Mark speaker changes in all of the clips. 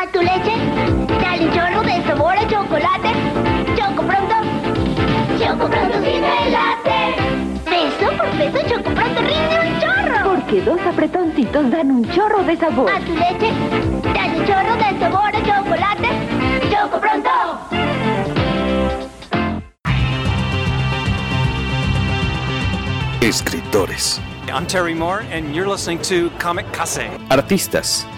Speaker 1: ¿A tu leche? Dale un chorro de sabor a chocolate. Choco pronto. Choco pronto sí me late. Peso por peso, Choco pronto rinde un chorro.
Speaker 2: Porque dos apretoncitos dan un chorro de sabor.
Speaker 1: A tu leche, dale un chorro de sabor a chocolate. Choco pronto.
Speaker 3: Escritores.
Speaker 4: I'm Terry Moore, and you're listening to Comic Case.
Speaker 3: Artistas.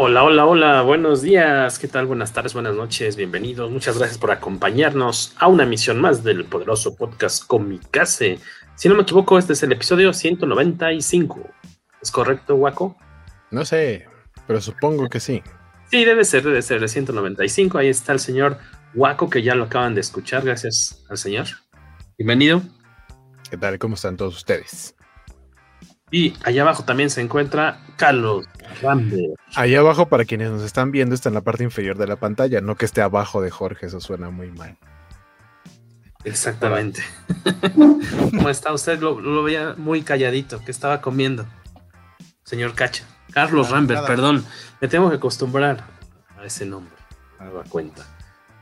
Speaker 5: Hola, hola, hola, buenos días, ¿qué tal? Buenas tardes, buenas noches, bienvenidos. Muchas gracias por acompañarnos a una emisión más del poderoso podcast Comicase. Si no me equivoco, este es el episodio 195. ¿Es correcto, Waco?
Speaker 6: No sé, pero supongo que sí.
Speaker 5: Sí, debe ser, debe ser el 195. Ahí está el señor Waco, que ya lo acaban de escuchar. Gracias al señor. Bienvenido.
Speaker 6: ¿Qué tal? ¿Cómo están todos ustedes?
Speaker 5: Y allá abajo también se encuentra Carlos Rambert.
Speaker 6: Allá abajo, para quienes nos están viendo, está en la parte inferior de la pantalla, no que esté abajo de Jorge, eso suena muy mal.
Speaker 5: Exactamente. ¿Cómo está usted? Lo, lo, veía muy calladito, que estaba comiendo. Señor Cacha. Carlos nada, Rambert, nada. perdón. Me tengo que acostumbrar a ese nombre. Haga cuenta.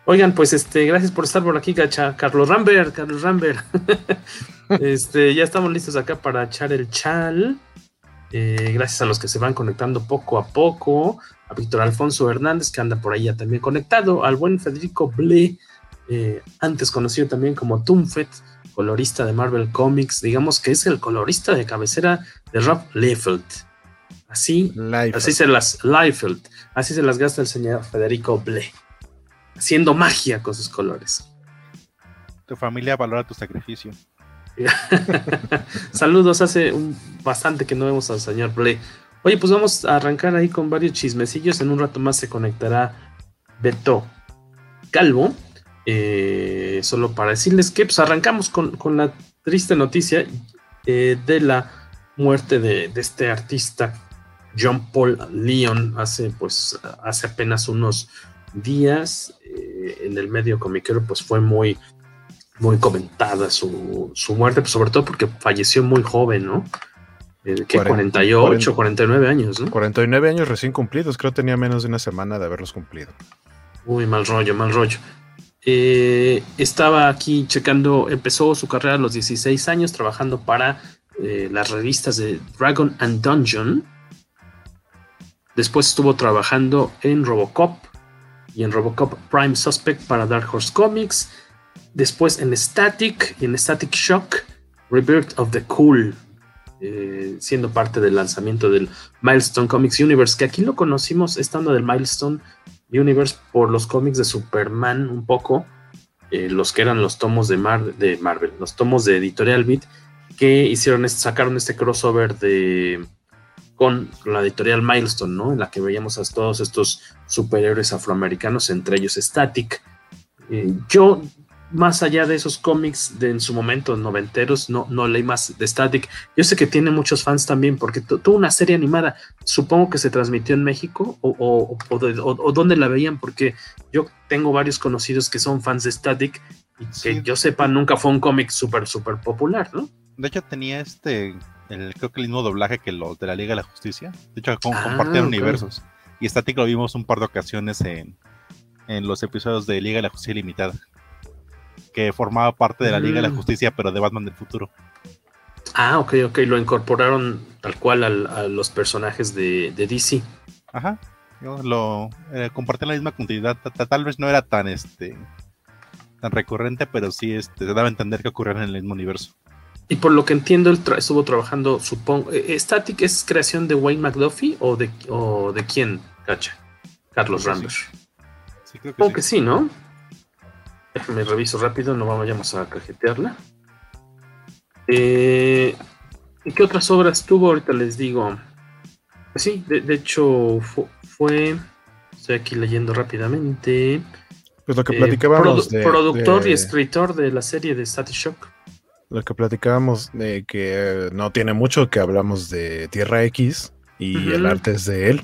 Speaker 5: Oigan, pues este, gracias por estar por aquí, Cacha. Carlos Rambert, Carlos Rambert. este, ya estamos listos acá para echar el chal. Eh, gracias a los que se van conectando poco a poco. A Víctor Alfonso Hernández, que anda por ahí ya también conectado. Al buen Federico Ble, eh, antes conocido también como Tumfet, colorista de Marvel Comics. Digamos que es el colorista de cabecera de Rob Liefeld. Así,
Speaker 6: Liefeld.
Speaker 5: así se las Liefeld, así se las gasta el señor Federico Ble, haciendo magia con sus colores.
Speaker 7: Tu familia valora tu sacrificio.
Speaker 5: Saludos, hace un, bastante que no vemos al señor Ble. Oye, pues vamos a arrancar ahí con varios chismecillos. En un rato más se conectará Beto Calvo. Eh, solo para decirles que pues arrancamos con, con la triste noticia eh, de la muerte de, de, este artista John Paul Leon hace pues hace apenas unos días eh, en el medio comiquero pues fue muy muy comentada su, su muerte, pues sobre todo porque falleció muy joven, ¿no? Eh, que 40, 48, 40, 49 años, ¿no?
Speaker 6: 49 años recién cumplidos, creo tenía menos de una semana de haberlos cumplido.
Speaker 5: Uy, mal rollo, mal rollo. Eh, estaba aquí checando, empezó su carrera a los 16 años trabajando para eh, las revistas de Dragon and Dungeon. Después estuvo trabajando en Robocop y en Robocop Prime Suspect para Dark Horse Comics. Después en Static y en Static Shock, Rebirth of the Cool, eh, siendo parte del lanzamiento del Milestone Comics Universe, que aquí lo conocimos estando del Milestone Universe por los cómics de Superman un poco, eh, los que eran los tomos de, Mar de Marvel, los tomos de Editorial Beat, que hicieron este, sacaron este crossover de con la editorial Milestone, ¿no? En la que veíamos a todos estos superhéroes afroamericanos, entre ellos Static. Eh, yo más allá de esos cómics de en su momento noventeros, no, no leí más de Static. Yo sé que tiene muchos fans también, porque tuvo una serie animada, supongo que se transmitió en México, o, o, o, de, o, dónde la veían, porque yo tengo varios conocidos que son fans de Static, y que sí. yo sepa, nunca fue un cómic súper, súper popular, ¿no?
Speaker 7: De hecho, tenía este, el, creo que el mismo doblaje que los de la Liga de la Justicia. De hecho, ah, compartían okay. universos. Y Static lo vimos un par de ocasiones en, en los episodios de Liga de la Justicia Limitada que formaba parte de la Liga mm. de la Justicia, pero de Batman del futuro.
Speaker 5: Ah, ok, ok, lo incorporaron tal cual al, a los personajes de, de, DC.
Speaker 7: Ajá. Lo eh, compartían la misma continuidad. Tal vez no era tan este tan recurrente, pero sí este, se daba a entender que ocurría en el mismo universo.
Speaker 5: Y por lo que entiendo, él estuvo trabajando, supongo. Eh, eh, ¿Static es creación de Wayne McDuffie o de, o de quién, Cacha? Carlos Rambert. Sí. creo que, sí. ¿no? Déjame reviso rápido, no vamos a cajetearla. Eh, ¿Qué otras obras tuvo? Ahorita les digo. Pues sí, de, hecho fue, Estoy aquí leyendo rápidamente.
Speaker 6: Pues lo que platicábamos.
Speaker 5: de, productor y escritor de la serie de Static Shock.
Speaker 6: Lo que platicábamos de que no tiene mucho que hablamos de Tierra X y el arte es de él.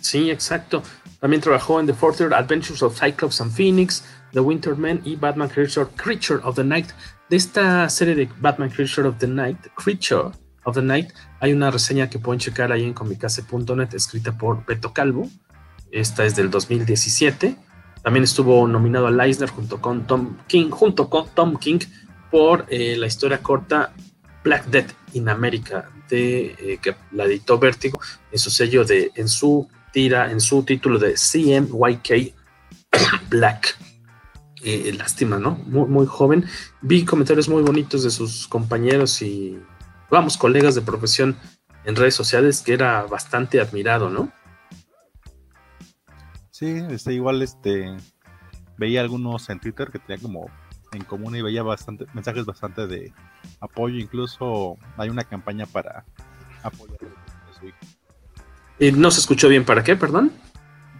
Speaker 5: Sí, exacto. También trabajó en The Further Adventures of Cyclops and Phoenix, The Winter Man y Batman Creature, Creature of the Night. De esta serie de Batman Creature of the Night, Creature of the Night, hay una reseña que pueden checar ahí en comicase.net escrita por Beto Calvo. Esta es del 2017. También estuvo nominado al Eisner junto con Tom King, junto con Tom King por eh, la historia corta Black Death in America de eh, que la editó Vértigo en su sello de en su tira en su título de CMYK Black. Eh, lástima, ¿no? Muy, muy joven. Vi comentarios muy bonitos de sus compañeros y, vamos, colegas de profesión en redes sociales que era bastante admirado, ¿no?
Speaker 7: Sí, este, igual este, veía algunos en Twitter que tenían como en común y veía bastante mensajes bastante de apoyo. Incluso hay una campaña para apoyar a su hija.
Speaker 5: ¿Y no se escuchó bien para qué, perdón?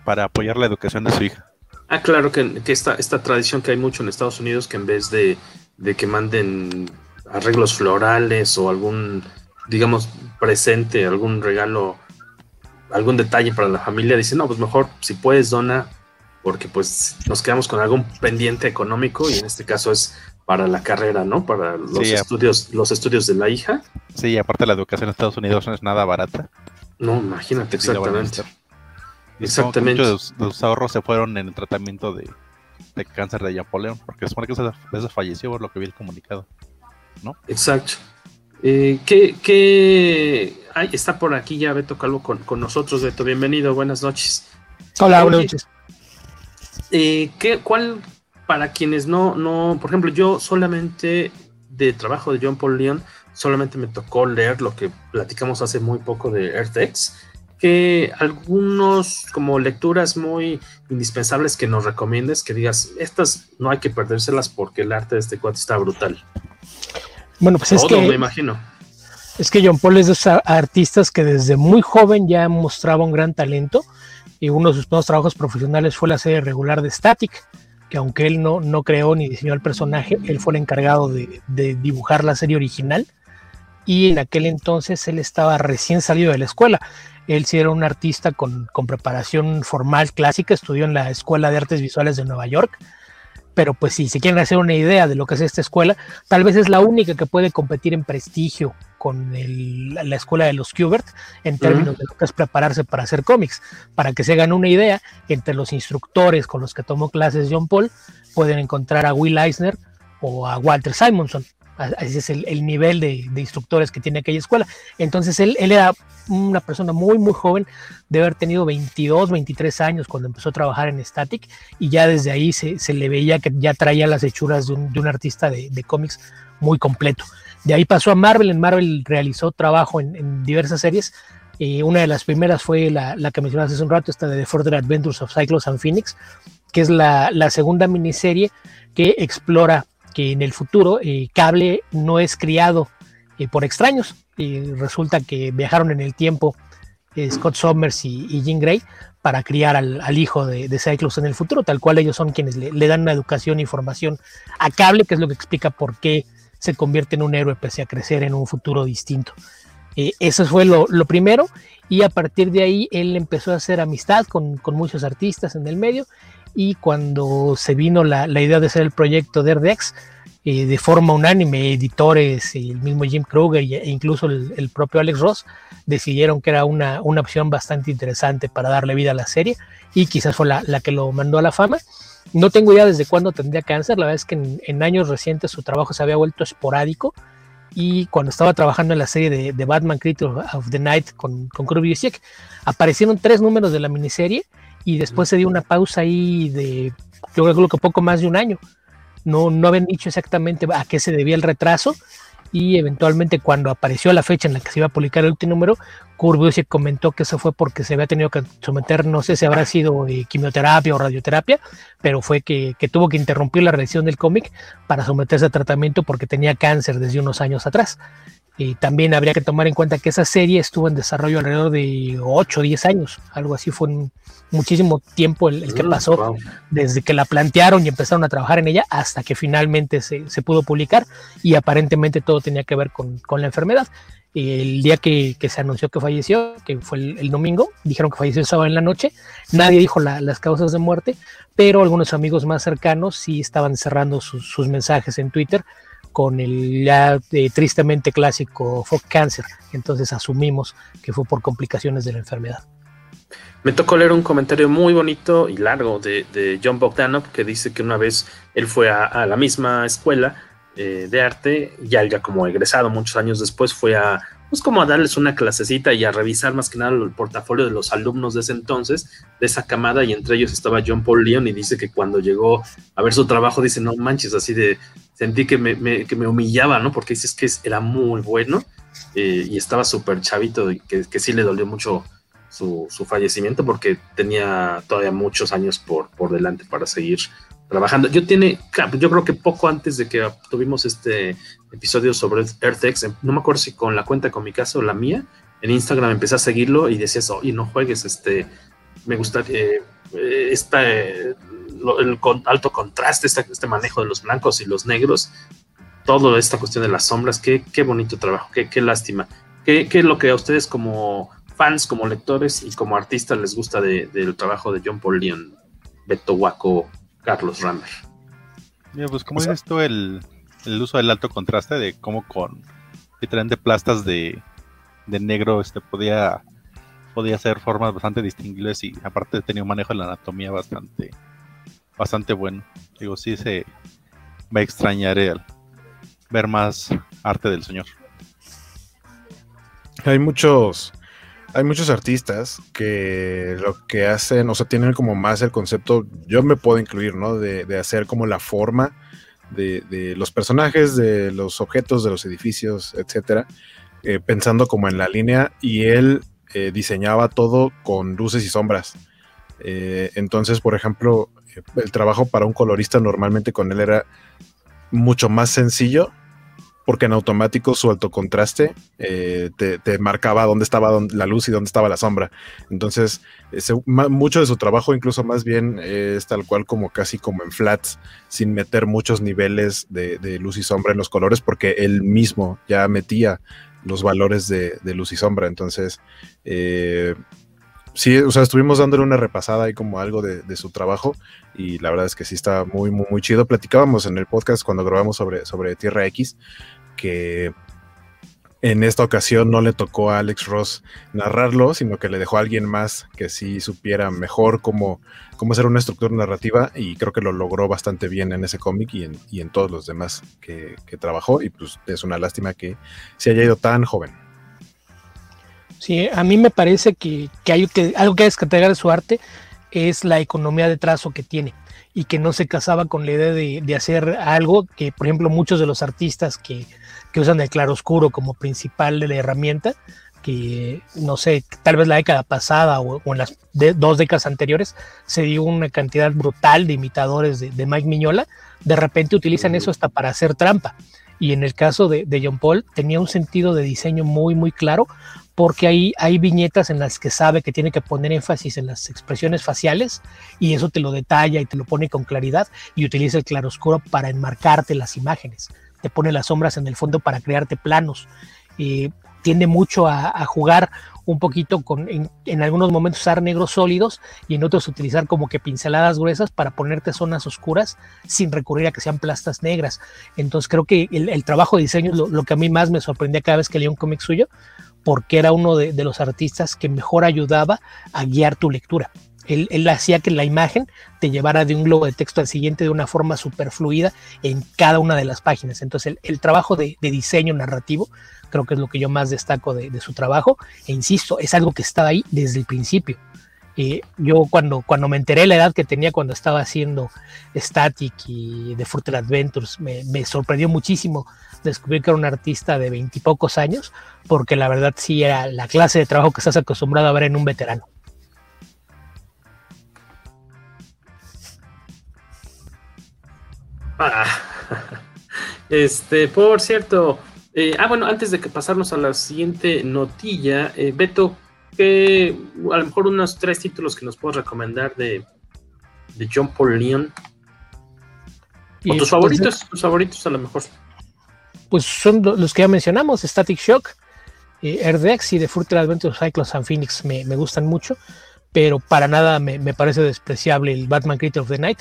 Speaker 7: Para apoyar la educación de su hija.
Speaker 5: Ah, claro que, esta, esta tradición que hay mucho en Estados Unidos que en vez de, de que manden arreglos florales o algún, digamos, presente, algún regalo, algún detalle para la familia, dicen, no, pues mejor si puedes dona porque pues nos quedamos con algún pendiente económico y en este caso es para la carrera, ¿no? Para los estudios, los estudios de la hija.
Speaker 7: Sí, aparte la educación en Estados Unidos no es nada barata.
Speaker 5: No, imagínate, exactamente. exactamente.
Speaker 7: Muchos de los ahorros se fueron en el tratamiento de, cáncer de Napoleón, porque supone que se, falleció por lo que vi el comunicado, ¿no?
Speaker 5: Exacto. Eh, ¿qué, qué... Ay, está por aquí ya Beto Calvo con, con nosotros, Beto. Bienvenido, buenas noches.
Speaker 8: Hola, buenas noches.
Speaker 5: Eh, ¿qué, ¿Cuál, para quienes no, no, por ejemplo, yo solamente de trabajo de John Paul Leon, solamente me tocó leer lo que platicamos hace muy poco de EarthX, que algunos como lecturas muy indispensables que nos recomiendes, que digas, estas no hay que perdérselas porque el arte de este cuate está brutal.
Speaker 8: Bueno, pues es que...
Speaker 5: me imagino.
Speaker 8: Es que John Paul es de esos artistas que desde muy joven ya mostraba un gran talento y uno de sus primeros trabajos profesionales fue la serie regular de Static, que aunque él no, no creó ni diseñó el personaje, él fue el encargado de, dibujar la serie original y en aquel entonces él estaba recién salido de la escuela. Él sí era un artista con, con, preparación formal clásica, estudió en la Escuela de Artes Visuales de Nueva York, pero pues si se quieren hacer una idea de lo que es esta escuela, tal vez es la única que puede competir en prestigio con la escuela de los Kubert en términos de lo que es prepararse para hacer cómics. Para que se hagan una idea, entre los instructores con los que tomó clases John Paul, pueden encontrar a Will Eisner o a Walter Simonson. Ese es el, nivel de, instructores que tiene aquella escuela. Entonces él, era una persona muy, muy joven, de haber tenido 22, 23 años cuando empezó a trabajar en Static y ya desde ahí se, le veía que ya traía las hechuras de un, artista de, cómics muy completo. De ahí pasó a Marvel, en Marvel realizó trabajo en, diversas series. y una de las primeras fue la, que mencionaste hace un rato, esta de The Further Adventures of Cyclops and Phoenix, que es la, segunda miniserie que explora que en el futuro eh, Cable no es criado eh, por extraños. y resulta que viajaron en el tiempo eh, Scott Summers y, Jean Grey para criar al, hijo de, de, Cyclops en el futuro, tal cual ellos son quienes le, dan una educación y formación a Cable, que es lo que explica por qué se convierte en un héroe pese a crecer en un futuro distinto. eso fue lo, primero y a partir de ahí él empezó a hacer amistad con, con muchos artistas en el medio y cuando se vino la, idea de hacer el proyecto de RDX, eh, de forma unánime, editores, el mismo Jim Kruger e incluso el, propio Alex Ross decidieron que era una, una, opción bastante interesante para darle vida a la serie y quizás fue la, que lo mandó a la fama. No tengo idea desde cuándo tendría cáncer, la verdad es que en, años recientes su trabajo se había vuelto esporádico y cuando estaba trabajando en la serie de, Batman Creature of the Night con, con Kirby aparecieron tres números de la miniserie y después se dio una pausa ahí de, yo creo que poco más de un año. No, no habían dicho exactamente a qué se debía el retraso y eventualmente cuando apareció la fecha en la que se iba a publicar el último número, se comentó que eso fue porque se había tenido que someter, no sé si habrá sido eh, quimioterapia o radioterapia, pero fue que, que tuvo que interrumpir la realización del cómic para someterse a tratamiento porque tenía cáncer desde unos años atrás. Y también habría que tomar en cuenta que esa serie estuvo en desarrollo alrededor de 8 o 10 años, algo así fue muchísimo tiempo el, que mm, pasó desde que la plantearon y empezaron a trabajar en ella hasta que finalmente se, se pudo publicar. Y aparentemente todo tenía que ver con, con la enfermedad. El día que, que, se anunció que falleció, que fue el, domingo, dijeron que falleció el sábado en la noche, nadie dijo las causas de muerte, pero algunos amigos más cercanos sí estaban cerrando sus, sus mensajes en Twitter con el ya eh, tristemente clásico folk cancer. Entonces asumimos que fue por complicaciones de la enfermedad.
Speaker 5: Me tocó leer un comentario muy bonito y largo de, John Bogdanov que dice que una vez él fue a, la misma escuela eh, de arte, ya, ya como egresado muchos años después, fue a pues como a darles una clasecita y a revisar más que nada el portafolio de los alumnos de ese entonces, de esa camada, y entre ellos estaba John Paul Leon, y dice que cuando llegó a ver su trabajo, dice, no manches, así de, sentí que me, que me humillaba, ¿no? Porque dices que era muy bueno eh, y estaba súper chavito y que, que, sí le dolió mucho su, su, fallecimiento porque tenía todavía muchos años por, por delante para seguir trabajando. Yo tiene, yo creo que poco antes de que tuvimos este episodio sobre EarthX, no me acuerdo si con la cuenta con mi caso o la mía, en Instagram empecé a seguirlo y decías, oye, no juegues, este, me gusta que eh, el alto contraste, este, este, manejo de los blancos y los negros, toda esta cuestión de las sombras, qué, qué bonito trabajo, qué, qué lástima. ¿Qué, ¿Qué, es lo que a ustedes como fans, como lectores y como artistas les gusta del trabajo de John Paul Leon, Beto Waco, Carlos Rammer.
Speaker 7: pues como dices tú, el, uso del alto contraste, de cómo con diferentes plastas de, de negro este podía podía hacer formas bastante distinguibles y aparte tenía un manejo de la anatomía bastante bastante bueno. Digo, sí se va a extrañar el ver más arte del señor.
Speaker 6: Hay muchos hay muchos artistas que lo que hacen, o sea, tienen como más el concepto, yo me puedo incluir, ¿no? De, hacer como la forma de, los personajes, de los objetos, de los edificios, etcétera, eh, pensando como en la línea y él eh, diseñaba todo con luces y sombras. Eh, entonces, por ejemplo, el trabajo para un colorista normalmente con él era mucho más sencillo porque en automático su alto contraste eh, te, marcaba dónde estaba la luz y dónde estaba la sombra. Entonces, mucho de su trabajo incluso más bien es tal cual como casi como en flats, sin meter muchos niveles de, luz y sombra en los colores, porque él mismo ya metía los valores de, luz y sombra. Entonces, eh, sí, o sea, estuvimos dándole una repasada ahí como algo de, su trabajo y la verdad es que sí está muy, muy, muy chido. Platicábamos en el podcast cuando grabamos sobre, sobre Tierra X que en esta ocasión no le tocó a Alex Ross narrarlo, sino que le dejó a alguien más que sí supiera mejor cómo, cómo hacer una estructura narrativa y creo que lo logró bastante bien en ese cómic y en, y en todos los demás que, que trabajó y pues es una lástima que se haya ido tan joven.
Speaker 8: Sí, a mí me parece que, hay que algo que destacar de su arte es la economía de trazo que tiene y que no se casaba con la idea de, hacer algo que, por ejemplo, muchos de los artistas que, usan el claroscuro como principal de la herramienta, que no sé, tal vez la década pasada o, en las dos décadas anteriores se dio una cantidad brutal de imitadores de, Mike Miñola, de repente utilizan eso hasta para hacer trampa. Y en el caso de, de John Paul tenía un sentido de diseño muy, muy claro, porque ahí hay viñetas en las que sabe que tiene que poner énfasis en las expresiones faciales y eso te lo detalla y te lo pone con claridad y utiliza el claroscuro para enmarcarte las imágenes, te pone las sombras en el fondo para crearte planos. y tiende mucho a, jugar un poquito con, en, algunos momentos usar negros sólidos y en otros utilizar como que pinceladas gruesas para ponerte zonas oscuras sin recurrir a que sean plastas negras. Entonces creo que el, trabajo de diseño es lo, que a mí más me sorprendía cada vez que leía un cómic suyo, porque era uno de, los artistas que mejor ayudaba a guiar tu lectura. Él, él, hacía que la imagen te llevara de un globo de texto al siguiente de una forma súper fluida en cada una de las páginas. Entonces, el, trabajo de, de, diseño narrativo creo que es lo que yo más destaco de, de, su trabajo. E insisto, es algo que estaba ahí desde el principio. Eh, yo cuando, me enteré la edad que tenía cuando estaba haciendo Static y The Further Adventures, me, me sorprendió muchísimo descubrir que era un artista de veintipocos años, porque la verdad sí era la clase de trabajo que estás acostumbrado a ver en un veterano.
Speaker 5: Ah, este, por cierto, eh, ah, bueno, antes de que pasarnos a la siguiente notilla, eh, Beto, que a lo mejor unos tres títulos que nos puedes recomendar de, de John Paul Leon. O tus favoritos, tus favoritos a lo mejor.
Speaker 8: Pues son los que ya mencionamos, Static Shock, eh, Erdex y The Further Adventures Cyclones and Phoenix me, me, gustan mucho, pero para nada me, me, parece despreciable el Batman Creature of the Night,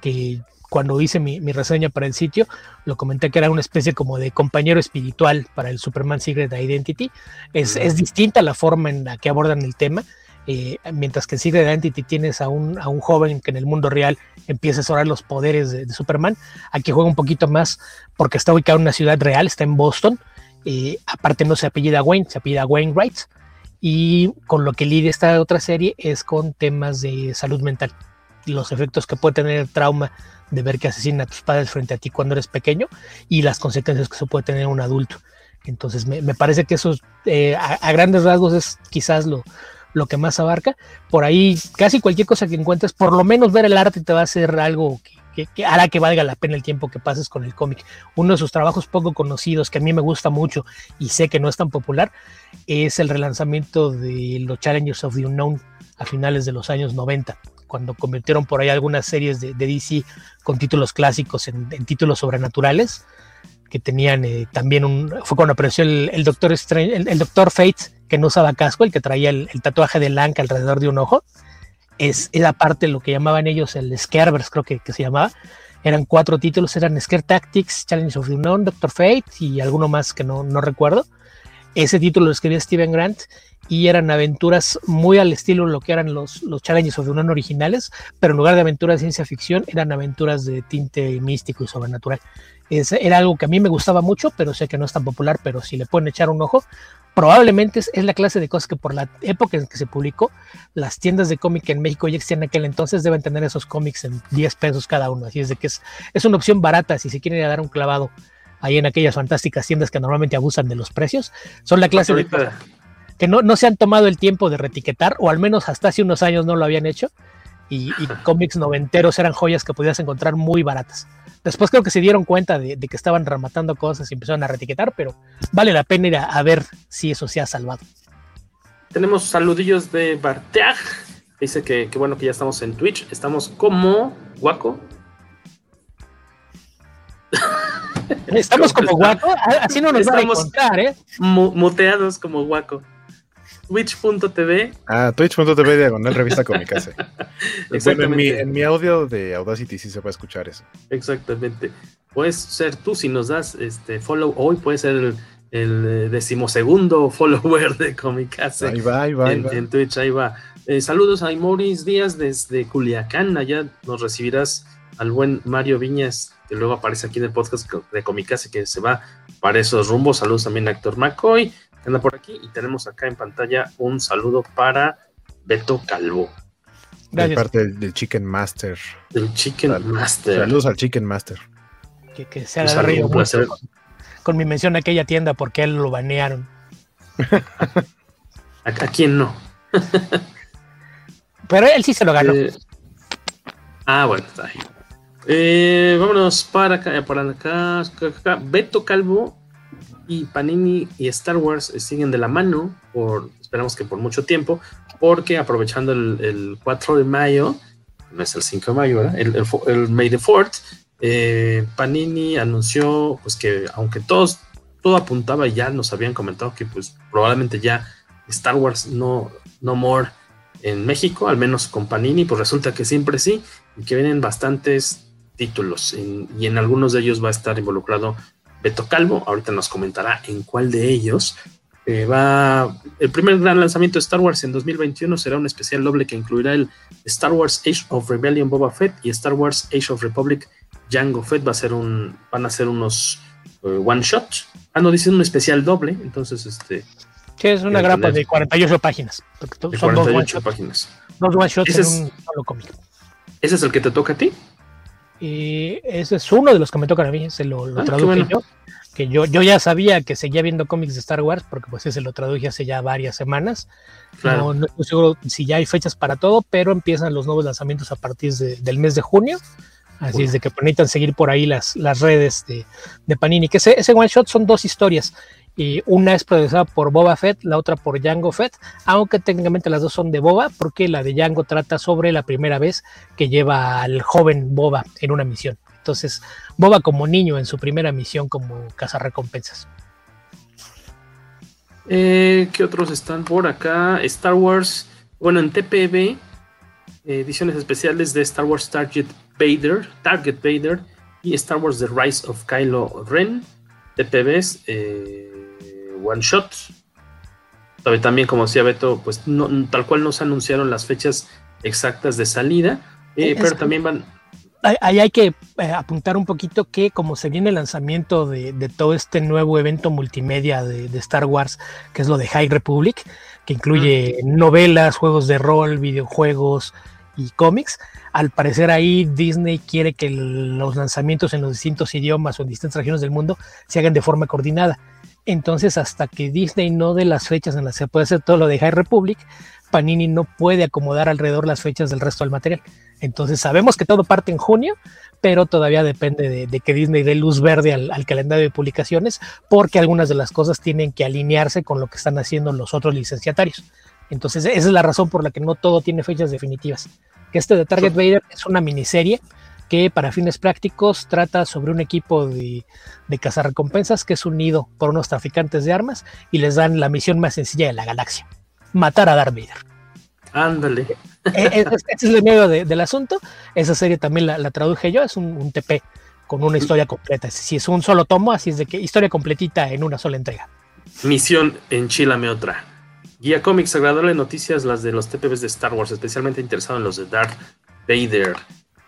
Speaker 8: que cuando hice mi, mi, reseña para el sitio, lo comenté que era una especie como de compañero espiritual para el Superman Secret Identity. Es, es distinta la forma en la que abordan el tema. Eh, mientras que en Secret Identity tienes a un, a un, joven que en el mundo real empieza a explorar los poderes de, de, Superman, aquí juega un poquito más porque está ubicado en una ciudad real, está en Boston, eh, aparte no se apellida Wayne, se apellida Wainwright, y con lo que lidia esta otra serie es con temas de salud mental, los efectos que puede tener el trauma de ver que asesinan a tus padres frente a ti cuando eres pequeño y las consecuencias que se puede tener un adulto. Entonces me, me parece que eso eh, a, a, grandes rasgos es quizás lo, lo que más abarca. Por ahí casi cualquier cosa que encuentres, por lo menos ver el arte te va a hacer algo que, que, que hará que valga la pena el tiempo que pases con el cómic. Uno de sus trabajos poco conocidos que a mí me gusta mucho y sé que no es tan popular es el relanzamiento de los Challengers of the Unknown a finales de los años 90 cuando convirtieron por ahí algunas series de, de DC con títulos clásicos en, en títulos sobrenaturales que tenían eh, también un fue cuando apareció el, el Doctor Strange, el, el, Doctor Fate que no usaba casco, el que traía el, el tatuaje de Lanka alrededor de un ojo. Es era parte lo que llamaban ellos el Scarebers, creo que, que se llamaba. Eran cuatro títulos, eran Scare Tactics, Challenge of the Unknown, Doctor Fate y alguno más que no, no recuerdo. Ese título lo escribía Steven Grant y eran aventuras muy al estilo de lo que eran los, los Challenges of the Unknown originales, pero en lugar de aventuras de ciencia ficción, eran aventuras de tinte místico y sobrenatural. Es, era algo que a mí me gustaba mucho, pero sé que no es tan popular, pero si le pueden echar un ojo, probablemente es, es la clase de cosas que por la época en que se publicó, las tiendas de cómic en México ya existían en aquel entonces, deben tener esos cómics en 10 pesos cada uno, así es de que es, es una opción barata si se quieren ir a dar un clavado ahí en aquellas fantásticas tiendas que normalmente abusan de los precios, son la clase de que no, no se han tomado el tiempo de retiquetar, o al menos hasta hace unos años no lo habían hecho, y, y cómics noventeros eran joyas que podías encontrar muy baratas. Después creo que se dieron cuenta de, de, que estaban rematando cosas y empezaron a retiquetar, pero vale la pena ir a, a ver si eso se ha salvado.
Speaker 5: Tenemos saludillos de Barteag. Dice que, que, bueno que ya estamos en Twitch. Estamos como Guaco.
Speaker 8: Estamos como Guaco. Así no nos estamos van a encontrar, ¿eh?
Speaker 5: Muteados como Guaco. Twitch.tv.
Speaker 6: Ah, Twitch.tv diagonal revista Comicase. bueno, en mi, en mi, audio de Audacity sí se puede escuchar eso.
Speaker 5: Exactamente. Puedes ser tú si nos das este follow hoy, puede ser el, el decimosegundo follower de Comicase.
Speaker 6: Ahí va, ahí va.
Speaker 5: En,
Speaker 6: ahí va.
Speaker 5: en Twitch, ahí va. Eh, saludos a Imoris Díaz desde Culiacán. Allá nos recibirás al buen Mario Viñas, que luego aparece aquí en el podcast de Comicase, que se va para esos rumbos. Saludos también a Héctor McCoy anda por aquí y tenemos acá en pantalla un saludo para Beto Calvo.
Speaker 6: Gracias. De parte del, del, Chicken Master.
Speaker 5: Del Chicken Sal Master.
Speaker 6: Saludos al Chicken Master.
Speaker 8: Que, que se ha reído mucho con, con, mi mención a aquella tienda porque él lo banearon.
Speaker 5: ¿A, ¿A, quién no?
Speaker 8: Pero él sí se lo ganó.
Speaker 5: Eh, ah, bueno, está ahí. Eh, vámonos para acá, para acá, acá. Beto Calvo y Panini y Star Wars siguen de la mano, por, esperamos que por mucho tiempo, porque aprovechando el, el 4 de mayo, no es el 5 de mayo, ¿verdad? El, el, May the 4th, eh, Panini anunció pues que aunque todos, todo apuntaba, ya nos habían comentado que pues probablemente ya Star Wars no, no more en México, al menos con Panini, pues resulta que siempre sí, y que vienen bastantes títulos, y en algunos de ellos va a estar involucrado Beto Calvo, ahorita nos comentará en cuál de ellos, Eh, va, el primer gran lanzamiento de Star Wars en 2021 será un especial doble que incluirá el Star Wars Age of Rebellion Boba Fett y Star Wars Age of Republic Jango Fett. Va a ser un, van a ser unos uh, one shot. Ah, no, dicen un especial doble, entonces este.
Speaker 8: Sí, es una grapa de 48 páginas.
Speaker 5: De 48 páginas.
Speaker 8: Dos one shots en un solo cómic.
Speaker 5: ¿Ese es el que te toca a ti?
Speaker 8: Y ese es uno de los que me tocan a mí, se lo, lo ah, traduje bueno. yo que yo, yo ya sabía que seguía viendo cómics de Star Wars, porque pues ese lo traduje hace ya varias semanas. No, no, estoy seguro si ya hay fechas para todo, pero empiezan los nuevos lanzamientos a partir de, del mes de junio. Así es de que necesitan seguir por ahí las, las redes de, de Panini. Que ese, ese, one shot son dos historias. Y una es producida por Boba Fett, la otra por Django Fett, aunque técnicamente las dos son de Boba, porque la de Django trata sobre la primera vez que lleva al joven Boba en una misión. Entonces, Boba como niño en su primera misión como cazarrecompensas.
Speaker 5: Eh, ¿Qué otros están por acá? Star Wars, bueno, en TPB, ediciones especiales de Star Wars Target Vader, Target Vader y Star Wars The Rise of Kylo Ren, TPBs, eh, One Shot. También, como decía Beto, pues no, tal cual no se anunciaron las fechas exactas de salida, eh, pero también van,
Speaker 8: ahí hay que eh, apuntar un poquito que como se viene el lanzamiento de, todo este nuevo evento multimedia de, Star Wars, que es lo de High Republic, que incluye novelas, juegos de rol, videojuegos y cómics, al parecer ahí Disney quiere que los lanzamientos en los distintos idiomas o en distintas regiones del mundo se hagan de forma coordinada. Entonces, hasta que Disney no dé las fechas en las que se puede hacer todo lo de High Republic, Panini no puede acomodar alrededor las fechas del resto del material. Entonces sabemos que todo parte en junio, pero todavía depende de, que Disney dé luz verde al, calendario de publicaciones, porque algunas de las cosas tienen que alinearse con lo que están haciendo los otros licenciatarios. Entonces esa es la razón por la que no todo tiene fechas definitivas. Que este de Target Vader es una miniserie que para fines prácticos trata sobre un equipo de, de cazarrecompensas que es unido por unos traficantes de armas y les dan la misión más sencilla de la galaxia matar a Darth Vader.
Speaker 5: Ándale.
Speaker 8: E, ese es el medio del asunto. Esa serie también la, traduje yo, es un, TP con una historia completa. Si es un solo tomo, así es de que historia completita en una sola entrega.
Speaker 5: Misión Enchilame otra. Guía cómics, agradable noticias, las de los TPBs de Star Wars, especialmente interesado en los de Darth Vader.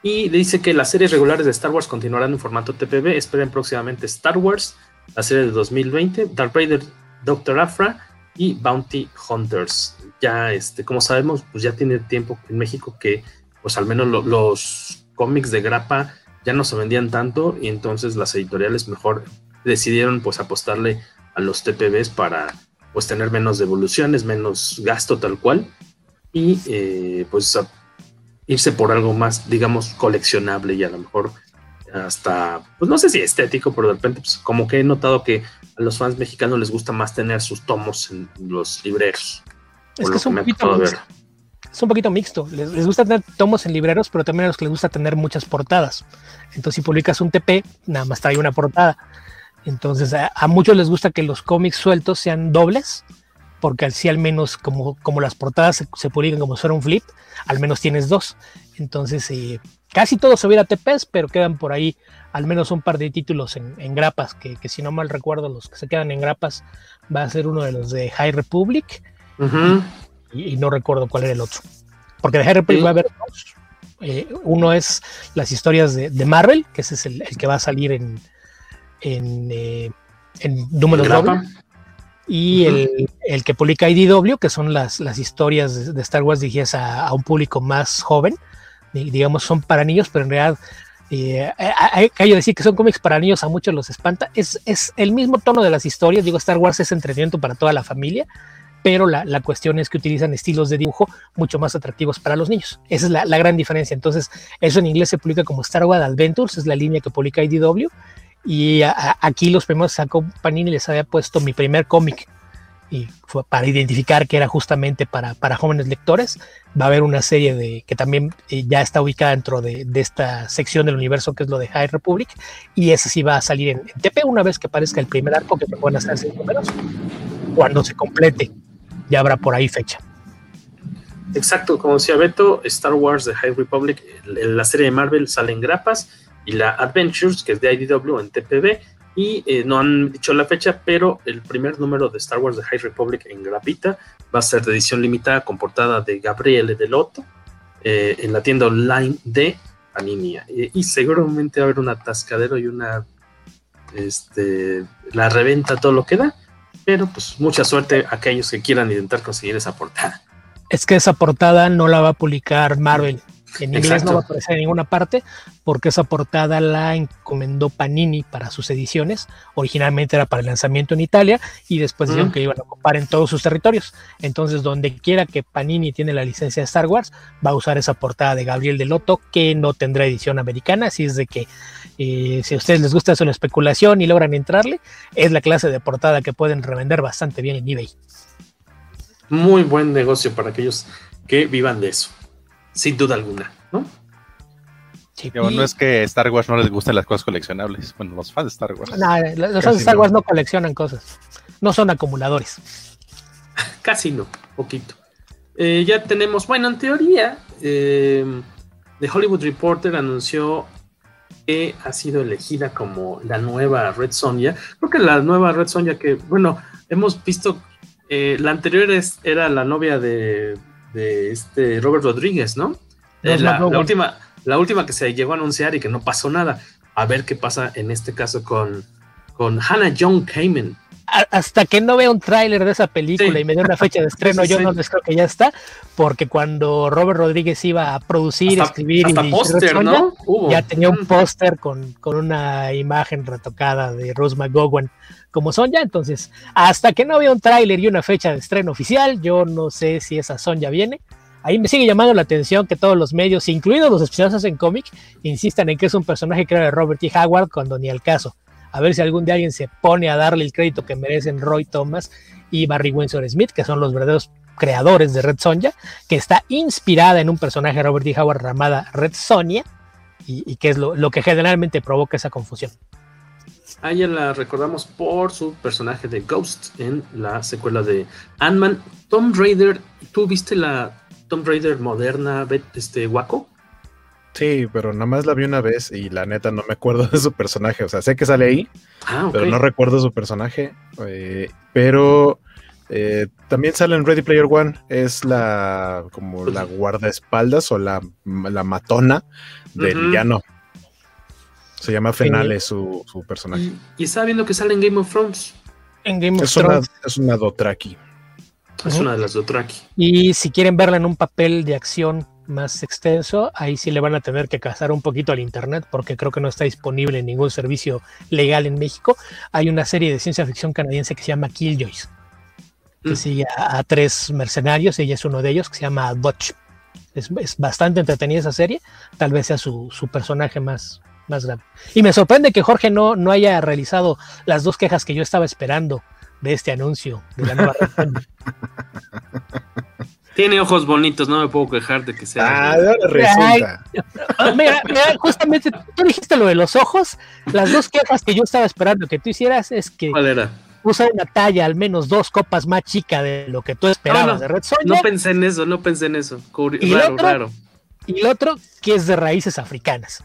Speaker 5: Y dice que las series regulares de Star Wars continuarán en formato TPB. Esperen próximamente Star Wars, la serie de 2020, Darth Vader, Doctor Afra y Bounty Hunters. Ya, este, como sabemos, pues ya tiene tiempo en México que, pues al menos los cómics de grapa ya no se vendían tanto y entonces las editoriales mejor decidieron pues apostarle a los TPBs para pues tener menos devoluciones, menos gasto tal cual y eh, pues irse por algo más, digamos, coleccionable y a lo mejor hasta, pues no sé si estético, pero de repente, pues como que he notado que a los fans mexicanos les gusta más tener sus tomos en los libreros.
Speaker 8: Es que es un, poquito mixto. es un poquito mixto. Les, gusta tener tomos en libreros, pero también a los que les gusta tener muchas portadas. Entonces, si publicas un TP, nada más trae una portada. Entonces, a, muchos les gusta que los cómics sueltos sean dobles, porque así al menos, como, como las portadas se, se publican como si fuera un flip, al menos tienes dos. Entonces, eh, casi todo se hubiera TPs, pero quedan por ahí al menos un par de títulos en, grapas, que, si no mal recuerdo, los que se quedan en grapas va a ser uno de los de High Republic. y, no recuerdo cuál era el otro. Porque de High Republic va a haber dos. Eh, uno es las historias de, Marvel, que ese es el, que va a salir en, en, eh, números Y el, que publica IDW, que son las, las historias de, Star Wars dirigidas a, un público más joven, digamos, son para niños, pero en realidad eh, hay que decir que son cómics para niños, a muchos los espanta. Es, es, el mismo tono de las historias. Digo, Star Wars es entretenimiento para toda la familia, pero la, la, cuestión es que utilizan estilos de dibujo mucho más atractivos para los niños. Esa es la, la, gran diferencia. Entonces, eso en inglés se publica como Star Wars Adventures, es la línea que publica IDW. Y aquí los primeros sacó Panini les había puesto mi primer cómic y para identificar que era justamente para, para, jóvenes lectores. Va a haber una serie de que también eh, ya está ubicada dentro de, esta sección del universo que es lo de High Republic y ese sí va a salir en, TP una vez que aparezca el primer arco que se pueden hacer seis números. Cuando se complete, ya habrá por ahí fecha.
Speaker 5: Exacto, como decía Beto, Star Wars de High Republic, la serie de Marvel sale en grapas y la Adventures, que es de IDW en TPB, Y eh, no han dicho la fecha, pero el primer número de Star Wars de High Republic en grapita va a ser de edición limitada con portada de Gabriele Delotto eh, en la tienda online de Panini. Eh, y seguramente va a haber un atascadero y una. Este, la reventa, todo lo que da. Pero pues mucha suerte a aquellos que quieran intentar conseguir esa portada.
Speaker 8: Es que esa portada no la va a publicar Marvel. En inglés Exacto. no va a aparecer en ninguna parte porque esa portada la encomendó Panini para sus ediciones. Originalmente era para el lanzamiento en Italia y después dijeron mm. que iban a ocupar en todos sus territorios. Entonces, donde quiera que Panini tiene la licencia de Star Wars, va a usar esa portada de Gabriel de Loto que no tendrá edición americana. Así es de que eh, si a ustedes les gusta eso la especulación y logran entrarle, es la clase de portada que pueden revender bastante bien en eBay.
Speaker 5: Muy buen negocio para aquellos que vivan de eso sin duda alguna, ¿no?
Speaker 7: Sí, y... no es que Star Wars no les gusten las cosas coleccionables. Bueno, los fans de Star Wars.
Speaker 8: No, los fans de Star Wars no. no coleccionan cosas. No son acumuladores.
Speaker 5: Casi no, poquito. Eh, ya tenemos, bueno, en teoría, eh, The Hollywood Reporter anunció que ha sido elegida como la nueva Red Sonja. Creo que la nueva Red Sonja que, bueno, hemos visto, eh, la anterior es, era la novia de de este Robert Rodríguez, ¿no? no la, la, última, la última que se llegó a anunciar y que no pasó nada. A ver qué pasa en este caso con, con Hannah John Kamen.
Speaker 8: Hasta que no vea un tráiler de esa película sí. y me dé una fecha de estreno, sí, sí, yo no les creo que ya está, porque cuando Robert Rodríguez iba a producir,
Speaker 5: hasta,
Speaker 8: escribir
Speaker 5: hasta
Speaker 8: y
Speaker 5: póster, ¿no?
Speaker 8: Ya tenía un póster con, con, una imagen retocada de Rose McGowan como Sonja, entonces hasta que no vea un tráiler y una fecha de estreno oficial, yo no sé si esa Sonja viene. Ahí me sigue llamando la atención que todos los medios, incluidos los especialistas en cómic, insistan en que es un personaje era de Robert E. Howard cuando ni al caso. A ver si algún día alguien se pone a darle el crédito que merecen Roy Thomas y Barry Windsor Smith, que son los verdaderos creadores de Red Sonja, que está inspirada en un personaje de Robert E. Howard llamada Red Sonia, y, que es lo que generalmente provoca esa confusión.
Speaker 5: A ella la recordamos por su personaje de Ghost en la secuela de Ant-Man. Tom Raider, ¿tú viste la Tom Raider moderna, este, Waco?
Speaker 6: Sí, pero nada más la vi una vez y la neta no me acuerdo de su personaje. O sea, sé que sale ahí, ah, okay. pero no recuerdo su personaje. Eh, pero eh, también sale en Ready Player One. Es la como la guardaespaldas o la, la matona del uh -huh. villano. Se llama Fenale su, su, personaje.
Speaker 5: Y, y, estaba viendo que sale en Game of Thrones.
Speaker 8: En Game of
Speaker 6: es
Speaker 8: Thrones.
Speaker 6: Una, es una Dotraki.
Speaker 5: Es uh -huh. una de las Dotraki.
Speaker 8: Y si quieren verla en un papel de acción más extenso, ahí sí le van a tener que cazar un poquito al internet porque creo que no está disponible en ningún servicio legal en México. Hay una serie de ciencia ficción canadiense que se llama Killjoys, que mm. sigue a, a, tres mercenarios, ella es uno de ellos, que se llama Dutch. Es, es bastante entretenida esa serie, tal vez sea su, su personaje más, más grande. Y me sorprende que Jorge no, no haya realizado las dos quejas que yo estaba esperando de este anuncio de la nueva
Speaker 5: Tiene ojos bonitos, no me puedo quejar de que sea.
Speaker 6: Ah, resulta.
Speaker 8: Ay, mira, mira, justamente tú dijiste lo de los ojos. Las dos quejas que yo estaba esperando que tú hicieras es que
Speaker 5: ¿Cuál era?
Speaker 8: usa una talla al menos dos copas más chica de lo que tú esperabas
Speaker 5: no, no,
Speaker 8: de Red Sonja.
Speaker 5: No pensé en eso, no pensé en eso. Curi
Speaker 8: y
Speaker 5: raro,
Speaker 8: otro,
Speaker 5: raro.
Speaker 8: Y el otro, que es de raíces africanas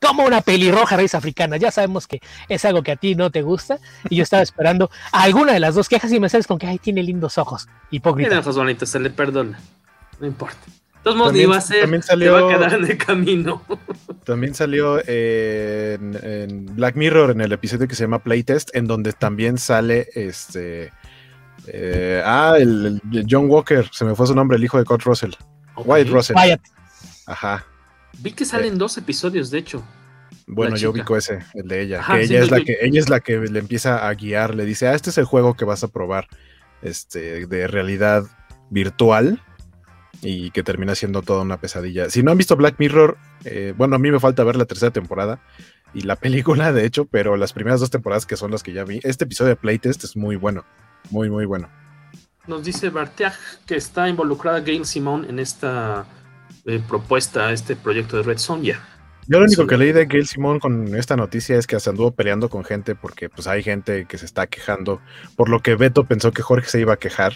Speaker 8: como una pelirroja raíz africana. Ya sabemos que es algo que a ti no te gusta. Y yo estaba esperando alguna de las dos quejas y me sales con que ay, tiene lindos ojos. Hipócrita.
Speaker 5: Tiene ojos bonitos, se le perdona. No importa. De todos modos, iba a ser. También salió, se va a quedar en el camino.
Speaker 6: También salió eh, en, en, Black Mirror, en el episodio que se llama Playtest, en donde también sale este. Eh, ah, el, el, John Walker, se me fue su nombre, el hijo de Kurt Russell. Okay. White Russell.
Speaker 8: Wyatt.
Speaker 6: Ajá.
Speaker 5: Vi que salen eh. dos episodios, de hecho.
Speaker 6: Bueno, yo ubico ese, el de ella. Ajá, que ella, sí, es la que ella es la que le empieza a guiar, le dice, ah, este es el juego que vas a probar este, de realidad virtual y que termina siendo toda una pesadilla. Si no han visto Black Mirror, eh, bueno, a mí me falta ver la tercera temporada y la película, de hecho, pero las primeras dos temporadas que son las que ya vi, este episodio de Playtest es muy bueno, muy, muy bueno.
Speaker 5: Nos dice Bartiag que está involucrada Gail Simón en esta eh, propuesta, este proyecto de Red Sonja.
Speaker 6: Yo lo único que leí de Gail Simón con esta noticia es que se anduvo peleando con gente porque pues hay gente que se está quejando, por lo que Beto pensó que Jorge se iba a quejar.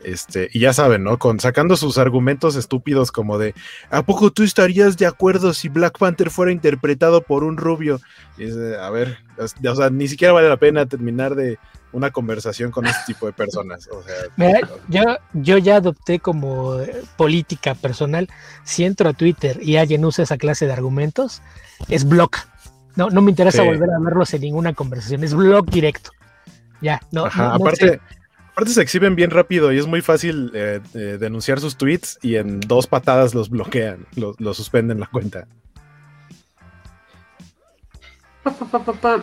Speaker 6: Este, y ya saben, ¿no? Con sacando sus argumentos estúpidos como de ¿a poco tú estarías de acuerdo si Black Panther fuera interpretado por un rubio? a ver, o sea, ni siquiera vale la pena terminar de una conversación con este tipo de personas. O sea,
Speaker 8: yo, yo ya adopté como eh, política personal, si entro a Twitter y alguien usa esa clase de argumentos, es block. No, no me interesa volver a verlos en ninguna conversación, es block directo. Ya, no.
Speaker 6: aparte, aparte se exhiben bien rápido y es muy fácil eh, eh, denunciar sus tweets y en dos patadas los bloquean, los suspenden la cuenta.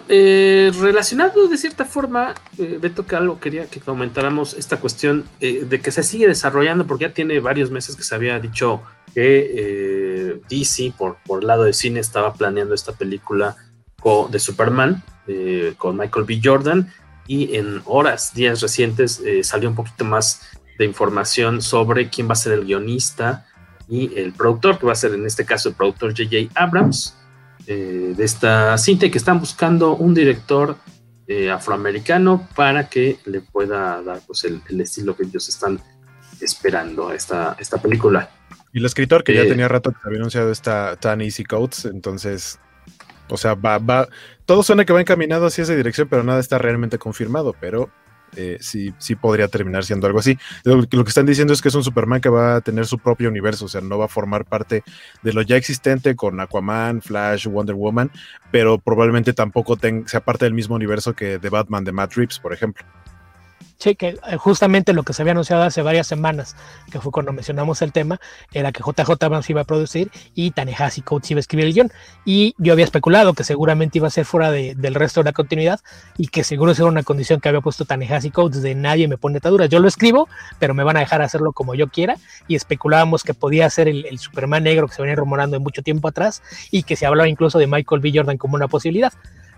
Speaker 5: Eh, relacionado de cierta forma, eh, Beto, que algo quería que comentáramos esta cuestión eh, de que se sigue desarrollando, porque ya tiene varios meses que se había dicho que DC, por, por el lado de cine, estaba planeando esta película de Superman con Michael B. Jordan, y en horas, días recientes, salió un poquito más de información sobre quién va a ser el guionista y el productor, que va a ser en este caso el productor J.J. Abrams eh, de esta cinta y que están buscando un director eh, afroamericano para que le pueda dar pues, el, estilo que ellos están esperando a esta, esta película.
Speaker 6: Y el escritor que ya eh, tenía rato que había anunciado esta Tan Easy Coats, entonces, o sea, va, va, todo suena que va encaminado hacia esa dirección, pero nada está realmente confirmado, pero eh, sí, sí podría terminar siendo algo así. Lo, que están diciendo es que es un Superman que va a tener su propio universo, o sea, no va a formar parte de lo ya existente con Aquaman, Flash, Wonder Woman, pero probablemente tampoco sea parte del mismo universo que de Batman de Matt Reeves, por ejemplo.
Speaker 8: Que eh, justamente lo que se había anunciado hace varias semanas, que fue cuando mencionamos el tema, era que JJ Abrams iba a producir y Tanehasi Coates iba a escribir el guion. Y yo había especulado que seguramente iba a ser fuera del resto de la continuidad y que seguro era una condición que había puesto Tanehasi Coates de nadie me pone ataduras. Yo lo escribo, pero me van a dejar hacerlo como yo quiera. Y especulábamos que podía ser el, Superman negro que se venía rumorando de mucho tiempo atrás y que se hablaba incluso de Michael B. Jordan como una posibilidad.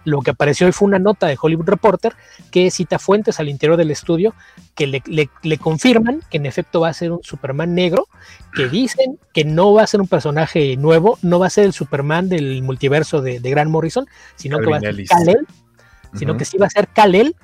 Speaker 8: Lo que apareció hoy fue una nota de Hollywood Reporter que cita fuentes al interior del estudio que le, confirman que en efecto va a ser un Superman negro, que dicen que no va a ser un personaje nuevo, no va a ser el Superman del multiverso de, Grant Morrison, sino que va a ser Kal-El, sino que sí va a ser Kal-El,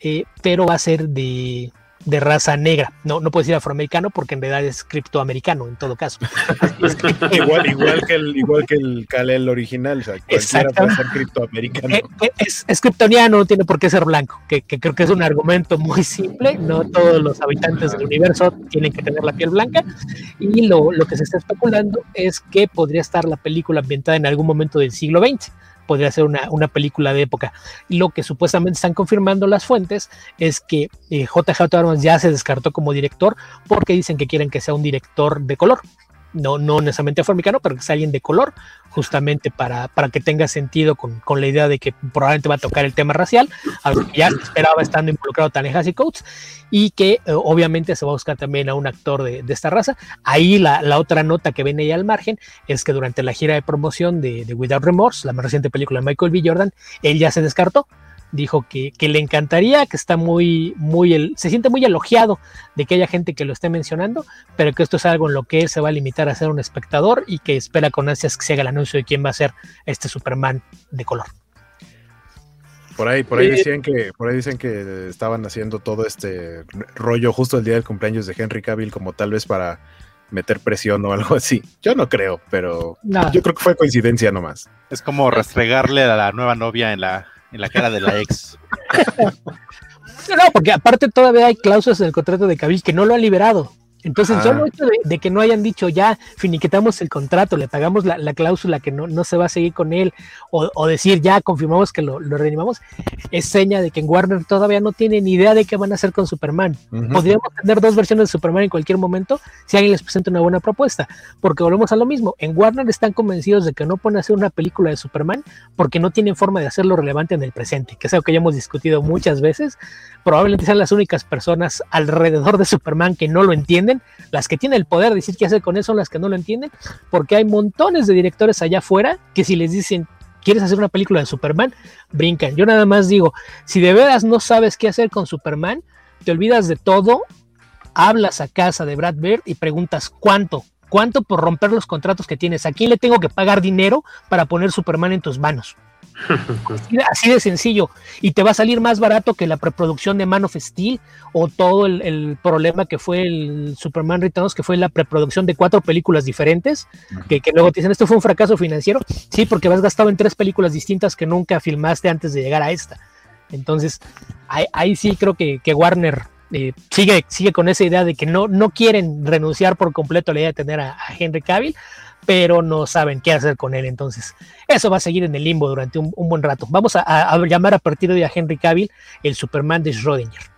Speaker 8: eh, pero va a ser de, de raza negra. No, no puedes decir afroamericano porque en verdad es criptoamericano en todo caso.
Speaker 6: igual, igual que el, igual que el Kalel original, o sea, cualquiera puede ser criptoamericano.
Speaker 8: Eh, eh, es, es, kryptoniano, no tiene por qué ser blanco, que, creo que es un argumento muy simple. No todos los habitantes del universo tienen que tener la piel blanca. Y lo, lo que se está especulando es que podría estar la película ambientada en algún momento del siglo XX podría ser una, una, película de época. Lo que supuestamente están confirmando las fuentes es que JJ eh, ya se descartó como director porque dicen que quieren que sea un director de color no, no necesariamente afroamericano, pero que sea alguien de color, justamente para, para que tenga sentido con, la idea de que probablemente va a tocar el tema racial, algo que ya se esperaba estando involucrado y Coates, y que eh, obviamente se va a buscar también a un actor de, esta raza. Ahí la, otra nota que viene ahí al margen es que durante la gira de promoción de, de Without Remorse, la más reciente película de Michael B. Jordan, él ya se descartó dijo que, le encantaría, que está muy, muy, se siente muy elogiado de que haya gente que lo esté mencionando, pero que esto es algo en lo que él se va a limitar a ser un espectador y que espera con ansias que se haga el anuncio de quién va a ser este Superman de color.
Speaker 6: Por ahí, por ahí decían que, por ahí dicen que estaban haciendo todo este rollo justo el día del cumpleaños de Henry Cavill, como tal vez para meter presión o algo así. Yo no creo, pero yo creo que fue coincidencia nomás.
Speaker 7: Es como restregarle a la nueva novia en la en la cara de la ex.
Speaker 8: No, porque aparte todavía hay cláusulas en el contrato de Cabil que no lo ha liberado. Entonces, ah. solo hecho de, que no hayan dicho ya, finiquitamos el contrato, le pagamos la, cláusula que no, no, se va a seguir con él, o, decir ya confirmamos que lo, lo, reanimamos, es seña de que en Warner todavía no tienen idea de qué van a hacer con Superman. Podríamos tener dos versiones de Superman en cualquier momento si alguien les presenta una buena propuesta, porque volvemos a lo mismo. En Warner están convencidos de que no pueden hacer una película de Superman porque no tienen forma de hacerlo relevante en el presente, que es algo que ya hemos discutido muchas veces. Probablemente sean las únicas personas alrededor de Superman que no lo entienden las que tienen el poder de decir qué hacer con eso son las que no lo entienden, porque hay montones de directores allá afuera que si les dicen, ¿quieres hacer una película de Superman? Brincan. Yo nada más digo, si de veras no sabes qué hacer con Superman, te olvidas de todo, hablas a casa de Brad Bird y preguntas cuánto, cuánto por romper los contratos que tienes, a quién le tengo que pagar dinero para poner Superman en tus manos. Así de sencillo. Y te va a salir más barato que la preproducción de Man of Steel o todo el, problema que fue el Superman Returns, que fue la preproducción de cuatro películas diferentes, que, luego te dicen, esto fue un fracaso financiero. Sí, porque vas gastado en tres películas distintas que nunca filmaste antes de llegar a esta. Entonces, ahí, sí creo que, Warner eh, sigue, sigue con esa idea de que no, no quieren renunciar por completo a la idea de tener a Henry Cavill pero no saben qué hacer con él. Entonces, eso va a seguir en el limbo durante un, buen rato. Vamos a, llamar a partir de hoy a Henry Cavill el Superman de Schrödinger.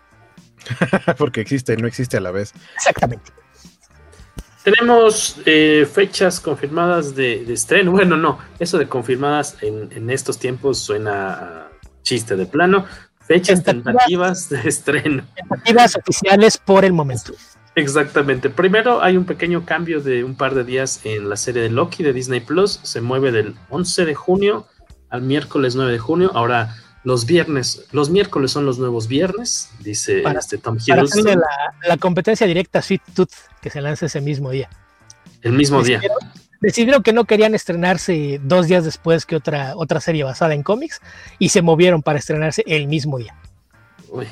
Speaker 6: Porque existe, no existe a la vez.
Speaker 8: Exactamente.
Speaker 5: Tenemos eh, fechas confirmadas de, estreno. Bueno, no, eso de confirmadas en, estos tiempos suena chiste de plano. Fechas tentativas de estreno.
Speaker 8: Tentativas oficiales por el momento.
Speaker 5: Exactamente. Primero hay un pequeño cambio de un par de días en la serie de Loki de Disney Plus. Se mueve del 11 de junio al miércoles 9 de junio. Ahora los viernes, los miércoles son los nuevos viernes, dice este Tom Hiddleston.
Speaker 8: Para la, la, competencia directa Sweet Tooth que se lanza ese mismo día.
Speaker 5: El mismo día.
Speaker 8: Decidieron que no querían estrenarse dos días después que otra, otra serie basada en cómics y se movieron para estrenarse el mismo día.
Speaker 5: Uy.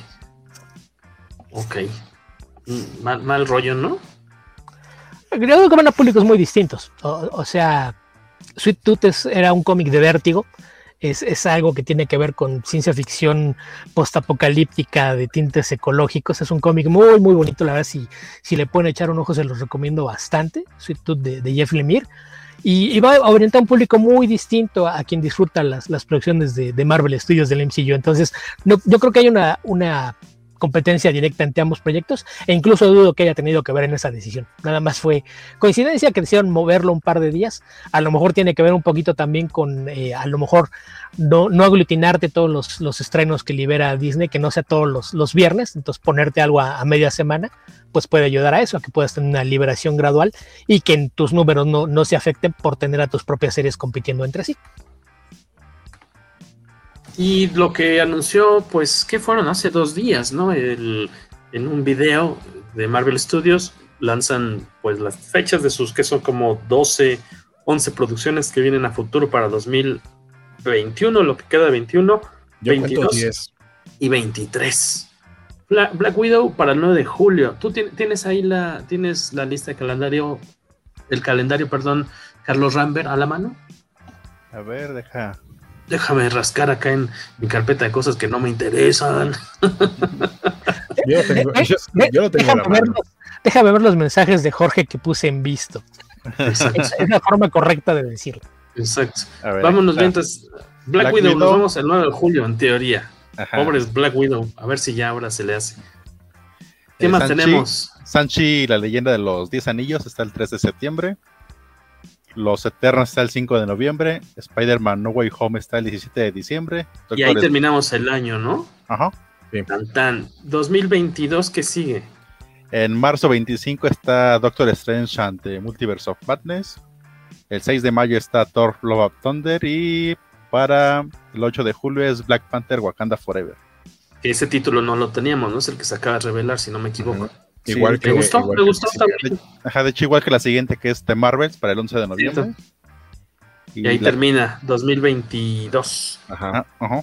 Speaker 5: Ok. Mm, mal, rollo, ¿no?
Speaker 8: Creo que van a públicos muy distintos. O, sea, Sweet Tooth era un cómic de vértigo. Es, algo que tiene que ver con ciencia ficción postapocalíptica de tintes ecológicos. Es un cómic muy, muy bonito. La verdad, si, si le pueden echar un ojo, se los recomiendo bastante. Sweet Tooth de, Jeff Lemire. Y, va a orientar a un público muy distinto a, quien disfruta las, las producciones de, Marvel Studios del MCU. Entonces, no, yo creo que hay una, una competencia directa entre ambos proyectos e incluso dudo que haya tenido que ver en esa decisión. Nada más fue coincidencia que decidieron moverlo un par de días. A lo mejor tiene que ver un poquito también con, eh, a lo mejor, no, no aglutinarte todos los, los, estrenos que libera Disney, que no sea todos los, los viernes, entonces ponerte algo a, media semana, pues puede ayudar a eso, a que puedas tener una liberación gradual y que tus números no, no se afecten por tener a tus propias series compitiendo entre sí.
Speaker 5: Y lo que anunció, pues, ¿qué fueron? Hace dos días, ¿no? en un video de Marvel Studios lanzan, pues, las fechas de sus, que son como 12, 11 producciones que vienen a futuro para 2021, lo que queda de 21, 22 y 23. Black, Widow para el 9 de julio. ¿Tú tienes ahí la, tienes la lista de calendario, el calendario, perdón, Carlos Rambert a la mano?
Speaker 7: A ver, deja,
Speaker 5: déjame rascar acá en mi carpeta de cosas que no me interesan.
Speaker 8: yo, tengo, yo, déjame, ver los, déjame, ver los, mensajes de Jorge que puse en visto. Es, la forma correcta de decirlo.
Speaker 5: Exacto. Vámonos mientras. Black, Widow, nos vamos el 9 de julio, en teoría. Pobres Black Widow. A ver si ya ahora se le hace. ¿Qué más tenemos?
Speaker 7: Sanchi, la leyenda de los 10 anillos, está el 3 de septiembre. Los Eternos está el 5 de noviembre. Spider-Man No Way Home está el 17 de diciembre.
Speaker 5: y ahí terminamos el año, ¿no?
Speaker 7: Ajá.
Speaker 5: Tan, tan. 2022, ¿qué sigue?
Speaker 7: En marzo 25 está Doctor Strange ante Multiverse of Madness. El 6 de mayo está Thor Love of Thunder. Y para el 8 de julio es Black Panther Wakanda Forever.
Speaker 5: Ese título no lo teníamos, ¿no? Es el que se acaba de revelar, si no me equivoco.
Speaker 7: Igual que, gustó? me gustó también. Ajá, de hecho, igual que la siguiente, que es The Marvels, para el 11 de noviembre.
Speaker 5: y, ahí termina, 2022.
Speaker 7: Ajá, ajá.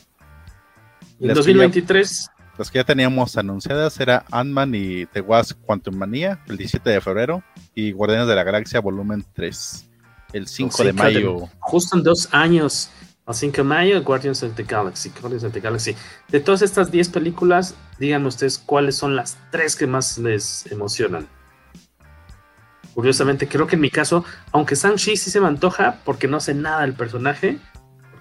Speaker 5: Y en 2023.
Speaker 7: las que ya teníamos anunciadas era Ant-Man y The Wasp Quantum Manía, el 17 de febrero, y Guardianes de la Galaxia, volumen 3, el 5 de mayo.
Speaker 5: justo en dos años. A 5 de mayo, Guardians of the Galaxy. Guardians of the Galaxy. De todas estas 10 películas, díganme ustedes cuáles son las tres que más les emocionan. Curiosamente, creo que en mi caso, aunque Shang-Chi sí se me antoja porque no sé nada del personaje,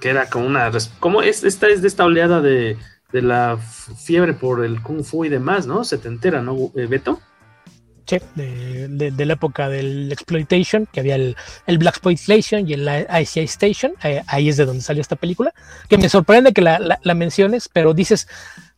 Speaker 5: que era como una. como es, esta es de esta oleada de, de la fiebre por el Kung Fu y demás, ¿no? Se te entera, ¿no, eh,
Speaker 8: De, de, la época del exploitation, que había el, el Black Exploitation y el ICI Station, eh, ahí es de donde salió esta película, que me sorprende que la menciones, pero dices,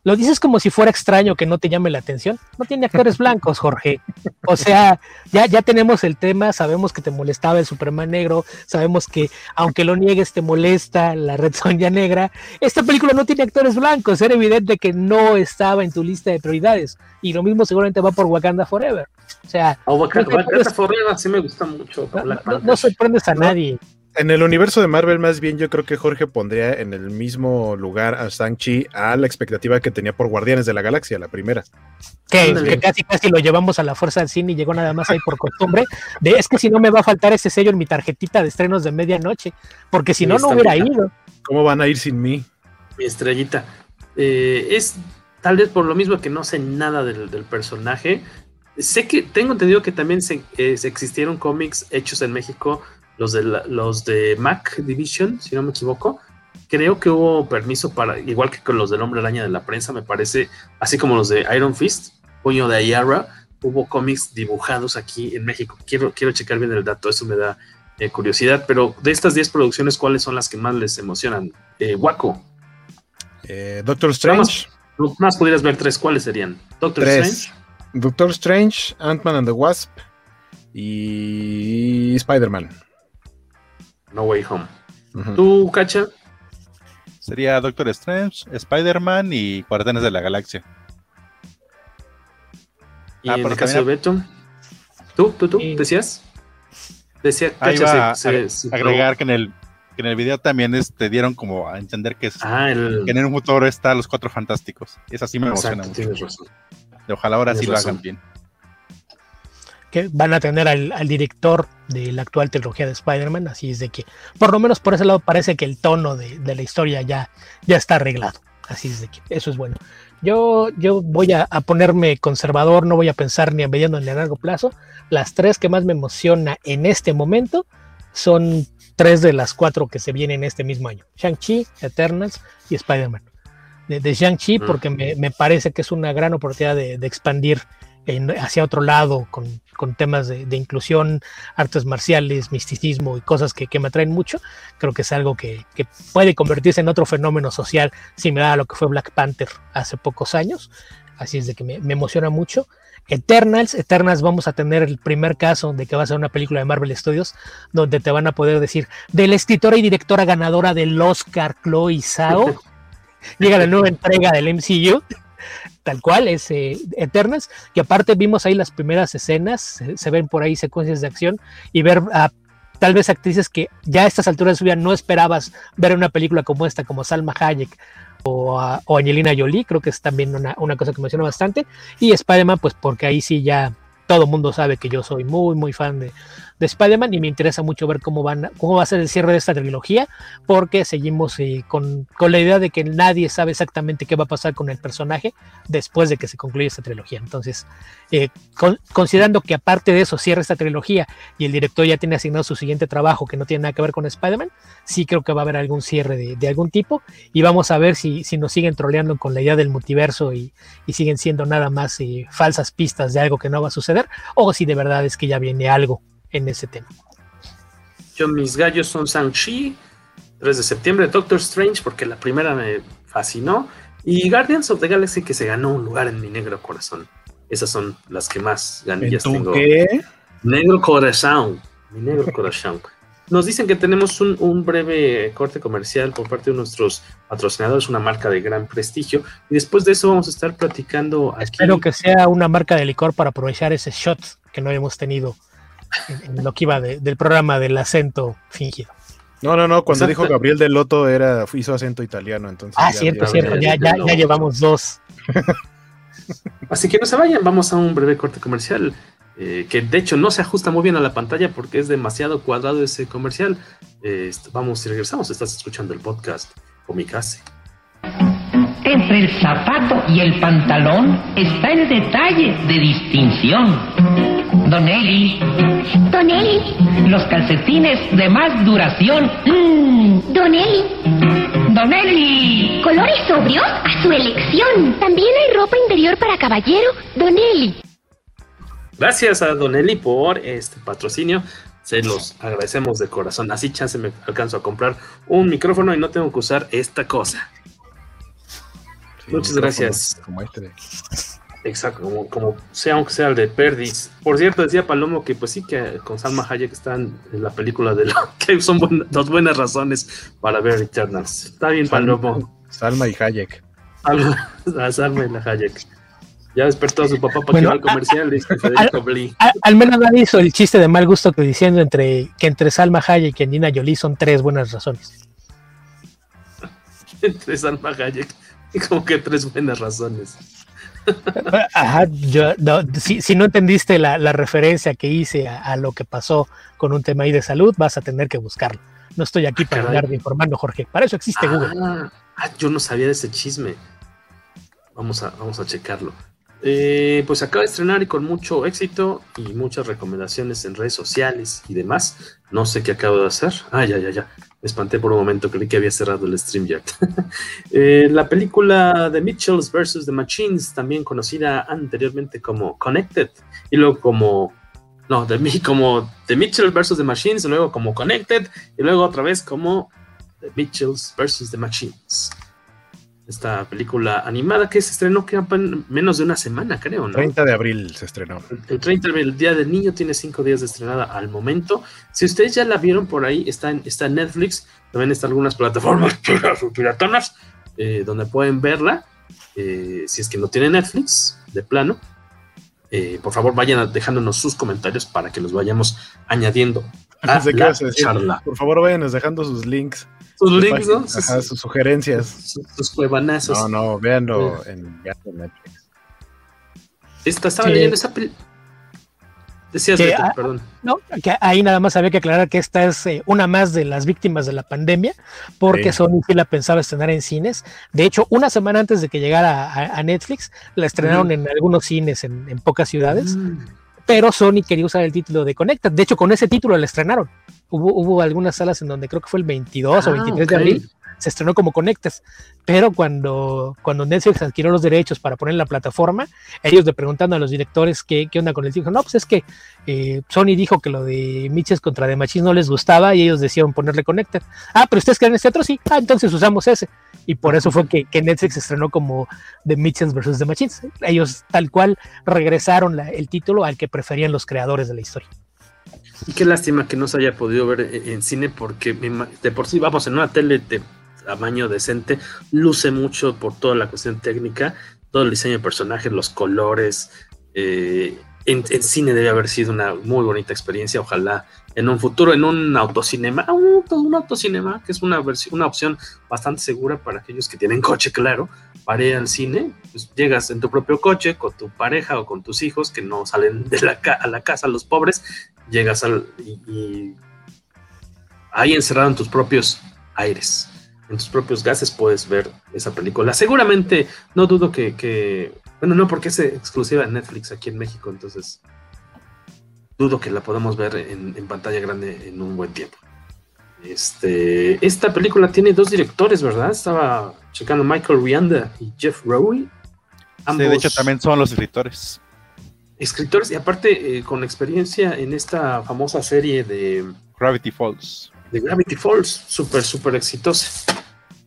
Speaker 8: lo dices como si fuera extraño que no te llame la atención. No tiene actores blancos, Jorge. O sea, ya, ya tenemos el tema, sabemos que te molestaba el Superman negro, sabemos que aunque lo niegues te molesta la Red Sonja negra. Esta película no tiene actores blancos, era evidente que no estaba en tu lista de prioridades. Y lo mismo seguramente va por Wakanda Forever. O sea,
Speaker 5: Wakanda, Forever sí me gusta mucho.
Speaker 8: No, sorprendes a nadie.
Speaker 6: En el universo de Marvel, más bien, yo creo que Jorge pondría en el mismo lugar a Shang-Chi a la expectativa que tenía por Guardianes de la Galaxia, la primera.
Speaker 8: Que, que, casi casi lo llevamos a la fuerza del cine y llegó nada más ahí por costumbre. De es que si no me va a faltar ese sello en mi tarjetita de estrenos de medianoche, porque si no, no hubiera ido.
Speaker 6: ¿Cómo van a ir sin mí?
Speaker 5: Mi estrellita. Eh, es tal vez por lo mismo que no sé nada del, del personaje. Sé que tengo entendido que también se, eh, existieron cómics hechos en México los de, la, los de Mac Division, si no me equivoco. Creo que hubo permiso para, igual que con los del Hombre Araña de la prensa, me parece, así como los de Iron Fist, Puño de Ayara, hubo cómics dibujados aquí en México. Quiero, quiero checar bien el dato, eso me da eh, curiosidad, pero de estas 10 producciones, ¿cuáles son las que más les emocionan? Eh, Waco.
Speaker 6: Eh, Doctor Strange.
Speaker 5: Más, más, pudieras ver tres, ¿cuáles serían?
Speaker 6: Doctor tres. Strange. Doctor Strange, Ant-Man and the Wasp y Spider-Man.
Speaker 5: No Way Home. Uh -huh. ¿Tú, Cacha?
Speaker 7: Sería Doctor Strange, Spider-Man y Guardianes de la Galaxia.
Speaker 5: ¿Y ah, en el caso de Beto? ¿Tú, tú, tú? ¿Decías?
Speaker 7: Decía Cacha iba se, se, a agregar que en el que en el video también te este, dieron como a entender que, es,
Speaker 5: ah, el...
Speaker 7: que en un futuro está los cuatro fantásticos. Es así me emociona
Speaker 5: Exacto, mucho. Razón.
Speaker 7: Ojalá ahora
Speaker 5: tienes
Speaker 7: sí
Speaker 5: razón.
Speaker 7: lo hagan bien
Speaker 8: que van a tener al, al, director de la actual trilogía de Spider-Man, así es de que, por lo menos por ese lado, parece que el tono de, de, la historia ya, ya está arreglado. Así es de que eso es bueno. Yo, yo voy a, a, ponerme conservador, no voy a pensar ni a mediano ni a largo plazo. Las tres que más me emociona en este momento son tres de las cuatro que se vienen este mismo año: Shang-Chi, Eternals y Spider-Man. De, de Shang-Chi, mm. porque me, me, parece que es una gran oportunidad de, de expandir en, hacia otro lado con, con temas de, de, inclusión, artes marciales, misticismo y cosas que, que me atraen mucho, creo que es algo que, que, puede convertirse en otro fenómeno social similar a lo que fue Black Panther hace pocos años. Así es de que me, me emociona mucho. Eternals, Eternals vamos a tener el primer caso de que va a ser una película de Marvel Studios donde te van a poder decir de la escritora y directora ganadora del Oscar, Chloe Zhao, llega la nueva entrega del MCU tal cual, es eh, Eternals, que aparte vimos ahí las primeras escenas, se, ven por ahí secuencias de acción y ver a tal vez actrices que ya a estas alturas de su vida no esperabas ver una película como esta, como Salma Hayek o, Angelina Jolie, creo que es también una, una cosa que menciona bastante, y Spider-Man, pues porque ahí sí ya todo mundo sabe que yo soy muy, muy fan de, de Spider-Man y me interesa mucho ver cómo, van, cómo va a ser el cierre de esta trilogía, porque seguimos eh, con, con, la idea de que nadie sabe exactamente qué va a pasar con el personaje después de que se concluya esta trilogía. Entonces, eh, con, considerando que aparte de eso cierra esta trilogía y el director ya tiene asignado su siguiente trabajo que no tiene nada que ver con Spider-Man, sí creo que va a haber algún cierre de, de, algún tipo y vamos a ver si, si nos siguen troleando con la idea del multiverso y, y siguen siendo nada más eh, falsas pistas de algo que no va a suceder o si de verdad es que ya viene algo en ese tema.
Speaker 5: Yo, mis gallos son Shang-Chi, 3 de septiembre, Doctor Strange, porque la primera me fascinó, y Guardians of the Galaxy, que se ganó un lugar en mi negro corazón. Esas son las que más ganillas tengo.
Speaker 6: ¿Qué?
Speaker 5: Negro corazón. Mi negro corazón. Nos dicen que tenemos un, un, breve corte comercial por parte de nuestros patrocinadores, una marca de gran prestigio. Y después de eso vamos a estar platicando aquí.
Speaker 8: Espero que sea una marca de licor para aprovechar ese shot que no hemos tenido en lo que iba de, del programa del acento fingido.
Speaker 6: No, no, no, cuando Exacto. dijo Gabriel del Loto era, hizo acento italiano, entonces.
Speaker 8: Ah, ya, cierto, ya, cierto, ya, ya, ya, llevamos dos.
Speaker 5: Así que no se vayan, vamos a un breve corte comercial, eh, que de hecho no se ajusta muy bien a la pantalla porque es demasiado cuadrado ese comercial. Eh, vamos y regresamos, estás escuchando el podcast Comicase.
Speaker 9: Entre el zapato y el pantalón está el detalle de distinción. Don Eli.
Speaker 1: Don Eli.
Speaker 9: Los calcetines de más duración.
Speaker 1: Mm. Don Eli.
Speaker 9: Don Eli.
Speaker 1: Colores sobrios a su elección. También hay ropa interior para caballero. Don Eli.
Speaker 5: Gracias a Don Eli por este patrocinio. Se los agradecemos de corazón. Así chance me alcanzo a comprar un micrófono y no tengo que usar esta cosa. Muchas gracias.
Speaker 6: Como este.
Speaker 5: Exacto, como, como, sea, aunque sea el de Perdis. Por cierto, decía Palomo que pues sí que con Salma Hayek están en la película de lo que son buen, dos buenas razones para ver Eternals. Está bien,
Speaker 6: Salma,
Speaker 5: Palomo.
Speaker 6: Salma y Hayek.
Speaker 5: Salma, Salma y la Hayek. Ya despertó a su papá para
Speaker 8: Bueno,
Speaker 5: que va al comercial. dice Federico Blee.
Speaker 8: Al, al menos nadie hizo el chiste de mal gusto que diciendo entre que entre Salma Hayek y Angelina Jolie son tres buenas razones.
Speaker 5: Entre Salma Hayek como que tres buenas razones.
Speaker 8: Ajá, yo, no, si, si no entendiste la, la referencia que hice a, a lo que pasó con un tema ahí de salud, vas a tener que buscarlo. No estoy aquí para
Speaker 5: caray.
Speaker 8: andar de informando, Jorge. Para eso existe Google.
Speaker 5: Ah, ah, yo no sabía de ese chisme. Vamos a, vamos a checarlo. Eh, pues acaba de estrenar y con mucho éxito y muchas recomendaciones en redes sociales y demás. No sé qué acabo de hacer. Ah, ya, ya, ya. Me espanté por un momento, creí que había cerrado el StreamYard. Eh, la película The Mitchells vs. The Machines, también conocida anteriormente como Connected, y luego como. No, de mí como The Mitchells vs. The Machines, luego como Connected, y luego otra vez como The Mitchells vs. The Machines. Esta película animada que se estrenó que menos de una semana, creo, ¿no?
Speaker 6: 30 de abril se estrenó.
Speaker 5: El 30 de abril, el Día del Niño, tiene cinco días de estrenada al momento. Si ustedes ya la vieron por ahí, está en, está en Netflix, también está en algunas plataformas piratonas eh, donde pueden verla. Eh, si es que no tienen Netflix, de plano, eh, por favor vayan dejándonos sus comentarios para que los vayamos añadiendo. a la charla.
Speaker 6: Por favor, vayan dejando sus links.
Speaker 5: Sus links, ¿no?
Speaker 6: páginas, ajá, sus sugerencias.
Speaker 5: Sus, sus cuevanazos.
Speaker 6: No, no, véanlo en, Netflix.
Speaker 5: Esta, estaba
Speaker 8: Sí.
Speaker 5: leyendo esa película. Decías,
Speaker 8: Que,
Speaker 5: Beto, perdón.
Speaker 8: No, que ahí nada más había que aclarar que esta es eh, una más de las víctimas de la pandemia, porque
Speaker 6: Sí.
Speaker 8: Sony sí la pensaba estrenar en cines. De hecho, una semana antes de que llegara a, a Netflix, la estrenaron en algunos cines en, en pocas ciudades,
Speaker 5: Mm.
Speaker 8: pero Sony quería usar el título de Connected. De hecho, con ese título la estrenaron. Hubo, hubo algunas salas en donde creo que fue el 22 o
Speaker 5: Ah,
Speaker 8: 23
Speaker 5: ok.
Speaker 8: de abril, se estrenó como Connected. Pero cuando, cuando Netflix adquirió los derechos para poner en la plataforma, ellos le preguntando a los directores qué, qué onda con el título. No, pues es que eh, Sony dijo que lo de Mitches contra The Machines no les gustaba y ellos decidieron ponerle Connected. Ah, pero ustedes quieren este otro, sí. Ah, entonces usamos ese. Y por eso fue que, que Netflix estrenó como The Mitches vs. The Machines. Ellos tal cual regresaron la- el título al que preferían los creadores de la historia.
Speaker 5: Y qué lástima que no se haya podido ver en, en cine porque de por sí, vamos, en una tele de tamaño decente, luce mucho por toda la cuestión técnica, todo el diseño de personajes, los colores. eh, en, cine debe haber sido una muy bonita experiencia. Ojalá en un futuro, en un autocinema, ah, un, un autocinema, que es una, una opción bastante segura para aquellos que tienen coche, claro, para ir al cine, pues llegas en tu propio coche con tu pareja o con tus hijos que no salen de la a la casa, los pobres, llegas al, y, ahí encerrado en tus propios aires, en tus propios gases puedes ver esa película. Seguramente, no dudo que- bueno, no porque es exclusiva de Netflix aquí en México, entonces dudo que la podamos ver en, en pantalla grande en un buen tiempo. Este, esta película tiene dos directores, ¿verdad? Estaba checando Michael Rianda y Jeff Rowe.
Speaker 7: Sí, de hecho, también son los escritores.
Speaker 5: escritores y aparte eh, con experiencia en esta famosa serie de
Speaker 7: Gravity Falls.
Speaker 5: de Gravity Falls, súper, súper exitosa.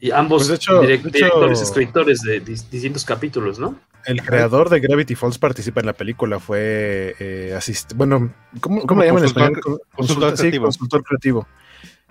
Speaker 5: Y ambos
Speaker 6: Pues de hecho-
Speaker 5: direct-
Speaker 6: de hecho-
Speaker 5: directores, escritores de dis- distintos capítulos, ¿no?
Speaker 6: El creador de Gravity Falls participa en la película, fue eh, asist- bueno, ¿cómo, cómo le llaman en
Speaker 7: consultor-
Speaker 6: español? Con-
Speaker 7: consultor
Speaker 6: sí,
Speaker 7: creativo.
Speaker 6: consultor creativo.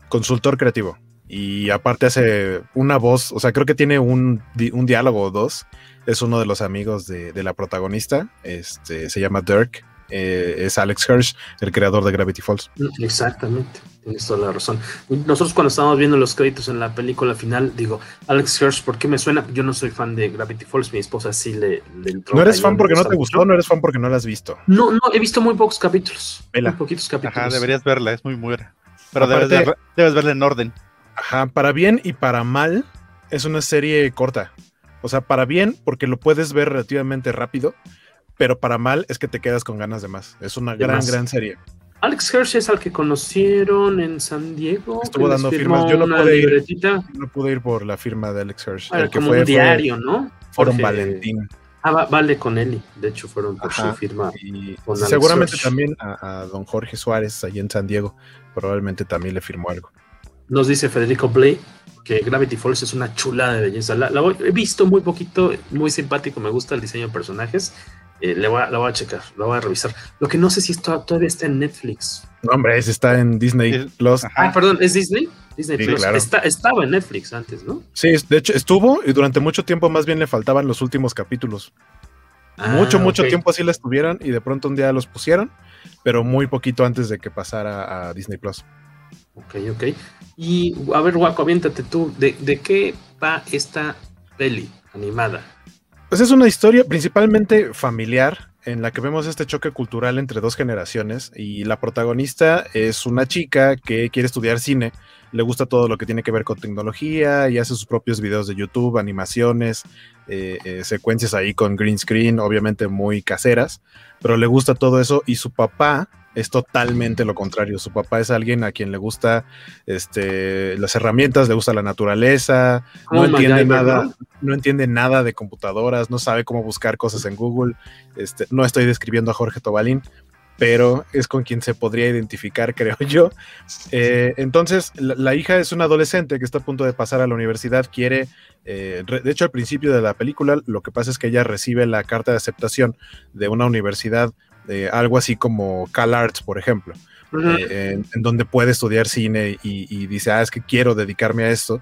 Speaker 6: Consultor creativo. Y aparte hace una voz, o sea, creo que tiene un, di- un diálogo o dos. Es uno de los amigos de, de la protagonista. Este se llama Dirk. Eh, es Alex Hirsch, el creador de Gravity Falls.
Speaker 5: Exactamente, tienes toda la razón. Nosotros cuando estábamos viendo los créditos en la película final, digo, Alex Hirsch, ¿por qué me suena? Yo no soy fan de Gravity Falls, mi esposa sí le, le entró.
Speaker 6: No eres fan porque no te
Speaker 5: mucho.
Speaker 6: gustó, no eres fan porque no la has visto.
Speaker 5: No, no, he visto muy pocos capítulos.
Speaker 6: Vela.
Speaker 5: Muy poquitos capítulos.
Speaker 7: Ajá, deberías verla, es muy buena. Pero debes verla en orden.
Speaker 6: Ajá, para bien y para mal es una serie corta. O sea, para bien porque lo puedes ver relativamente rápido, pero para mal es que te quedas con ganas de más. Es una gran,
Speaker 5: más.
Speaker 6: gran serie.
Speaker 5: Alex Hirsch es al que conocieron en San Diego.
Speaker 6: Estuvo dando firmas. Yo no pude ir. No pude ir por la firma de Alex Hirsch.
Speaker 5: Era
Speaker 6: El que
Speaker 5: como
Speaker 6: fue
Speaker 5: un
Speaker 6: fue
Speaker 5: diario, ¿no?
Speaker 6: Fueron
Speaker 5: Jorge-
Speaker 6: Valentín.
Speaker 5: Ah, va- vale con Eli. De hecho, fueron por
Speaker 6: Ajá.
Speaker 5: su firma.
Speaker 6: Y
Speaker 5: con Alex
Speaker 6: seguramente
Speaker 5: Hirsch.
Speaker 6: también a, a don Jorge Suárez, allí en San Diego, probablemente también le firmó algo.
Speaker 5: Nos dice Federico Blay que Gravity Falls es una chula de belleza. La, la voy- he visto muy poquito, muy simpático, me gusta el diseño de personajes. Eh, le voy a, la voy a checar, la voy a revisar. Lo que no sé si esto todavía está en Netflix.
Speaker 6: No, hombre, ese está en Disney Plus.
Speaker 5: Ah, perdón, ¿es Disney? Disney
Speaker 6: Sí,
Speaker 5: Plus.
Speaker 6: claro.
Speaker 5: Está- estaba en Netflix antes, ¿no?
Speaker 6: Sí, de hecho estuvo y durante mucho tiempo más bien le faltaban los últimos capítulos. mucho, mucho
Speaker 5: ok.
Speaker 6: tiempo así la estuvieron y de pronto un día los pusieron, pero muy poquito antes de que pasara a Disney Plus.
Speaker 5: Ok, ok. Y a ver, Guaco, aviéntate tú. ¿De, de qué va esta peli animada?
Speaker 6: Pues es una historia principalmente familiar en la que vemos este choque cultural entre dos generaciones y la protagonista es una chica que quiere estudiar cine, le gusta todo lo que tiene que ver con tecnología y hace sus propios videos de YouTube, animaciones, eh, eh, secuencias ahí con green screen, obviamente muy caseras, pero le gusta todo eso y su papá es totalmente lo contrario. Su papá es alguien a quien le gusta este, las herramientas, le gusta la naturaleza, no
Speaker 5: Oh,
Speaker 6: entiende nada,
Speaker 5: ¿no?
Speaker 6: no entiende nada de computadoras, no sabe cómo buscar cosas en Google. Este, no estoy describiendo a Jorge Tobalín, pero es con quien se podría identificar, creo yo. Eh, entonces, la, la hija es una adolescente que está a punto de pasar a la universidad, quiere, eh, re- de hecho, al principio de la película, lo que pasa es que ella recibe la carta de aceptación de una universidad, eh, algo así como CalArts, por ejemplo. Eh, en, en donde puede estudiar cine y, y dice, ah, es que quiero dedicarme a esto.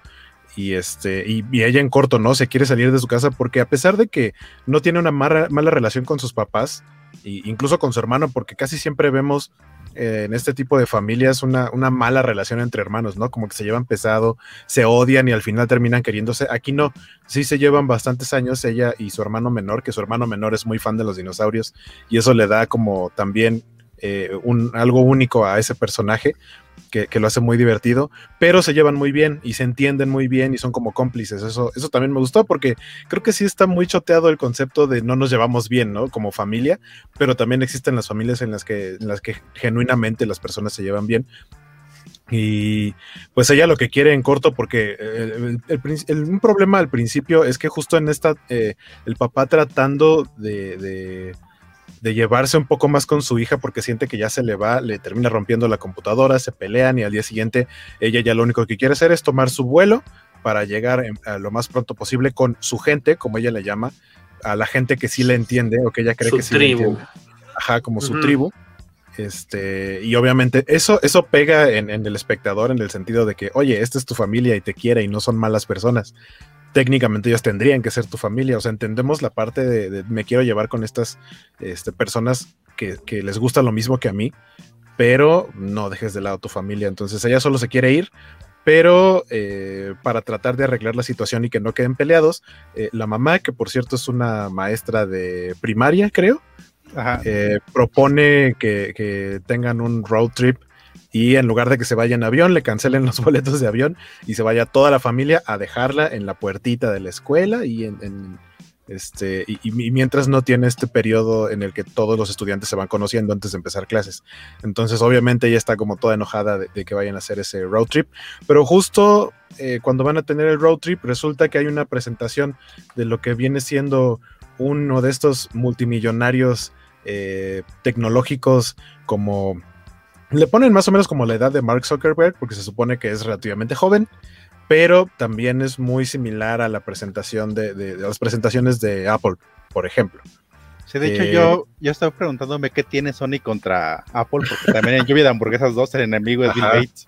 Speaker 6: Y, este, y, y ella en corto, ¿no? Se quiere salir de su casa porque a pesar de que no tiene una mala, mala relación con sus papás, e incluso con su hermano, porque casi siempre vemos eh, en este tipo de familias una, una mala relación entre hermanos, ¿no? Como que se llevan pesado, se odian y al final terminan queriéndose. Aquí no, sí se llevan bastantes años ella y su hermano menor, que su hermano menor es muy fan de los dinosaurios y eso le da como también eh, un, algo único a ese personaje que, lo hace muy divertido, pero se llevan muy bien y se entienden muy bien y son como cómplices. Eso, eso también me gustó porque creo que sí está muy choteado el concepto de no nos llevamos bien, ¿no? Como familia, pero también existen las familias en las que, en las que genuinamente las personas se llevan bien. Y pues ella lo que quiere en corto, porque el, el, un problema al principio es que justo en esta, eh, el papá tratando de de llevarse un poco más con su hija porque siente que ya se le va, le termina rompiendo la computadora, se pelean y al día siguiente ella ya lo único que quiere hacer es tomar su vuelo para llegar a lo más pronto posible con su gente, como ella le llama, a la gente que sí le entiende o que ella cree
Speaker 5: su
Speaker 6: que sí
Speaker 5: tribu.
Speaker 6: le entiende. Ajá, como uh -huh. su tribu. Este, y obviamente eso, eso pega en, en el espectador en el sentido de que, oye, esta es tu familia y te quiere y no son malas personas técnicamente ellos tendrían que ser tu familia. O sea, entendemos la parte de, de me quiero llevar con estas este, personas que, que, les gusta lo mismo que a mí, pero no dejes de lado tu familia. Entonces ella solo se quiere ir, pero eh, para tratar de arreglar la situación y que no queden peleados, eh, la mamá, que por cierto es una maestra de primaria, creo, eh, propone que, que tengan un road trip y en lugar de que se vaya en avión, le cancelen los boletos de avión y se vaya toda la familia a dejarla en la puertita de la escuela y en, este y, mientras no tiene este periodo en el que todos los estudiantes se van conociendo antes de empezar clases. Entonces, obviamente, ella está como toda enojada de, de que vayan a hacer ese road trip, pero justo eh, cuando van a tener el road trip, resulta que hay una presentación de lo que viene siendo uno de estos multimillonarios eh, tecnológicos como le ponen más o menos como la edad de Mark Zuckerberg, porque se supone que es relativamente joven, pero también es muy similar a la presentación de, de, de las presentaciones de Apple, por ejemplo.
Speaker 7: Sí, de hecho, eh, yo, yo estaba preguntándome qué tiene Sony contra Apple, porque también en Lluvia de Hamburguesas 2 el enemigo es Bill Gates.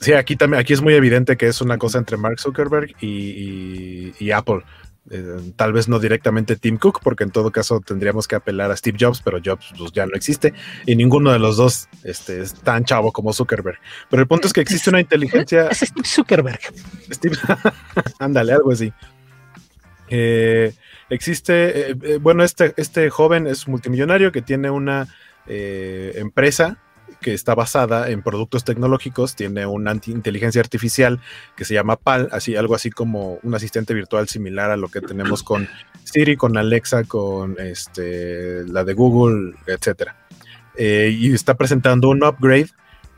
Speaker 6: Sí, aquí también, aquí es muy evidente que es una cosa entre Mark Zuckerberg y, y, y Apple. Eh, tal vez no directamente Tim Cook, porque en todo caso tendríamos que apelar a Steve Jobs, pero Jobs pues, ya no existe y ninguno de los dos este, es tan chavo como Zuckerberg. Pero el punto es que existe una inteligencia.
Speaker 8: Es Steve Zuckerberg.
Speaker 6: Steve... Ándale, algo así. Eh, existe, eh, bueno, este, este joven es multimillonario que tiene una empresa que está basada en productos tecnológicos, tiene una inteligencia artificial que se llama PAL, así, algo así como un asistente virtual similar a lo que tenemos con Siri, con Alexa, con este, la de Google, etc. Eh, y está presentando un upgrade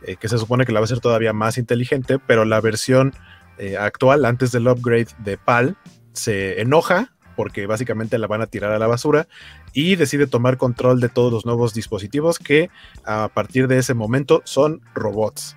Speaker 6: eh, que se supone que la va a ser todavía más inteligente, pero la versión eh, actual, antes del upgrade de PAL, se enoja porque básicamente la van a tirar a la basura y decide tomar control de todos los nuevos dispositivos que a partir de ese momento son robots.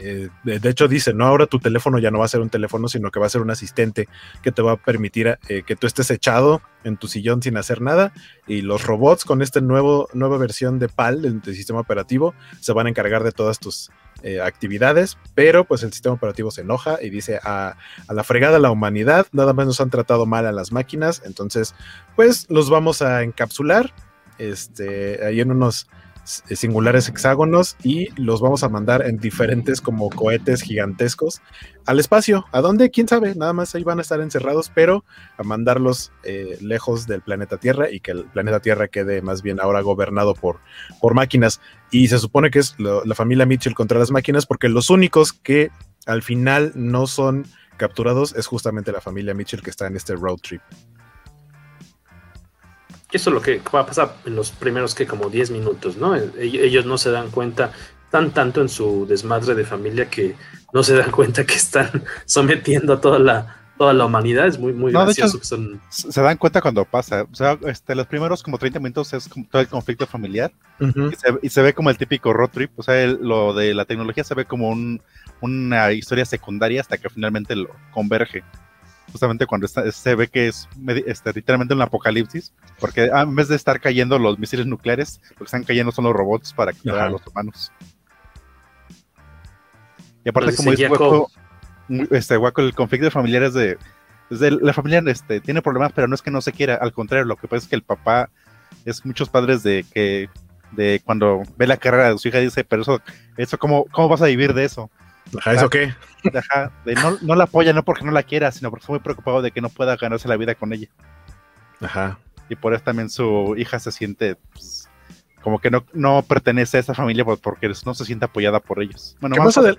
Speaker 6: eh, de, hecho dice, no, ahora tu teléfono ya no va a ser un teléfono, sino que va a ser un asistente que te va a permitir eh, que tú estés echado en tu sillón sin hacer nada y los robots con esta nueva versión de PAL, del sistema operativo, se van a encargar de todas tus eh, actividades, pero pues el sistema operativo se enoja y dice a, a, la fregada la humanidad, nada más nos han tratado mal a las máquinas, entonces pues los vamos a encapsular este, ahí en unos singulares hexágonos y los vamos a mandar en diferentes como cohetes gigantescos al espacio. ¿A dónde? ¿Quién sabe? Nada más ahí van a estar encerrados, pero a mandarlos eh, lejos del planeta Tierra y que el planeta Tierra quede más bien ahora gobernado por, por máquinas. Y se supone que es la familia Mitchell contra las máquinas porque los únicos que al final no son capturados es justamente la familia Mitchell que está en este road trip.
Speaker 5: Eso es lo que va a pasar en los primeros que como 10 minutos, ¿no? Ellos no se dan cuenta, están tanto en su desmadre de familia que no se dan cuenta que están sometiendo a toda la, toda la humanidad. Es muy, muy
Speaker 7: no,
Speaker 5: gracioso.
Speaker 7: Hecho, son... Se dan cuenta cuando pasa. O sea, este, los primeros como 30 minutos es como todo el conflicto familiar uh -huh. y, se, y, se, ve como el típico road trip. O sea, el, lo de la tecnología se ve como un, una historia secundaria hasta que finalmente lo converge justamente cuando está, se ve que es este, literalmente un apocalipsis, porque ah, en vez de estar cayendo los misiles nucleares, lo que están cayendo son los robots para capturar a los humanos. Y aparte, como dice Waco, este, Waco, el conflicto de familiares de, de la familia este, tiene problemas, pero no es que no se quiera, al contrario, lo que pasa es que el papá es muchos padres de que de cuando ve la carrera de su hija dice, pero eso, eso ¿cómo, cómo vas a vivir de eso?
Speaker 6: Ajá, ¿eso qué?
Speaker 7: Ajá, de no, no, la apoya no porque no la quiera, sino porque está muy preocupado de que no pueda ganarse la vida con ella.
Speaker 6: Ajá.
Speaker 7: Y por eso también su hija se siente pues, como que no, no pertenece a esa familia porque no se siente apoyada por ellos.
Speaker 6: Bueno, más, más, adel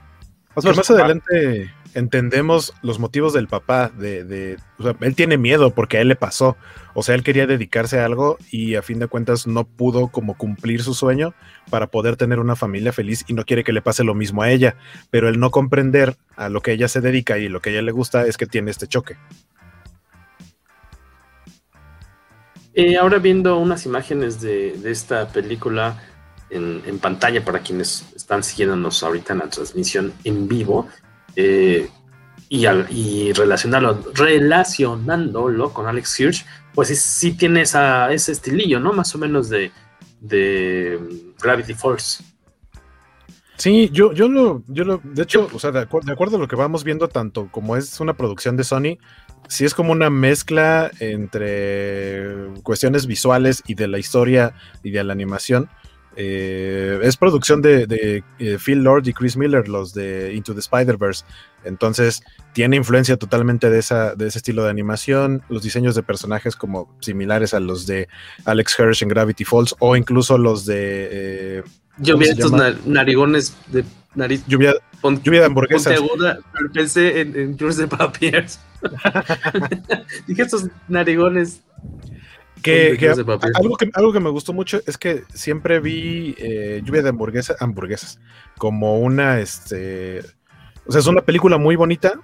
Speaker 6: más, más adelante entendemos los motivos del papá, de, de o sea, él tiene miedo porque a él le pasó, o sea, él quería dedicarse a algo y a fin de cuentas no pudo como cumplir su sueño para poder tener una familia feliz y no quiere que le pase lo mismo a ella, pero el no comprender a lo que ella se dedica y lo que a ella le gusta es que tiene este choque. Eh, ahora viendo unas imágenes de, de esta película en, en, pantalla para quienes están siguiéndonos ahorita en la transmisión en vivo, eh, y, relacionarlo, relacionándolo con Alex Hirsch, pues sí, sí tiene esa, ese estilillo, ¿no? Más o menos de, de Gravity Force. Sí, yo, yo lo, yo lo, de hecho, o sea, de, acu de, acuerdo a lo que vamos viendo, tanto como es una producción de Sony, sí es como una mezcla entre cuestiones visuales y de la historia y de la animación. Eh, es producción de, de, de, Phil Lord y Chris Miller, los de Into the Spider-Verse. Entonces, tiene influencia totalmente de, esa, de ese estilo de animación. Los diseños de personajes como similares a los de Alex Hirsch en Gravity Falls o incluso los de. Eh,
Speaker 5: Yo vi estos nar narigones de nariz.
Speaker 6: Lluvia,
Speaker 5: pon,
Speaker 6: lluvia de hamburguesas.
Speaker 5: Aguda, pensé en, en Jules de Papiers. Dije estos narigones
Speaker 6: que, que algo, que, algo que me gustó mucho es que siempre vi eh, Lluvia de hamburguesas, hamburguesas como una, este, o sea, es una película muy bonita,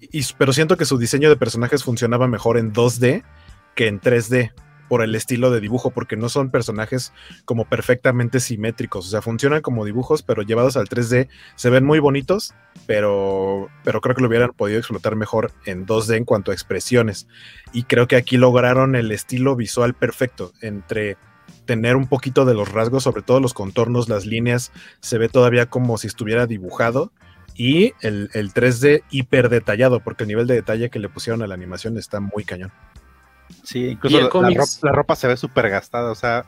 Speaker 6: y, pero siento que su diseño de personajes funcionaba mejor en 2D que en 3D por el estilo de dibujo, porque no son personajes como perfectamente simétricos, o sea, funcionan como dibujos, pero llevados al 3D se ven muy bonitos, pero, pero creo que lo hubieran podido explotar mejor en 2D en cuanto a expresiones. Y creo que aquí lograron el estilo visual perfecto entre tener un poquito de los rasgos, sobre todo los contornos, las líneas, se ve todavía como si estuviera dibujado. Y el, el 3D hiper detallado, porque el nivel de detalle que le pusieron a la animación está muy cañón.
Speaker 7: Sí, incluso la, la, ropa, la, ropa, se ve súper gastada, o sea,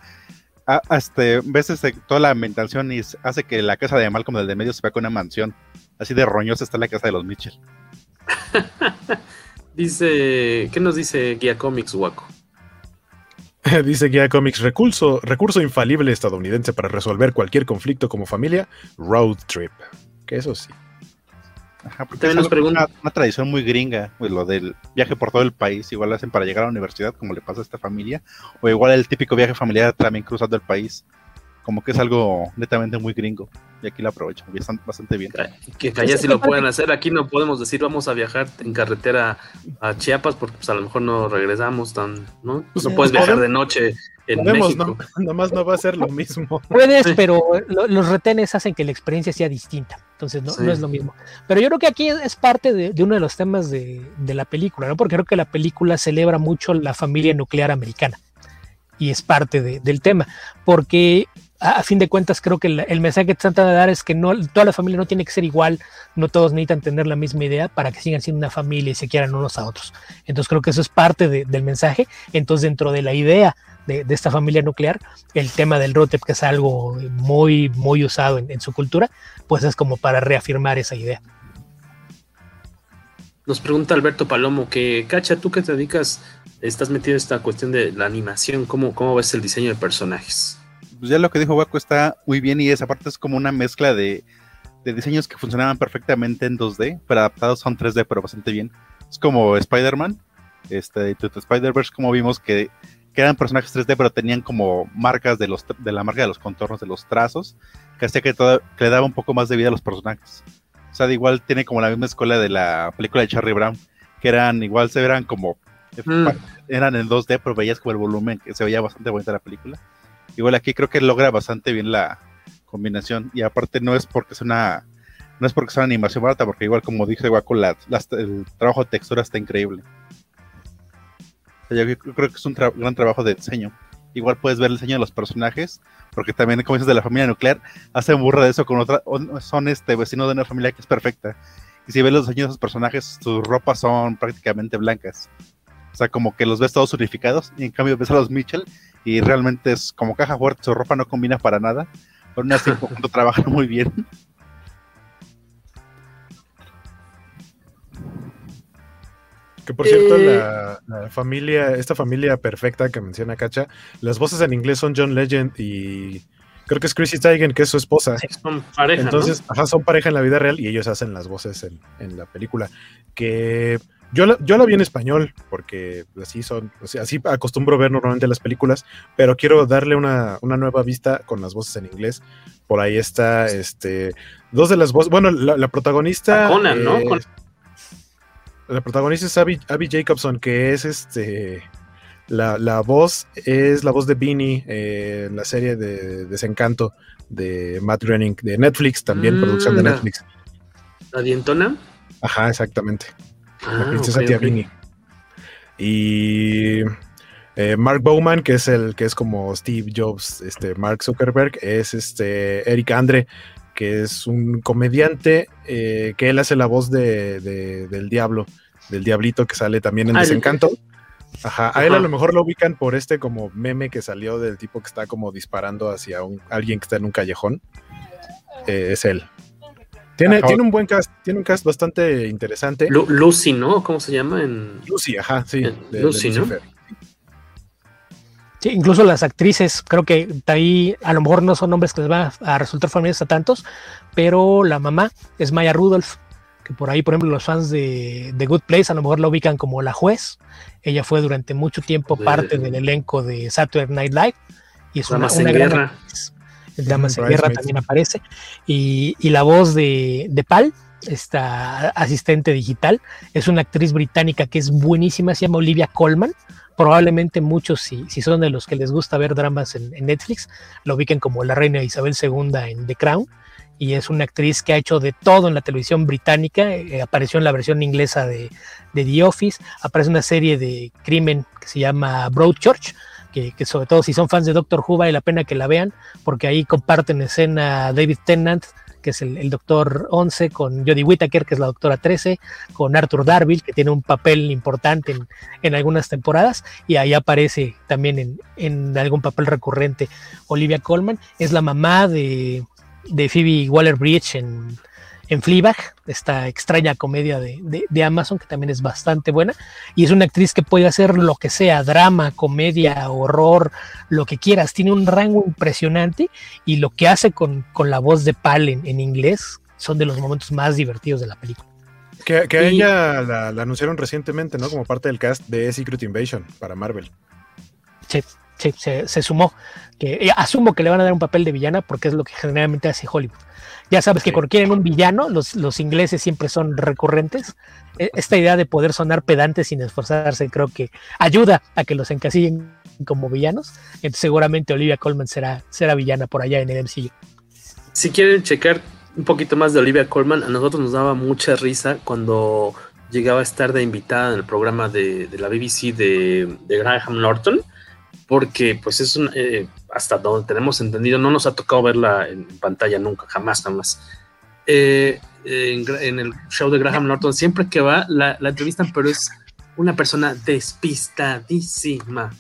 Speaker 7: a, a este, ves este, toda la ambientación y hace que la casa de Malcolm del de medio se vea con una mansión. Así de roñosa está la casa de los Mitchell.
Speaker 5: dice, ¿qué nos dice Guía Comics, Waco?
Speaker 6: dice Guía Comics, recurso, recurso infalible estadounidense para resolver cualquier conflicto como familia, road trip. Que eso sí.
Speaker 7: Ajá, porque También nos pregunta una, una, tradición muy gringa, pues lo del viaje por todo el país, igual lo hacen para llegar a la universidad, como le pasa a esta familia, o igual el típico viaje familiar también cruzando el país, como que es algo netamente muy gringo, y aquí lo aprovechan bastante bien.
Speaker 5: Que, que allá sí lo pueden hacer, aquí no podemos decir vamos a viajar en carretera a Chiapas, porque pues a lo mejor no regresamos tan, ¿no? Pues, no puedes viajar de noche en
Speaker 6: Podemos,
Speaker 5: México.
Speaker 6: No, nomás no va a ser lo mismo.
Speaker 8: Puedes, pero lo, los retenes hacen que la experiencia sea distinta. Entonces no, no, es lo mismo. Pero yo creo que aquí es parte de, de uno de los temas de, de, la película, ¿no? Porque creo que la película celebra mucho la familia nuclear americana. Y es parte de, del tema. Porque a, a, fin de cuentas creo que el, el mensaje que tratan de dar es que no, toda la familia no tiene que ser igual, no todos necesitan tener la misma idea para que sigan siendo una familia y se quieran unos a otros. Entonces creo que eso es parte de, del mensaje. Entonces dentro de la idea de, de, esta familia nuclear, el tema del ROTEP, que es algo muy, muy usado en, en, su cultura, pues es como para reafirmar esa idea.
Speaker 5: Nos pregunta Alberto Palomo que, Cacha, tú que te dedicas, estás metido en esta cuestión de la animación, ¿cómo, cómo ves el diseño de personajes?
Speaker 7: Pues ya lo que dijo Waco está muy bien y esa parte es como una mezcla de, de diseños que funcionaban perfectamente en 2D, pero adaptados a un 3D, pero bastante bien. Es como Spider-Man, este, Spider-Verse, como vimos que que eran personajes 3D, pero tenían como marcas de, los, de la marca de los contornos, de los trazos, que hacía que, todo, que le daba un poco más de vida a los personajes. O sea, de igual tiene como la misma escuela de la película de Charlie Brown, que eran igual se veran como mm. eran en 2D, pero veías como el volumen, que se veía bastante bonita la película. Igual aquí creo que logra bastante bien la combinación, y aparte no es porque es una no es porque sea una animación barata, porque igual como dije Waco, la, la, el trabajo de textura está increíble. Yo creo que es un tra gran trabajo de diseño. Igual puedes ver el diseño de los personajes, porque también, como dices, de la familia nuclear, hacen burra de eso con otra. Son este vecino de una familia que es perfecta. Y si ves los diseños de esos personajes, sus ropas son prácticamente blancas. O sea, como que los ves todos unificados, y en cambio ves a los Mitchell, y realmente es como caja fuerte, su ropa no combina para nada. Pero aún así, trabajan muy bien.
Speaker 6: Que por cierto, eh... la, la, familia, esta familia perfecta que menciona Cacha, las voces en inglés son John Legend y creo que es Chrissy Teigen, que es su esposa.
Speaker 5: Sí, son pareja.
Speaker 6: Entonces,
Speaker 5: ¿no?
Speaker 6: ajá, son pareja en la vida real y ellos hacen las voces en, en la película. Que yo la, yo la, vi en español, porque así son, o sea, así acostumbro ver normalmente las películas, pero quiero darle una, una, nueva vista con las voces en inglés. Por ahí está, este, dos de las voces, bueno, la, la protagonista.
Speaker 5: A Conan, eh, ¿no? Con
Speaker 6: la protagonista es Abby, Abby, Jacobson, que es este. La, la, voz es la voz de Beanie eh, en la serie de Desencanto de Matt Groening de Netflix, también mm, producción de Netflix.
Speaker 5: ¿La dientona?
Speaker 6: Ajá, exactamente. Ah, la princesa okay, tía okay. Beanie. Y eh, Mark Bowman, que es el que es como Steve Jobs, este Mark Zuckerberg, es este Eric Andre, que es un comediante eh, que él hace la voz de, de, del diablo, del diablito que sale también en ah, Desencanto. Ajá, a él a lo mejor lo ubican por este como meme que salió del tipo que está como disparando hacia un, alguien que está en un callejón. Eh, es él. Tiene, tiene, un buen cast, tiene un cast bastante interesante.
Speaker 5: Lu Lucy, ¿no? ¿Cómo se llama? En...
Speaker 6: Lucy, ajá, sí.
Speaker 5: De, Lucy, de ¿no?
Speaker 8: Sí, incluso las actrices, creo que ahí a lo mejor no son nombres que les van a, resultar familiares a tantos, pero la mamá es Maya Rudolph, que por ahí, por ejemplo, los fans de, de Good Place a lo mejor la ubican como la juez. Ella fue durante mucho tiempo de, parte del elenco de Saturday Night Live y es una, una gran
Speaker 5: guerra.
Speaker 8: El Damas en Guerra también aparece. Y, y la voz de, de Pal, esta asistente digital, es una actriz británica que es buenísima, se llama Olivia Colman probablemente muchos, si, si, son de los que les gusta ver dramas en, Netflix, lo ubiquen como la reina Isabel II en The Crown. Y es una actriz que ha hecho de todo en la televisión británica. Eh, apareció en la versión inglesa de, de, The Office. Aparece una serie de crimen que se llama Broadchurch. Que, que, sobre todo si son fans de Doctor Who vale la pena que la vean, porque ahí comparten escena David Tennant, que es el, doctor 11, con Jodie Whittaker, que es la doctora 13, con Arthur Darville, que tiene un papel importante en, en algunas temporadas, y ahí aparece también en, en, algún papel recurrente Olivia Colman, es la mamá de, de Phoebe Waller-Bridge en, en Fleabag, esta extraña comedia de, de, de, Amazon, que también es bastante buena, y es una actriz que puede hacer lo que sea, drama, comedia, horror, lo que quieras, tiene un rango impresionante, y lo que hace con, con la voz de Pal en, en, inglés son de los momentos más divertidos de la película.
Speaker 6: Que, que y, ella la, la, anunciaron recientemente, ¿no? Como parte del cast de Secret Invasion para Marvel.
Speaker 8: Sí, sí se, se sumó. Que, eh, asumo que le van a dar un papel de villana porque es lo que generalmente hace Hollywood. Ya sabes que cuando quieren un villano, los, los, ingleses siempre son recurrentes. E, Esta idea de poder sonar pedantes sin esforzarse creo que ayuda a que los encasillen como villanos. Entonces seguramente Olivia Colman será, será villana por allá en el MCU.
Speaker 5: Si quieren checar un poquito más de Olivia Colman, a nosotros nos daba mucha risa cuando llegaba a estar de invitada en el programa de, de la BBC de, de, Graham Norton, porque pues es un, eh, hasta donde tenemos entendido, no nos ha tocado verla en pantalla nunca, jamás, jamás. Eh, en, en, el show de Graham Norton, siempre que va, la, la entrevistan, pero es una persona despistadísima,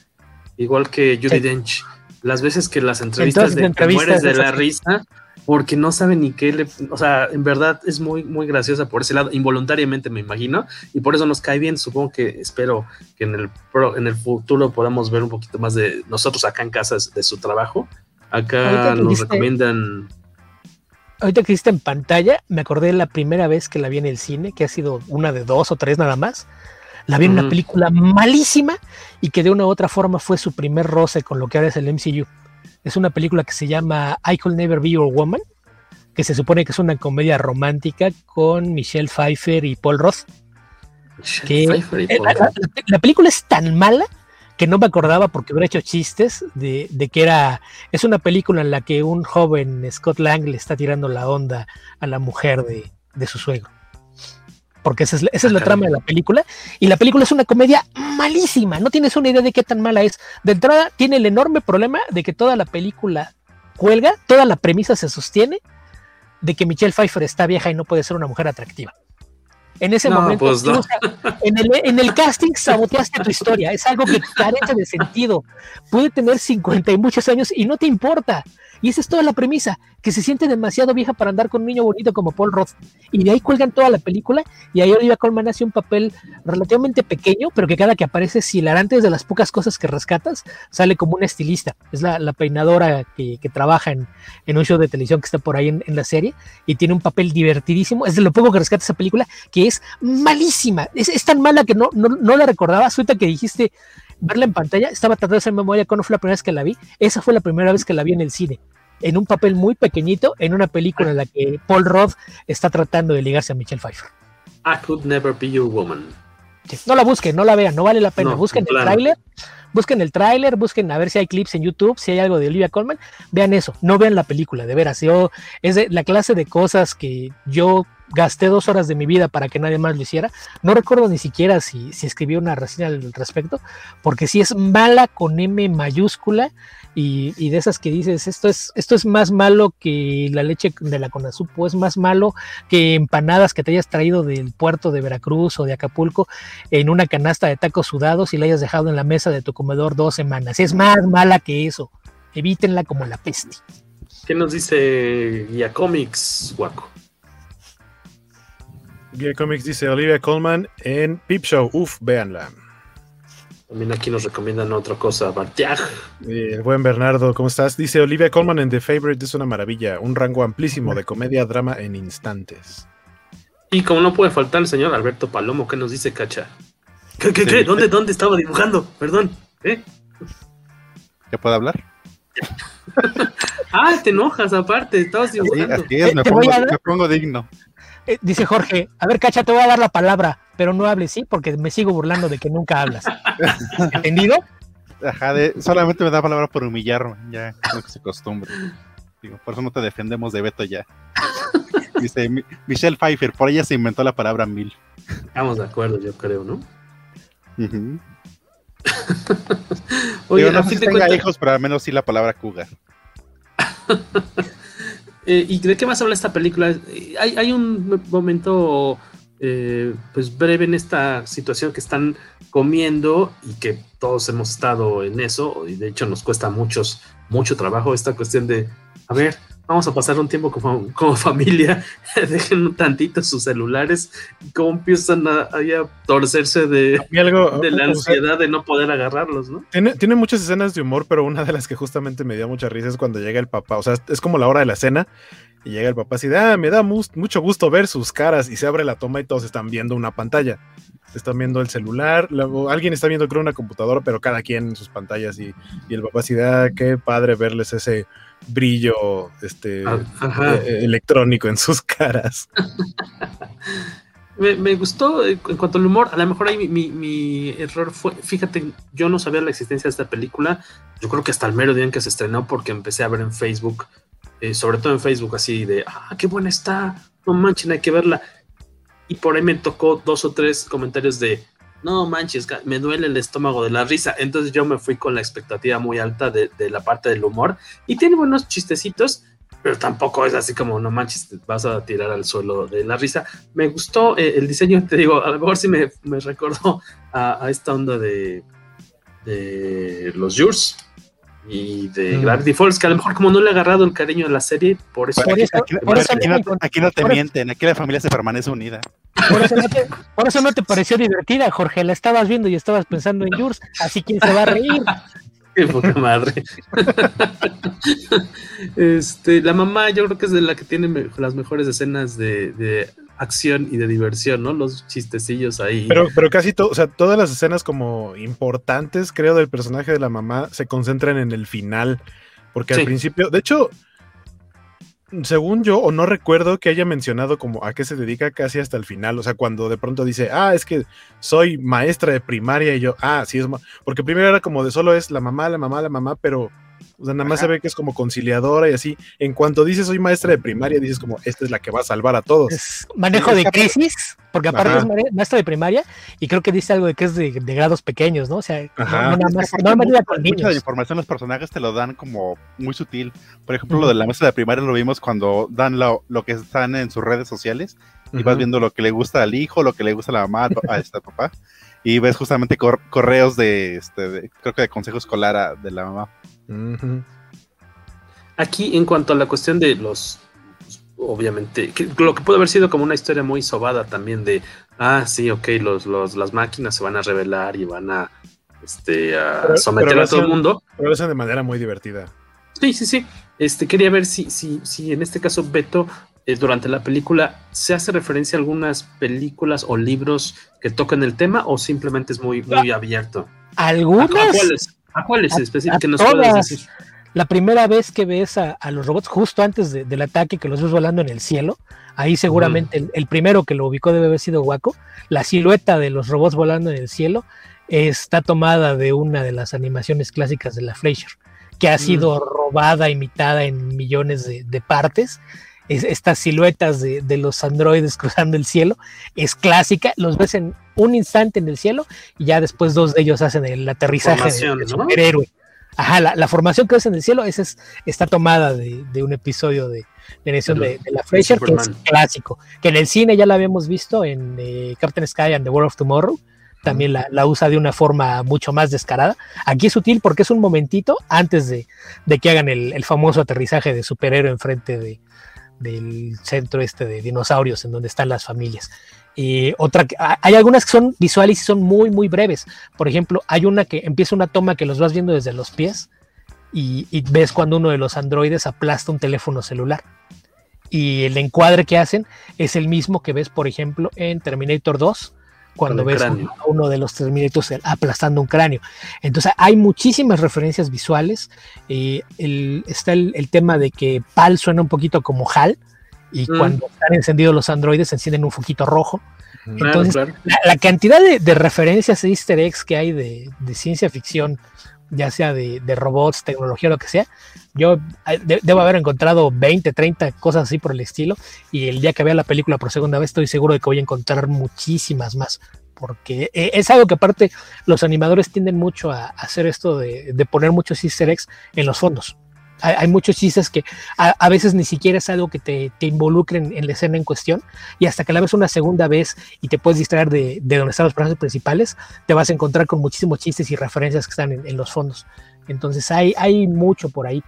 Speaker 5: igual que Judy sí. Dench. Las veces que las entrevistas
Speaker 8: Entonces,
Speaker 5: de
Speaker 8: entrevistas
Speaker 5: mueres de la risa, porque no sabe ni qué le, o sea, en verdad es muy, muy graciosa por ese lado, involuntariamente me imagino, y por eso nos cae bien. Supongo que espero que en el, pro, en el futuro podamos ver un poquito más de nosotros acá en casa de su trabajo. Acá nos
Speaker 8: dijiste-
Speaker 5: recomiendan.
Speaker 8: Ahorita que hiciste en pantalla, me acordé la primera vez que la vi en el cine, que ha sido una de dos o tres nada más. La vi en una película malísima y que de una u otra forma fue su primer roce con lo que ahora es el MCU. Es una película que se llama I Could Never Be Your Woman, que se supone que es una comedia romántica con Michelle Pfeiffer y Paul Roth. Que-
Speaker 5: Pfeiffer y
Speaker 8: eh,
Speaker 5: Paul
Speaker 8: la- la película es tan mala que no me acordaba porque hubiera hecho chistes de, de que era es una película en la que un joven Scott Lang le está tirando la onda a la mujer de, de su suegro. Porque esa es, la- esa es la
Speaker 5: Ah,
Speaker 8: trama de la película. Y la película es una comedia malísima. No tienes una idea de qué tan mala es. De entrada, tiene el enorme problema de que toda la película cuelga, toda la premisa se sostiene de que Michelle Pfeiffer está vieja y no puede ser una mujer atractiva. En ese
Speaker 5: No,
Speaker 8: momento,
Speaker 5: pues no.
Speaker 8: en, el, en el casting saboteaste tu historia. Es algo que carece de sentido. Puede tener 50 y muchos años y no te importa. Y esa es toda la premisa, que se siente demasiado vieja para andar con un niño bonito como Paul Roth. Y de ahí cuelgan toda la película y ahí Olivia Colman hace un papel relativamente pequeño, pero que cada que aparece es hilarante, es de las pocas cosas que rescatas, sale como una estilista. Es la, la peinadora que, que trabaja en, en un show de televisión que está por ahí en, en la serie y tiene un papel divertidísimo. Es de lo poco que rescata esa película, que es malísima. Es, es tan mala que no, no, no la recordaba. Ahorita que dijiste verla en pantalla, estaba tratando de hacer memoria cuando fue la primera vez que la vi. Esa fue la primera vez que la vi en el cine. En un papel muy pequeñito, en una película en la que Paul Roth está tratando de ligarse a Michelle Pfeiffer.
Speaker 5: I could never be your woman.
Speaker 8: No la busquen, no la vean, no vale la pena.
Speaker 5: No,
Speaker 8: busquen el tráiler, busquen el tráiler, busquen a ver si hay clips en YouTube, si hay algo de Olivia Colman, vean eso, no vean la película, de veras. Yo, es de la clase de cosas que yo gasté dos horas de mi vida para que nadie más lo hiciera. No recuerdo ni siquiera si, si escribí una reseña al respecto, porque si es mala con M mayúscula y, y de esas que dices, esto es, esto es más malo que la leche de la Conazupo, es más malo que empanadas que te hayas traído del puerto de Veracruz o de Acapulco en una canasta de tacos sudados y la hayas dejado en la mesa de tu comedor dos semanas. Es más mala que eso. Evítenla como la peste.
Speaker 5: ¿Qué nos dice Guía Comics, Waco?
Speaker 6: Guía Comics dice Olivia Colman en Peep Show. Uf, véanla.
Speaker 5: También aquí nos recomiendan otra cosa, Bartiag.
Speaker 6: El buen Bernardo, ¿cómo estás? Dice Olivia Colman en The Favorite es una maravilla, un rango amplísimo de comedia, drama en instantes.
Speaker 5: Y como no puede faltar el señor Alberto Palomo, ¿qué nos dice Cacha? ¿Qué, qué,
Speaker 7: Sí.
Speaker 5: qué? ¿Dónde, ¿Dónde estaba dibujando? Perdón. ¿Eh?
Speaker 7: ¿Ya puedo hablar?
Speaker 5: Ah, te enojas aparte, estabas
Speaker 7: Sí,
Speaker 5: dibujando.
Speaker 7: así es, pongo, me pongo digno.
Speaker 8: Eh, dice Jorge, a ver, Cacha, te voy a dar la palabra, pero no hables, ¿sí? Porque me sigo burlando de que nunca hablas. ¿Entendido?
Speaker 7: Ajá, de- solamente me da palabra por humillarme, ya, no que se acostumbre. Digo, por eso no te defendemos de Beto ya. Dice Mi- Michelle Pfeiffer, por ella se inventó la palabra mil.
Speaker 5: Estamos de acuerdo, yo creo, ¿no? Oye,
Speaker 7: Digo, no sé si
Speaker 5: de
Speaker 7: tenga
Speaker 5: cuentas,
Speaker 7: hijos, pero al menos sí la palabra cougar.
Speaker 5: Eh, ¿y de qué más habla esta película? Eh, Hay, hay un momento eh, pues breve en esta situación que están comiendo y que todos hemos estado en eso y de hecho nos cuesta muchos mucho trabajo esta cuestión de a ver vamos a pasar un tiempo como, como familia dejen un tantito sus celulares cómo empiezan a, a torcerse de,
Speaker 6: algo,
Speaker 5: de la ansiedad de no poder agarrarlos ¿no?
Speaker 6: Tiene, tiene muchas escenas de humor, pero una de las que justamente me dio mucha risa es cuando llega el papá. O sea, es como la hora de la cena y llega el papá así de, ah, me da mucho gusto ver sus caras y se abre la toma y todos están viendo una pantalla. Están viendo el celular, luego alguien está viendo creo una computadora, pero cada quien en sus pantallas y, y el papá así de, ah, qué padre verles ese brillo este,
Speaker 5: Ah, ajá.
Speaker 6: eh, electrónico en sus caras.
Speaker 5: Me, me gustó eh, en cuanto al humor. A lo mejor ahí mi, mi- mi error fue. Fíjate, yo no sabía la existencia de esta película. Yo creo que hasta el mero día en que se estrenó, porque empecé a ver en Facebook eh, sobre todo en Facebook, así de, ah, qué buena está, no manchen, hay que verla. Y por ahí me tocó dos o tres comentarios de, no manches, me duele el estómago de la risa. Entonces yo me fui con la expectativa muy alta de, de la parte del humor. Y tiene buenos chistecitos, pero tampoco es así como, no manches, te vas a tirar al suelo de la risa. Me gustó eh, el diseño, te digo, a lo mejor sí me, me recordó a, a, esta onda de, de los Jurs y de mm. Gravity Falls, que a lo mejor como no le ha agarrado el cariño a la serie, por eso...
Speaker 7: Bueno, aquí, aquí, por eso aquí, no, aquí, no, te mienten, aquí la familia se permanece unida.
Speaker 8: Por eso, no te, por eso no te pareció divertida, Jorge, la estabas viendo y estabas pensando en Jurs, así quién se va a reír.
Speaker 5: Qué poca madre. este, la mamá yo creo que es de la que tiene me las mejores escenas de, de, acción y de diversión, ¿no? Los chistecillos ahí.
Speaker 6: Pero, pero casi todo, o sea, todas las escenas como importantes, creo, del personaje de la mamá se concentran en el final. Porque sí. al principio, de hecho, según yo, o no recuerdo que haya mencionado como a qué se dedica casi hasta el final. O sea, cuando de pronto dice, ah, es que soy maestra de primaria y yo, ah, sí es. Porque primero era como de solo es la mamá, la mamá, la mamá, pero. O sea, nada más Ajá. se ve que es como conciliadora y así. En cuanto dices soy maestra de primaria, dices como esta es la que va a salvar a todos.
Speaker 8: Es manejo de crisis, porque aparte Ajá. es maestra de primaria y creo que dice algo de que es de, de grados pequeños, ¿no? O sea,
Speaker 7: Ajá. no, nada más, no mucha, con niños. Mucha de la información los personajes te lo dan como muy sutil. Por ejemplo, uh -huh. lo de la maestra de primaria lo vimos cuando dan lo, lo que están en sus redes sociales y uh -huh. vas viendo lo que le gusta al hijo, lo que le gusta a la mamá, a este papá. Y ves justamente cor correos de, este, de, creo que de consejo escolar a, de la mamá.
Speaker 5: Uh -huh. Aquí, en cuanto a la cuestión de los, obviamente, que, lo que puede haber sido como una historia muy sobada también de, ah, sí, ok, los, los, las máquinas se van a revelar y van a, este, a pero, someter pero a todo el mundo.
Speaker 6: Pero lo hacen de manera muy divertida.
Speaker 5: Sí, sí, sí. Este, quería ver si, si, si en este caso Beto, eh, durante la película, se hace referencia a algunas películas o libros que tocan el tema o simplemente es muy, muy abierto.
Speaker 8: Algunas.
Speaker 5: ¿A, cuáles? ¿A cuáles específicamente nos puedes decir?
Speaker 8: La primera vez que ves a, a los robots justo antes de, del ataque, que los ves volando en el cielo, ahí seguramente mm. el, el, primero que lo ubicó debe haber sido Waco. La silueta de los robots volando en el cielo está tomada de una de las animaciones clásicas de la Fleischer, que ha sido mm. robada, imitada en millones de, de partes. Es, estas siluetas de, de, los androides cruzando el cielo es clásica, los ves en un instante en el cielo y ya después dos de ellos hacen el aterrizaje de, de superhéroe. Ajá, la, la, formación que ves en el cielo esa es, está tomada de, de un episodio de, de de, la Fleischer, que es clásico, que en el cine ya la habíamos visto en eh, Captain Sky and the World of Tomorrow, también la, la, usa de una forma mucho más descarada. Aquí es sutil porque es un momentito antes de, de que hagan el, el, famoso aterrizaje de superhéroe enfrente de, del centro este de dinosaurios en donde están las familias. Y otra, hay algunas que son visuales y son muy, muy breves. Por ejemplo, hay una que empieza una toma que los vas viendo desde los pies y, y ves cuando uno de los androides aplasta un teléfono celular. Y el encuadre que hacen es el mismo que ves, por ejemplo, en Terminator 2, cuando ves cráneo. a uno de los Terminators aplastando un cráneo. Entonces hay muchísimas referencias visuales. Eh, el, está el, el, tema de que PAL suena un poquito como HAL, y mm. cuando están encendidos los androides se encienden un foquito rojo. Entonces, claro. La, la, cantidad de, de, referencias easter eggs que hay de, de ciencia ficción, ya sea de, robots, tecnología, lo que sea, yo de, debo haber encontrado 20, 30 cosas así por el estilo, y el día que vea la película por segunda vez estoy seguro de que voy a encontrar muchísimas más, porque eh, es algo que aparte los animadores tienden mucho a, hacer esto de, de poner muchos easter eggs en los fondos hay, hay muchos chistes que a, veces ni siquiera es algo que te, te involucren en la escena en cuestión y hasta que la ves una segunda vez y te puedes distraer de, de donde están los personajes principales, te vas a encontrar con muchísimos chistes y referencias que están en, los fondos. Entonces hay, hay mucho por ahí,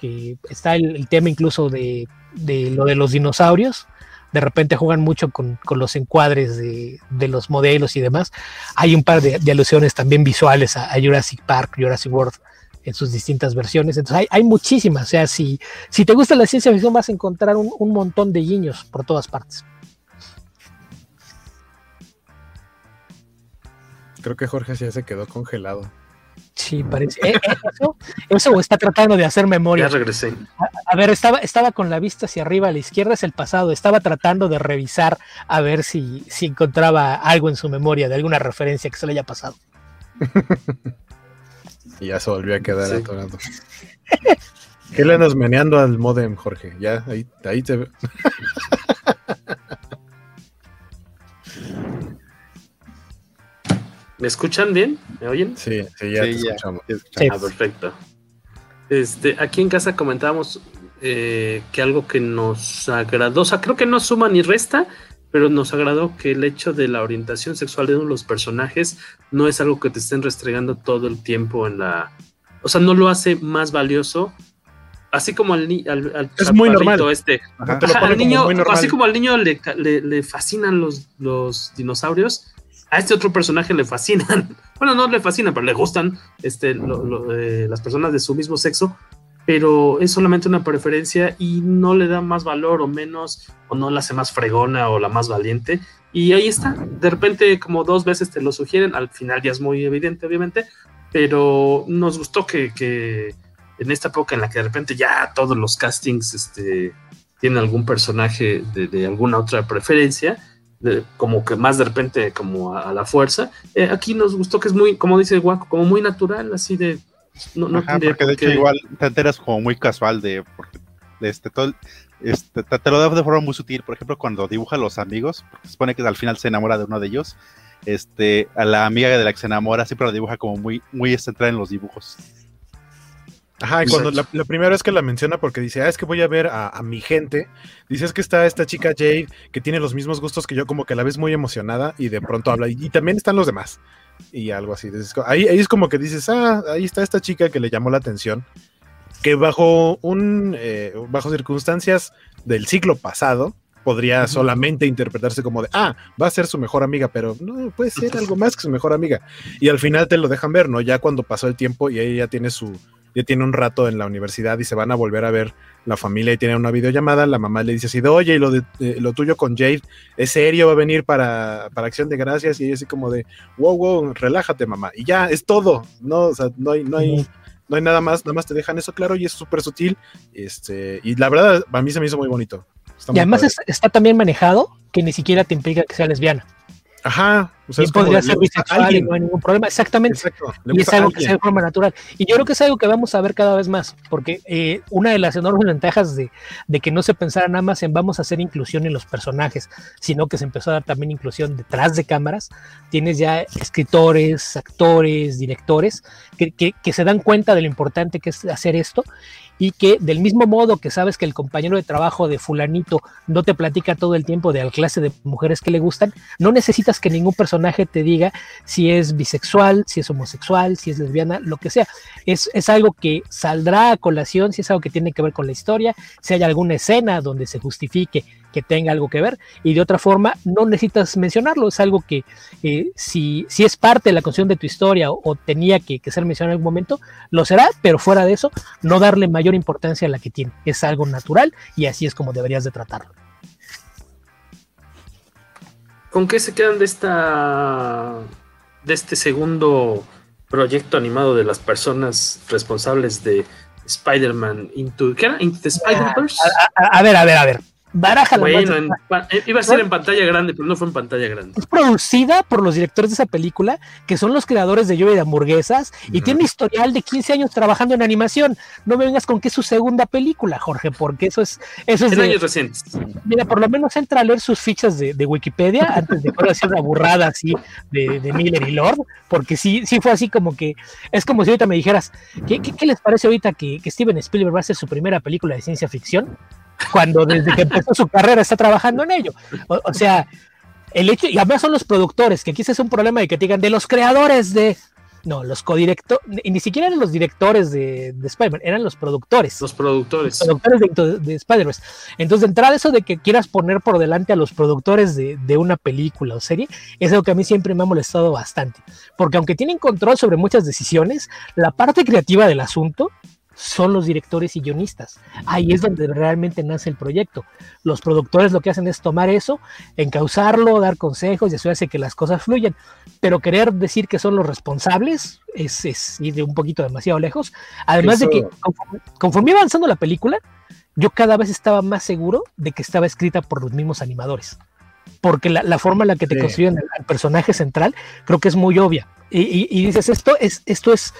Speaker 8: que está el, tema incluso de, de, lo de los dinosaurios, de repente juegan mucho con, con los encuadres de, de, los modelos y demás. Hay un par de, alusiones también visuales a, Jurassic Park, Jurassic World en sus distintas versiones. Entonces hay, hay muchísimas. O sea, si, si te gusta la ciencia ficción vas a encontrar un, un montón de guiños por todas partes.
Speaker 6: Creo que Jorge ya se quedó congelado.
Speaker 8: Sí, parece. Eh, eso, eso está tratando de hacer memoria.
Speaker 5: Ya regresé.
Speaker 8: A, a, ver, estaba, estaba con la vista hacia arriba, a la izquierda es el pasado. Estaba tratando de revisar a ver si, si encontraba algo en su memoria de alguna referencia que se le haya pasado.
Speaker 6: y ya se volvió a quedar sí. atorado. ¿Qué le andas meneando al modem, Jorge? Ya, ahí, ahí te.
Speaker 5: ¿Me escuchan bien? ¿Me oyen?
Speaker 6: Sí, sí, ya
Speaker 7: Sí,
Speaker 6: te
Speaker 7: ya.
Speaker 6: escuchamos.
Speaker 5: Ah, perfecto. Este, aquí en casa comentábamos eh, que algo que nos agradó, o sea, creo que no suma ni resta, pero nos agradó que el hecho de la orientación sexual de uno de los personajes no es algo que te estén restregando todo el tiempo en la. O sea, no lo hace más valioso. Así como al, ni- al, al
Speaker 6: Es muy normal.
Speaker 5: chaparrito este.
Speaker 6: Ajá, te lo
Speaker 5: Ajá,
Speaker 6: pone
Speaker 5: al
Speaker 6: como
Speaker 5: niño,
Speaker 6: muy normal.
Speaker 5: así como al niño le, ca- le- le fascinan los, los dinosaurios, a este otro personaje le fascinan. Bueno, no le fascinan, pero le gustan este, lo- lo- eh, las personas de su mismo sexo, pero es solamente una preferencia y no le da más valor o menos, o no la hace más fregona o la más valiente. Y ahí está. De repente, como dos veces te lo sugieren, al final ya es muy evidente, obviamente, pero nos gustó que, que en esta época en la que de repente ya todos los castings este, tienen algún personaje de, alguna otra preferencia, como que más de repente como a, a la fuerza. Eh, aquí nos gustó que es muy, como dice Guaco, como muy natural, así de... No, no
Speaker 7: Ajá, porque de hecho igual te enteras como muy casual de, porque, de este, todo, el- este, te, te lo da de forma muy sutil, por ejemplo, cuando dibuja a los amigos, porque se supone que al final se enamora de uno de ellos, este, a la amiga de la que se enamora siempre la dibuja como muy, muy centrada en los dibujos.
Speaker 6: Ajá, y cuando la, la primera vez que la menciona, porque dice, ah, es que voy a ver a, a mi gente, dice, es que está esta chica Jade, que tiene los mismos gustos que yo, como que la ves muy emocionada, y de pronto habla, y, y también están los demás, y algo así. Ahí es como que dices, ah, ahí está esta chica que le llamó la atención, que bajo un, eh, bajo circunstancias del siglo pasado, podría solamente interpretarse como de, ah, va a ser su mejor amiga, pero no, puede ser algo más que su mejor amiga. Y al final te lo dejan ver, ¿no? Ya cuando pasó el tiempo y ella ya tiene su, ya tiene un rato en la universidad y se van a volver a ver la familia y tienen una videollamada, la mamá le dice así de, oye, y lo, de, eh, lo tuyo con Jade, ¿es serio? ¿Va a venir para, para Acción de Gracias? Y ella así como de, wow, wow, relájate, mamá. Y ya, es todo, ¿no? O sea, no hay, no hay, no hay nada más, nada más te dejan eso claro y es súper sutil. Este, y la verdad, a mí se me hizo muy bonito. Está
Speaker 8: Y
Speaker 6: muy
Speaker 8: además es- está también manejado que ni siquiera te implica que sea lesbiana.
Speaker 6: Ajá, o sea,
Speaker 8: Y
Speaker 6: es
Speaker 8: podría ser bisexual y no hay ningún problema. Exactamente.
Speaker 6: Exacto,
Speaker 8: Y es algo que se de forma natural. Y yo creo que es algo que vamos a ver cada vez más, porque eh, una de las enormes ventajas de, de que no se pensara nada más en vamos a hacer inclusión en los personajes, sino que se empezó a dar también inclusión detrás de cámaras, tienes ya escritores, actores, directores, que, que- que se dan cuenta de lo importante que es hacer esto y que del mismo modo que sabes que el compañero de trabajo de fulanito no te platica todo el tiempo de la clase de mujeres que le gustan, no necesitas que ningún personaje te diga si es bisexual, si es homosexual, si es lesbiana, lo que sea. Es, es algo que saldrá a colación, si es algo que tiene que ver con la historia, si hay alguna escena donde se justifique que tenga algo que ver, y de otra forma no necesitas mencionarlo, es algo que eh, si, si es parte de la construcción de tu historia o, o tenía que, que ser mencionado en algún momento, lo será, pero fuera de eso, no darle mayor importancia a la que tiene. Es algo natural y así es como deberías de tratarlo.
Speaker 5: ¿Con qué se quedan de esta de este segundo proyecto animado de las personas responsables de Spider-Man Into, ¿qué era? Into the Spider-Verse?
Speaker 8: A, a- a ver, a ver, a ver. Baraja la
Speaker 5: Bueno, en eh, iba a ser en pantalla grande, pero no fue en pantalla grande.
Speaker 8: es producida por los directores de esa película, que son los creadores de Lluvia de Hamburguesas, y tiene un historial de 15 años trabajando en animación. No me vengas con que es su segunda película, Jorge, porque eso es. Eso es
Speaker 5: En
Speaker 8: de-
Speaker 5: años recientes.
Speaker 8: Mira, por lo menos entra a leer sus fichas de, de Wikipedia antes de poder hacer una burrada así de, de Miller y Lord, porque sí, sí fue así como que es como si ahorita me dijeras, ¿qué, qué, qué les parece ahorita que, que Steven Spielberg va a hacer su primera película de ciencia ficción? Cuando desde que empezó su carrera está trabajando en ello. O, o sea, el hecho, y además son los productores, que aquí es un problema de que te digan de los creadores de. No, los codirectores, ni siquiera eran los directores de, de Spider-Man, eran los productores.
Speaker 5: Los productores.
Speaker 8: productores de, de Spider-Verse. Entonces, de entrada, eso de que quieras poner por delante a los productores de, de una película o serie, es algo que a mí siempre me ha molestado bastante. Porque aunque tienen control sobre muchas decisiones, la parte creativa del asunto son los directores y guionistas. Ahí es donde realmente nace el proyecto. Los productores lo que hacen es tomar eso, encauzarlo, dar consejos y eso hace que las cosas fluyan. Pero querer decir que son los responsables es, es ir de un poquito demasiado lejos. Además de que
Speaker 6: Eso-
Speaker 8: conforme, conforme iba avanzando la película, yo cada vez estaba más seguro de que estaba escrita por los mismos animadores. Porque la, la forma en la que te
Speaker 6: Sí.
Speaker 8: construyen al personaje central creo que es muy obvia. Y, y- y dices, esto es, esto es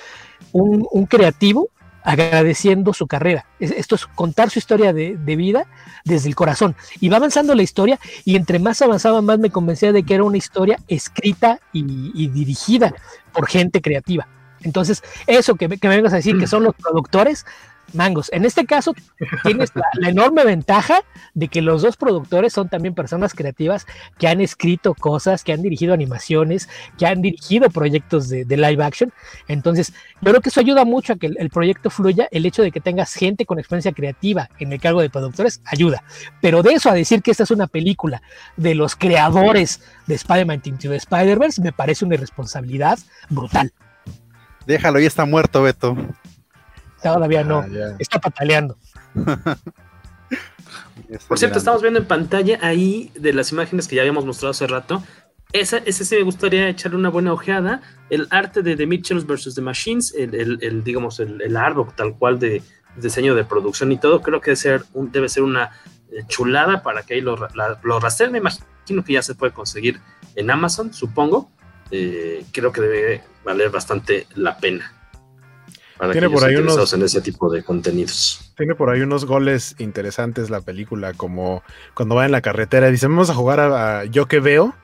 Speaker 8: un, un creativo agradeciendo su carrera. Esto es contar su historia de, vida desde el corazón. Y va avanzando la historia y entre más avanzaba, más me convencía de que era una historia escrita y, dirigida por gente creativa. Entonces, eso que, que me vengas a decir que son los productores, mangos. En este caso, tienes la, enorme ventaja de que los dos productores son también personas creativas que han escrito cosas, que han dirigido animaciones, que han dirigido proyectos de, live action. Entonces, yo creo que eso ayuda mucho a que el, proyecto fluya. El hecho de que tengas gente con experiencia creativa en el cargo de productores ayuda. Pero de eso a decir que esta es una película de los creadores de Spider-Man Into the Spider-Verse, me parece una irresponsabilidad brutal.
Speaker 7: Déjalo, ya está muerto, Beto.
Speaker 8: Todavía no. Ah, está pataleando.
Speaker 5: Por cierto, estamos viendo en pantalla ahí de las imágenes que ya habíamos mostrado hace rato. Esa, ese sí me gustaría echarle una buena ojeada. El arte de The Mitchells vs. The Machines, el, digamos, el, el árbol tal cual de diseño de producción y todo, creo que debe ser, un, debe ser una eh, chulada para que ahí lo, lo rastreen. Me imagino que ya se puede conseguir en Amazon, supongo. Eh, creo que debe valer bastante la pena
Speaker 6: tiene por ahí unos
Speaker 5: en ese tipo de contenidos.
Speaker 6: Tiene por ahí unos goles interesantes la película, como cuando va en la carretera y dice, vamos a jugar a, yo que veo,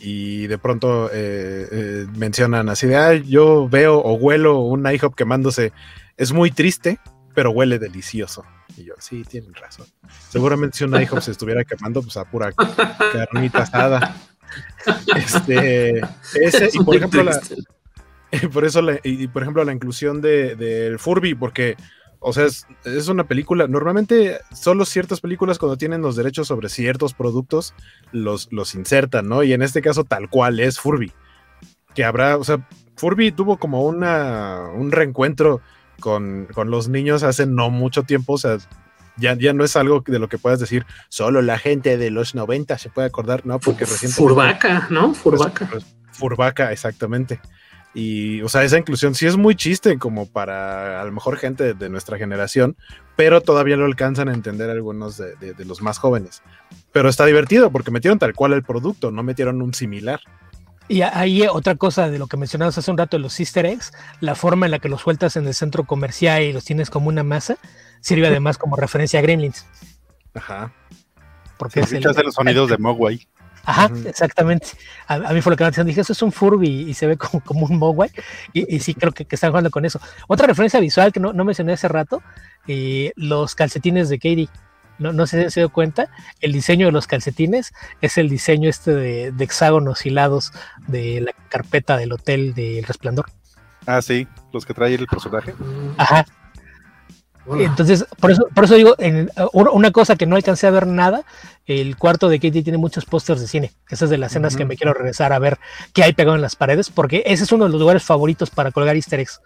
Speaker 6: y de pronto eh, eh, mencionan así de, ah, yo veo o huelo un IHOP quemándose, es muy triste, pero huele delicioso. Y yo, sí, tienen razón. Seguramente si un IHOP se estuviera quemando, pues a pura carnita asada. Este, ese, y por ejemplo, la, por eso, y por ejemplo, la inclusión del de, Furby, porque, o sea, es, una película, normalmente solo ciertas películas cuando tienen los derechos sobre ciertos productos los, los insertan, ¿no? Y en este caso tal cual es Furby. Que habrá, o sea, Furby tuvo como una, un reencuentro con, con los niños hace no mucho tiempo, o sea, ya, ya, no es algo de lo que puedas decir, solo la gente de los 90 se puede acordar, ¿no? Porque recientemente...
Speaker 5: Furbaca, ¿no? Furbaca.
Speaker 6: Pues, Furbaca, exactamente. Y, o sea, esa inclusión sí es muy chiste como para a lo mejor gente de, nuestra generación, pero todavía lo alcanzan a entender algunos de, los más jóvenes. Pero está divertido porque metieron tal cual el producto, no metieron un similar.
Speaker 8: Y ahí otra cosa de lo que mencionabas hace un rato de los easter eggs, la forma en la que los sueltas en el centro comercial y los tienes como una masa, sirve además como referencia a Gremlins.
Speaker 6: Ajá.
Speaker 7: Porque es el, los sonidos de Mogwai.
Speaker 8: Ajá, exactamente. A, mí fue lo que me atención. Dije, eso es un Furby y se ve como, como un Mogwai. Y, sí, creo que, están jugando con eso. Otra referencia visual que no, no mencioné hace rato, eh, los calcetines de Katie. No, no sé si se dio cuenta, el diseño de los calcetines es el diseño este de, de hexágonos hilados de la carpeta del hotel del resplandor.
Speaker 7: Ah, sí, los que trae el personaje.
Speaker 8: Ajá, entonces, por eso, por eso digo, en, una cosa que no alcancé a ver nada, el cuarto de Katie tiene muchos pósters de cine. Esas es de las escenas que me quiero regresar a ver qué hay pegado en las paredes, porque ese es uno de los lugares favoritos para colgar easter eggs.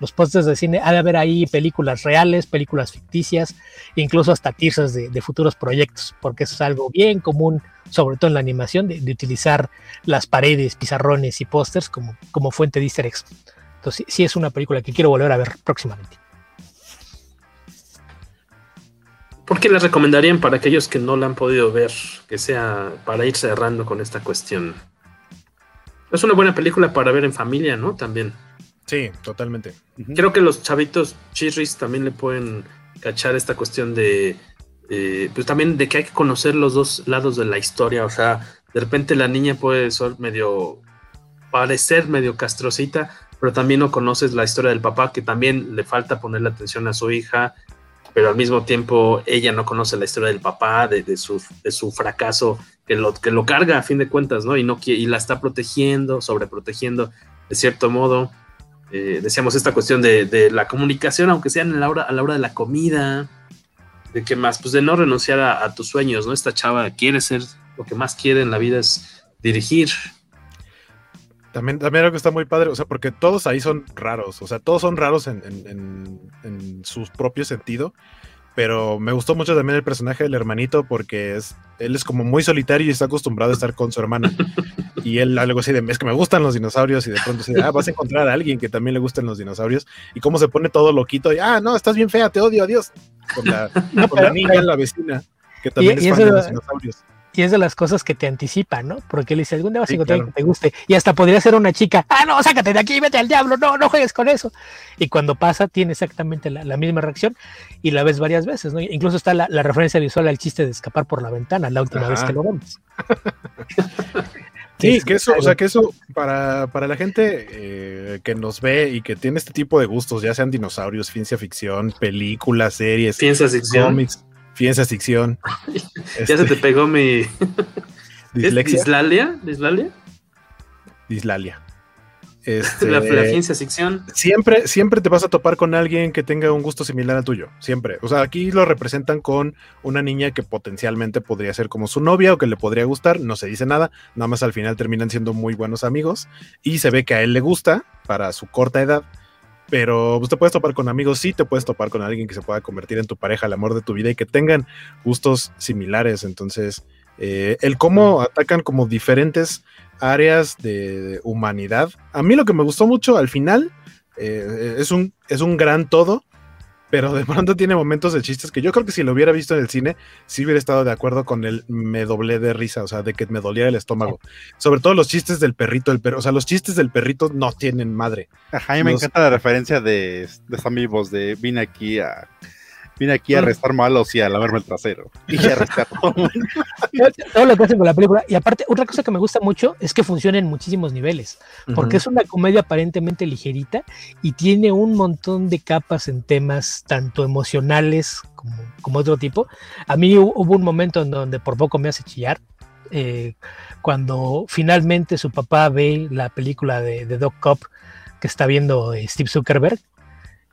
Speaker 8: Los pósters de cine, ha de haber ahí películas reales, películas ficticias, incluso hasta teasers de, futuros proyectos, porque eso es algo bien común, sobre todo en la animación, de, utilizar las paredes, pizarrones y pósters como, como fuente de easter eggs. Entonces, sí es una película que quiero volver a ver próximamente.
Speaker 5: ¿Por qué la recomendarían para aquellos que no la han podido ver? Que sea para ir cerrando con esta cuestión. Es una buena película para ver en familia, ¿no? También.
Speaker 6: Sí, totalmente.
Speaker 5: Creo que los chavitos chirris también le pueden cachar esta cuestión de. pues también de que hay que conocer los dos lados de la historia. O sea, de repente la niña puede ser medio. parecer medio castrosita, pero también no conoces la historia del papá, que también le falta ponerle atención a su hija pero al mismo tiempo ella no conoce la historia del papá, de, su, de su fracaso, que lo, que lo carga a fin de cuentas, ¿no? Y, no, y la está protegiendo, sobreprotegiendo, de cierto modo. Eh, decíamos esta cuestión de, la comunicación, aunque sea en la hora, a la hora de la comida, de qué más, pues de no renunciar a, tus sueños, ¿no? Esta chava quiere ser, lo que más quiere en la vida es dirigir,
Speaker 6: también, también algo que está muy padre, o sea, porque todos ahí son raros, o sea, todos son raros en, en, su propio sentido, pero me gustó mucho también el personaje del hermanito porque es, él es como muy solitario y está acostumbrado a estar con su hermana. Y él algo así de, es que me gustan los dinosaurios y de pronto dice, ah, vas a encontrar a alguien que también le gusten los dinosaurios y cómo se pone todo loquito y, ah, no, estás bien fea, te odio, adiós. Con la, con la niña, la vecina, que también es fan de los dinosaurios
Speaker 8: Y es de las cosas que te anticipa, ¿no? Porque él dice, algún día vas a encontrar que te guste. Y hasta podría ser una chica, ah, no, sácate de aquí, vete al diablo, no, no juegues con eso. Y cuando pasa, tiene exactamente la, misma reacción y la ves varias veces, ¿no? Incluso está la, referencia visual al chiste de escapar por la ventana, la última vez que lo vemos.
Speaker 6: Sí, que eso, o sea, que eso para, la gente eh, que nos ve y que tiene este tipo de gustos, ya sean dinosaurios, ciencia ficción, películas, series,
Speaker 5: ciencia ficción, cómics,
Speaker 6: ciencia ficción.
Speaker 5: ya se te pegó mi dislexia. ¿Dislalia?
Speaker 6: ¿Dislalia? Dislalia.
Speaker 5: Este, la, ciencia ficción.
Speaker 6: Siempre, siempre te vas a topar con alguien que tenga un gusto similar al tuyo. Siempre. O sea, aquí lo representan con una niña que potencialmente podría ser como su novia o que le podría gustar. No se dice nada. Nada más al final terminan siendo muy buenos amigos. Y se ve que a él le gusta para su corta edad. Pero pues, te puedes topar con amigos, sí, te puedes topar con alguien que se pueda convertir en tu pareja, el amor de tu vida y que tengan gustos similares. Entonces, eh, el cómo atacan como diferentes áreas de, humanidad. A mí lo que me gustó mucho al final eh, es, un, es un gran todo, pero de pronto tiene momentos de chistes que yo creo que si lo hubiera visto en el cine, sí hubiera estado de acuerdo con el me doblé de risa, o sea, de que me dolía el estómago. Sobre todo los chistes del perrito, el perro, o sea, los chistes del perrito no tienen madre.
Speaker 7: Ajá, y me encanta la referencia de, de amigos de vine aquí a Vine aquí a restar malos y a lavarme el trasero. Y a restar todo.
Speaker 8: todo lo que hacen con la película. Y aparte, otra cosa que me gusta mucho es que funciona en muchísimos niveles. Porque es una comedia aparentemente ligerita y tiene un montón de capas en temas tanto emocionales como, como otro tipo. A mí hubo un momento en donde por poco me hace chillar. Eh, cuando finalmente su papá ve la película de, de Doc Cop que está viendo eh, Steve Zuckerberg.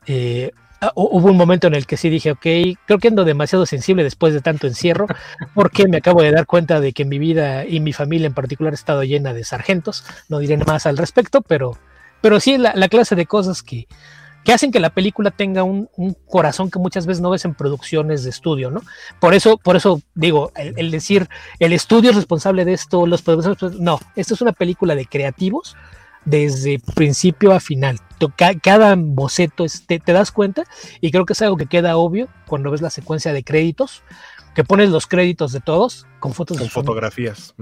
Speaker 8: Eh, hubo un momento en el que sí dije, ok, creo que ando demasiado sensible después de tanto encierro, porque me acabo de dar cuenta de que mi vida y mi familia en particular ha estado llena de sargentos. No diré más al respecto, pero, pero sí la, la clase de cosas que, que hacen que la película tenga un, corazón que muchas veces no ves en producciones de estudio, ¿no? Por eso, por eso digo, el, decir el estudio es responsable de esto, los productores, no, esto es una película de creativos desde principio a final. Cada boceto te, das cuenta y creo que es algo que queda obvio cuando ves la secuencia de créditos, que pones los créditos de todos con fotos.
Speaker 6: Con fotografías.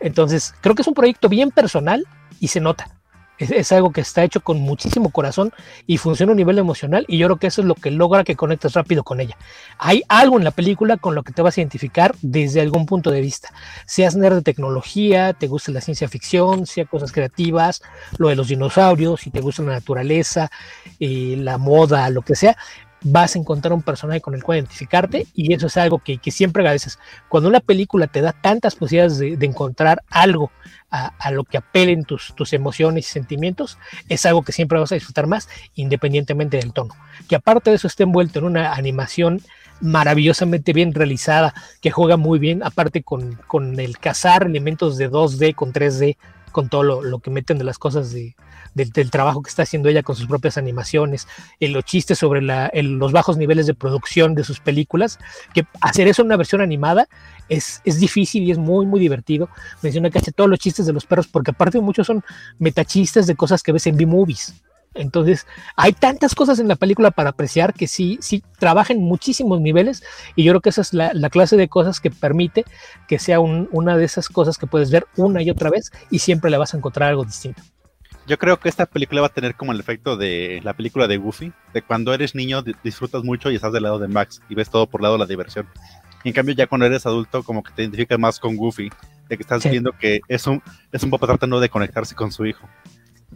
Speaker 8: Entonces, creo que es un proyecto bien personal y se nota. Es, algo que está hecho con muchísimo corazón y funciona a un nivel emocional y yo creo que eso es lo que logra que conectes rápido con ella. Hay algo en la película con lo que te vas a identificar desde algún punto de vista. Seas nerd de tecnología, te gusta la ciencia ficción, sea cosas creativas, lo de los dinosaurios, si te gusta la naturaleza, eh, la moda, lo que sea, vas a encontrar un personaje con el cual identificarte y eso es algo que, siempre agradeces. Cuando una película te da tantas posibilidades de, encontrar algo a, lo que apelen tus, tus emociones y sentimientos, es algo que siempre vas a disfrutar más independientemente del tono. Que aparte de eso esté envuelto en una animación maravillosamente bien realizada, que juega muy bien, aparte con, con el cazar elementos de 2D con 3D, con todo lo, lo que meten de las cosas de, del, trabajo que está haciendo ella con sus propias animaciones, en los chistes sobre los bajos niveles de producción de sus películas, que hacer eso en una versión animada es, es difícil y es muy, muy divertido. Menciona hace todos los chistes de los perros, porque aparte muchos son metachistes de cosas que ves en B-Movies. Entonces, hay tantas cosas en la película para apreciar que sí, sí trabaja en muchísimos niveles y yo creo que esa es la, clase de cosas que permite que sea una de esas cosas que puedes ver una y otra vez y siempre le vas a encontrar algo distinto.
Speaker 7: Yo creo que esta película va a tener como el efecto de la película de Goofy, de cuando eres niño disfrutas mucho y estás del lado de Max y ves todo por lado de la diversión. en cambio ya cuando eres adulto como que te identificas más con Goofy, de que estás viendo que es un, es un papá tratando de conectarse con su hijo.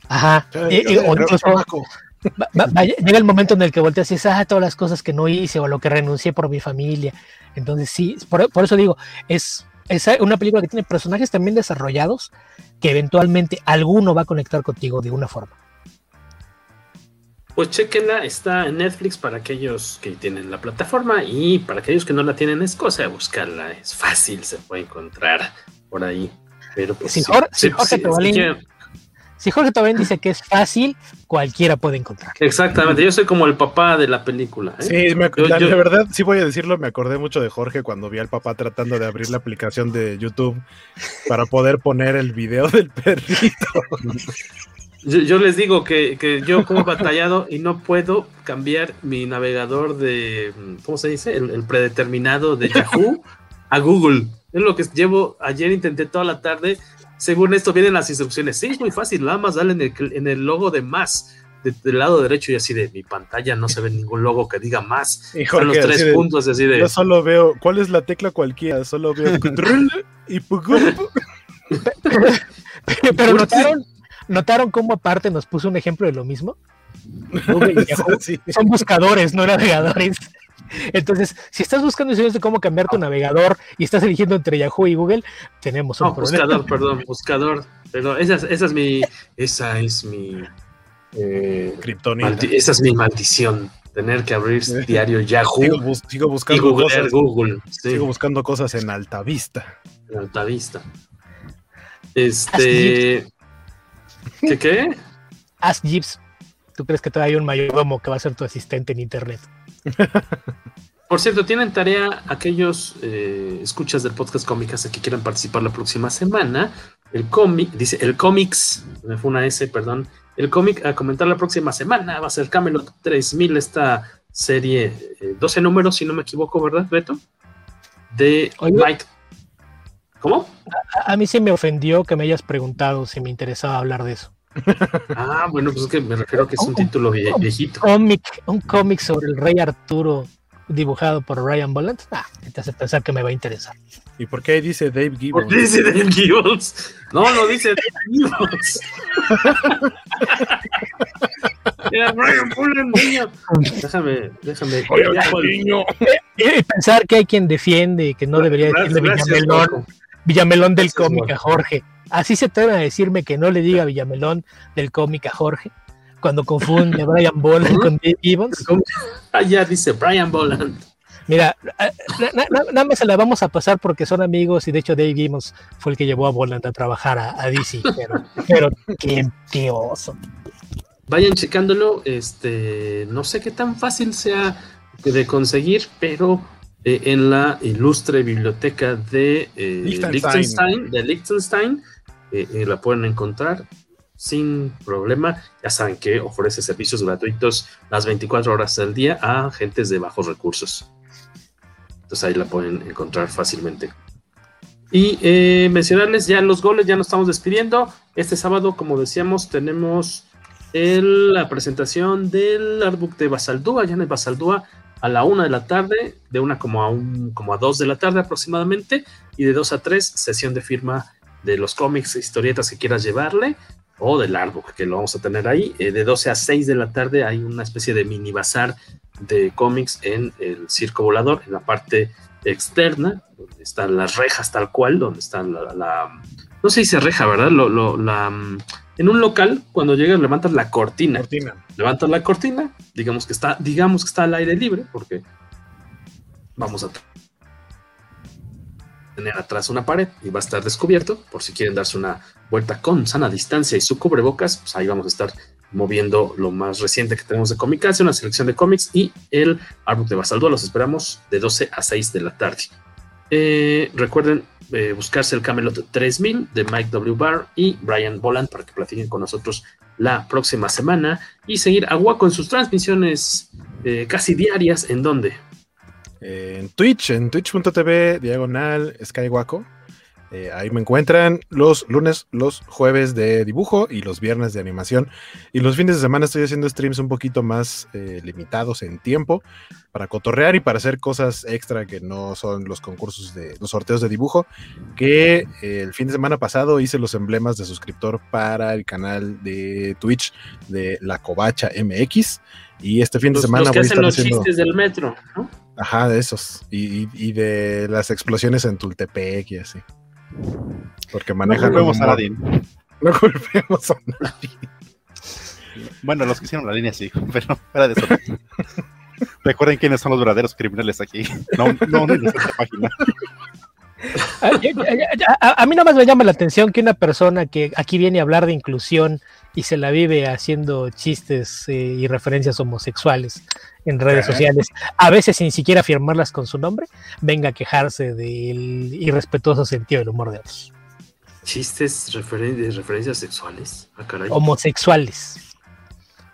Speaker 8: Ajá. llega el momento en el que volteas y dices, ah, todas las cosas que no hice o a lo que renuncié por mi familia. Entonces sí, por, por eso digo, es es una película que tiene personajes también desarrollados que eventualmente alguno va a conectar contigo de una forma.
Speaker 5: Pues chequenla, está en Netflix para aquellos que tienen la plataforma y para aquellos que no la tienen es cosa de buscarla, es fácil, se puede encontrar por ahí. Pero pues,
Speaker 8: si, Jorge, si Jorge Tobén dice que es fácil, cualquiera puede encontrar.
Speaker 5: Exactamente, yo soy como el papá de la película. ¿eh?
Speaker 6: Sí, me, la, verdad, sí voy a decirlo, me acordé mucho de Jorge cuando vi al papá tratando de abrir la aplicación de YouTube para poder poner el video del perrito.
Speaker 5: Yo, les digo que, yo como batallado y no puedo cambiar mi navegador de, ¿cómo se dice? El, predeterminado de Yahoo a Google. Es lo que llevo, ayer intenté toda la tarde. Según esto vienen las instrucciones. Sí, es muy fácil, nada más dale en el, en el logo de más. De, del lado derecho y así de mi pantalla no se ve ningún logo que diga más.
Speaker 6: Y
Speaker 5: Son los tres
Speaker 6: así de-
Speaker 5: puntos así de.
Speaker 6: Yo solo veo, ¿cuál es la tecla cualquiera? Solo veo control y.
Speaker 8: Pero notaron, notaron cómo aparte nos puso un ejemplo de lo mismo. Google y Yahoo
Speaker 6: Sí.
Speaker 8: son buscadores, no navegadores. Entonces, si estás buscando instrucciones de cómo cambiar tu navegador y estás eligiendo entre Yahoo y Google, tenemos un
Speaker 5: No,
Speaker 8: problema.
Speaker 5: buscador, perdón, buscador. Perdón, esa, es- esa es mi. Esa es mi. eh, esa es mi maldición. Tener que abrir diario Yahoo
Speaker 6: Sigo, bus- sigo
Speaker 5: y
Speaker 6: buscando
Speaker 5: googlear
Speaker 6: cosas.
Speaker 5: Google. Sí,
Speaker 6: Sigo buscando cosas en alta vista.
Speaker 5: en alta vista. Este. ¿Qué qué?
Speaker 8: Ask Jeeves. ¿Tú crees que todavía hay un mayordomo que va a ser tu asistente en internet?
Speaker 5: Por cierto, tienen tarea aquellos eh, escuchas del podcast cómicas que quieran participar la próxima semana. El cómic, dice el cómics, me fue una S, perdón. El cómic a comentar la próxima semana va a ser Camelot 3000, esta serie, eh, 12 números, si no me equivoco, ¿verdad, Beto? De
Speaker 8: Oye.
Speaker 5: Mike. ¿Cómo?
Speaker 8: A, a mí sí me ofendió que me hayas preguntado si me interesaba hablar de eso.
Speaker 5: Ah, bueno, pues es que me refiero a que es un título vie- viejito.
Speaker 8: Cómic, un cómic sobre el rey Arturo dibujado por Ryan Bolland. Ah, ¿qué te hace pensar que me va a interesar.
Speaker 6: ¿Y por qué ahí dice Dave
Speaker 5: ¿Por
Speaker 6: Gibbons?
Speaker 5: qué dice Dave Gibbons? No, no dice Dave Gibbons. Pullen, niño. Déjame, déjame.
Speaker 8: Y y pensar que hay quien defiende que no debería
Speaker 5: Gracias,
Speaker 8: decirle
Speaker 5: gracias,
Speaker 8: Villamelón. Villamelón del
Speaker 5: Gracias,
Speaker 8: cómic a. Jorge. Así se atreven a decirme que no le diga Villamelón del cómic a Jorge cuando confunde a Brian Bolland con Dave Gibbons.
Speaker 5: Ah, ya dice Brian Boland.
Speaker 8: Mira, eh, na- na- na- nada más se la vamos a pasar porque son amigos y de hecho Dave Gibbons fue el que llevó a Bolland a trabajar a, a DC, pero, pero qué, qué oso.
Speaker 5: Vayan checándolo. Este, no sé qué tan fácil sea de conseguir, pero eh, en la ilustre biblioteca de eh,
Speaker 6: Liechtenstein.
Speaker 5: Liechtenstein, de Liechtenstein, eh, eh, la pueden encontrar sin problema. Ya saben que ofrece servicios gratuitos las 24 horas del día a gentes de bajos recursos. Entonces ahí la pueden encontrar fácilmente. Y eh, mencionarles ya los goles, ya nos estamos despidiendo. Este sábado, como decíamos, tenemos el- la presentación del artbook de Basaldúa, el Basaldúa, a la una de la tarde, de una como a, un, como a dos de la tarde aproximadamente, y de dos a tres, sesión de firma de los cómics, historietas que quieras llevarle, o del artbook, que lo vamos a tener ahí. Eh, de 12 a 6 de la tarde hay una especie de mini bazar de cómics en el circo volador, en la parte externa, donde están las rejas tal cual, donde están la, la- no se dice reja, ¿verdad? Lo, lo- la, mm, en un local, cuando llegas, levantas la cortina.
Speaker 6: Cortina.
Speaker 5: Levantas la cortina, digamos que está, digamos que está al aire libre, porque vamos a tener atrás una pared y va a estar descubierto, por si quieren darse una vuelta con sana distancia y su cubrebocas, pues ahí vamos a estar moviendo lo más reciente que tenemos de Comicase, una selección de cómics y el árbol de Basaldúa. Los esperamos de 12 a 6 de la tarde. Eh, recuerden eh, buscarse el Camelot 3000 de Mike W. Barr y Brian Boland para que platiquen con nosotros la próxima semana y seguir a Waco en sus transmisiones eh, casi diarias. ¿En dónde?
Speaker 6: En Twitch, en twitch.tv, diagonal Skywaco. Eh, ahí me encuentran los lunes, los jueves de dibujo y los viernes de animación. Y los fines de semana estoy haciendo streams un poquito más eh, limitados en tiempo para cotorrear y para hacer cosas extra que no son los concursos de los sorteos de dibujo. Que eh, el fin de semana pasado hice los emblemas de suscriptor para el canal de Twitch de La Covacha MX. Y este fin de
Speaker 5: Los,
Speaker 6: semana
Speaker 5: los que
Speaker 6: voy a
Speaker 5: hacen
Speaker 6: estar
Speaker 5: los
Speaker 6: haciendo.
Speaker 5: chistes del metro, ¿no?
Speaker 6: Ajá, de esos. Y, y- y de las explosiones en Tultepec y así. Porque manejan.
Speaker 7: culpemos
Speaker 6: un
Speaker 7: a nadie.
Speaker 6: No culpemos a nadie.
Speaker 7: Bueno, los que hicieron la línea sí, pero fuera de eso. Recuerden quiénes son los verdaderos criminales aquí. No, no, no en esta página.
Speaker 8: A, a- a- a mí nada más me llama la atención que una persona que aquí viene a hablar de inclusión y se la vive haciendo chistes eh, y referencias homosexuales en redes sociales, a veces sin siquiera firmarlas con su nombre, venga a quejarse del irrespetuoso sentido del humor de otros.
Speaker 5: Chistes referen- de referencias sexuales. Ah, caray.
Speaker 8: Homosexuales.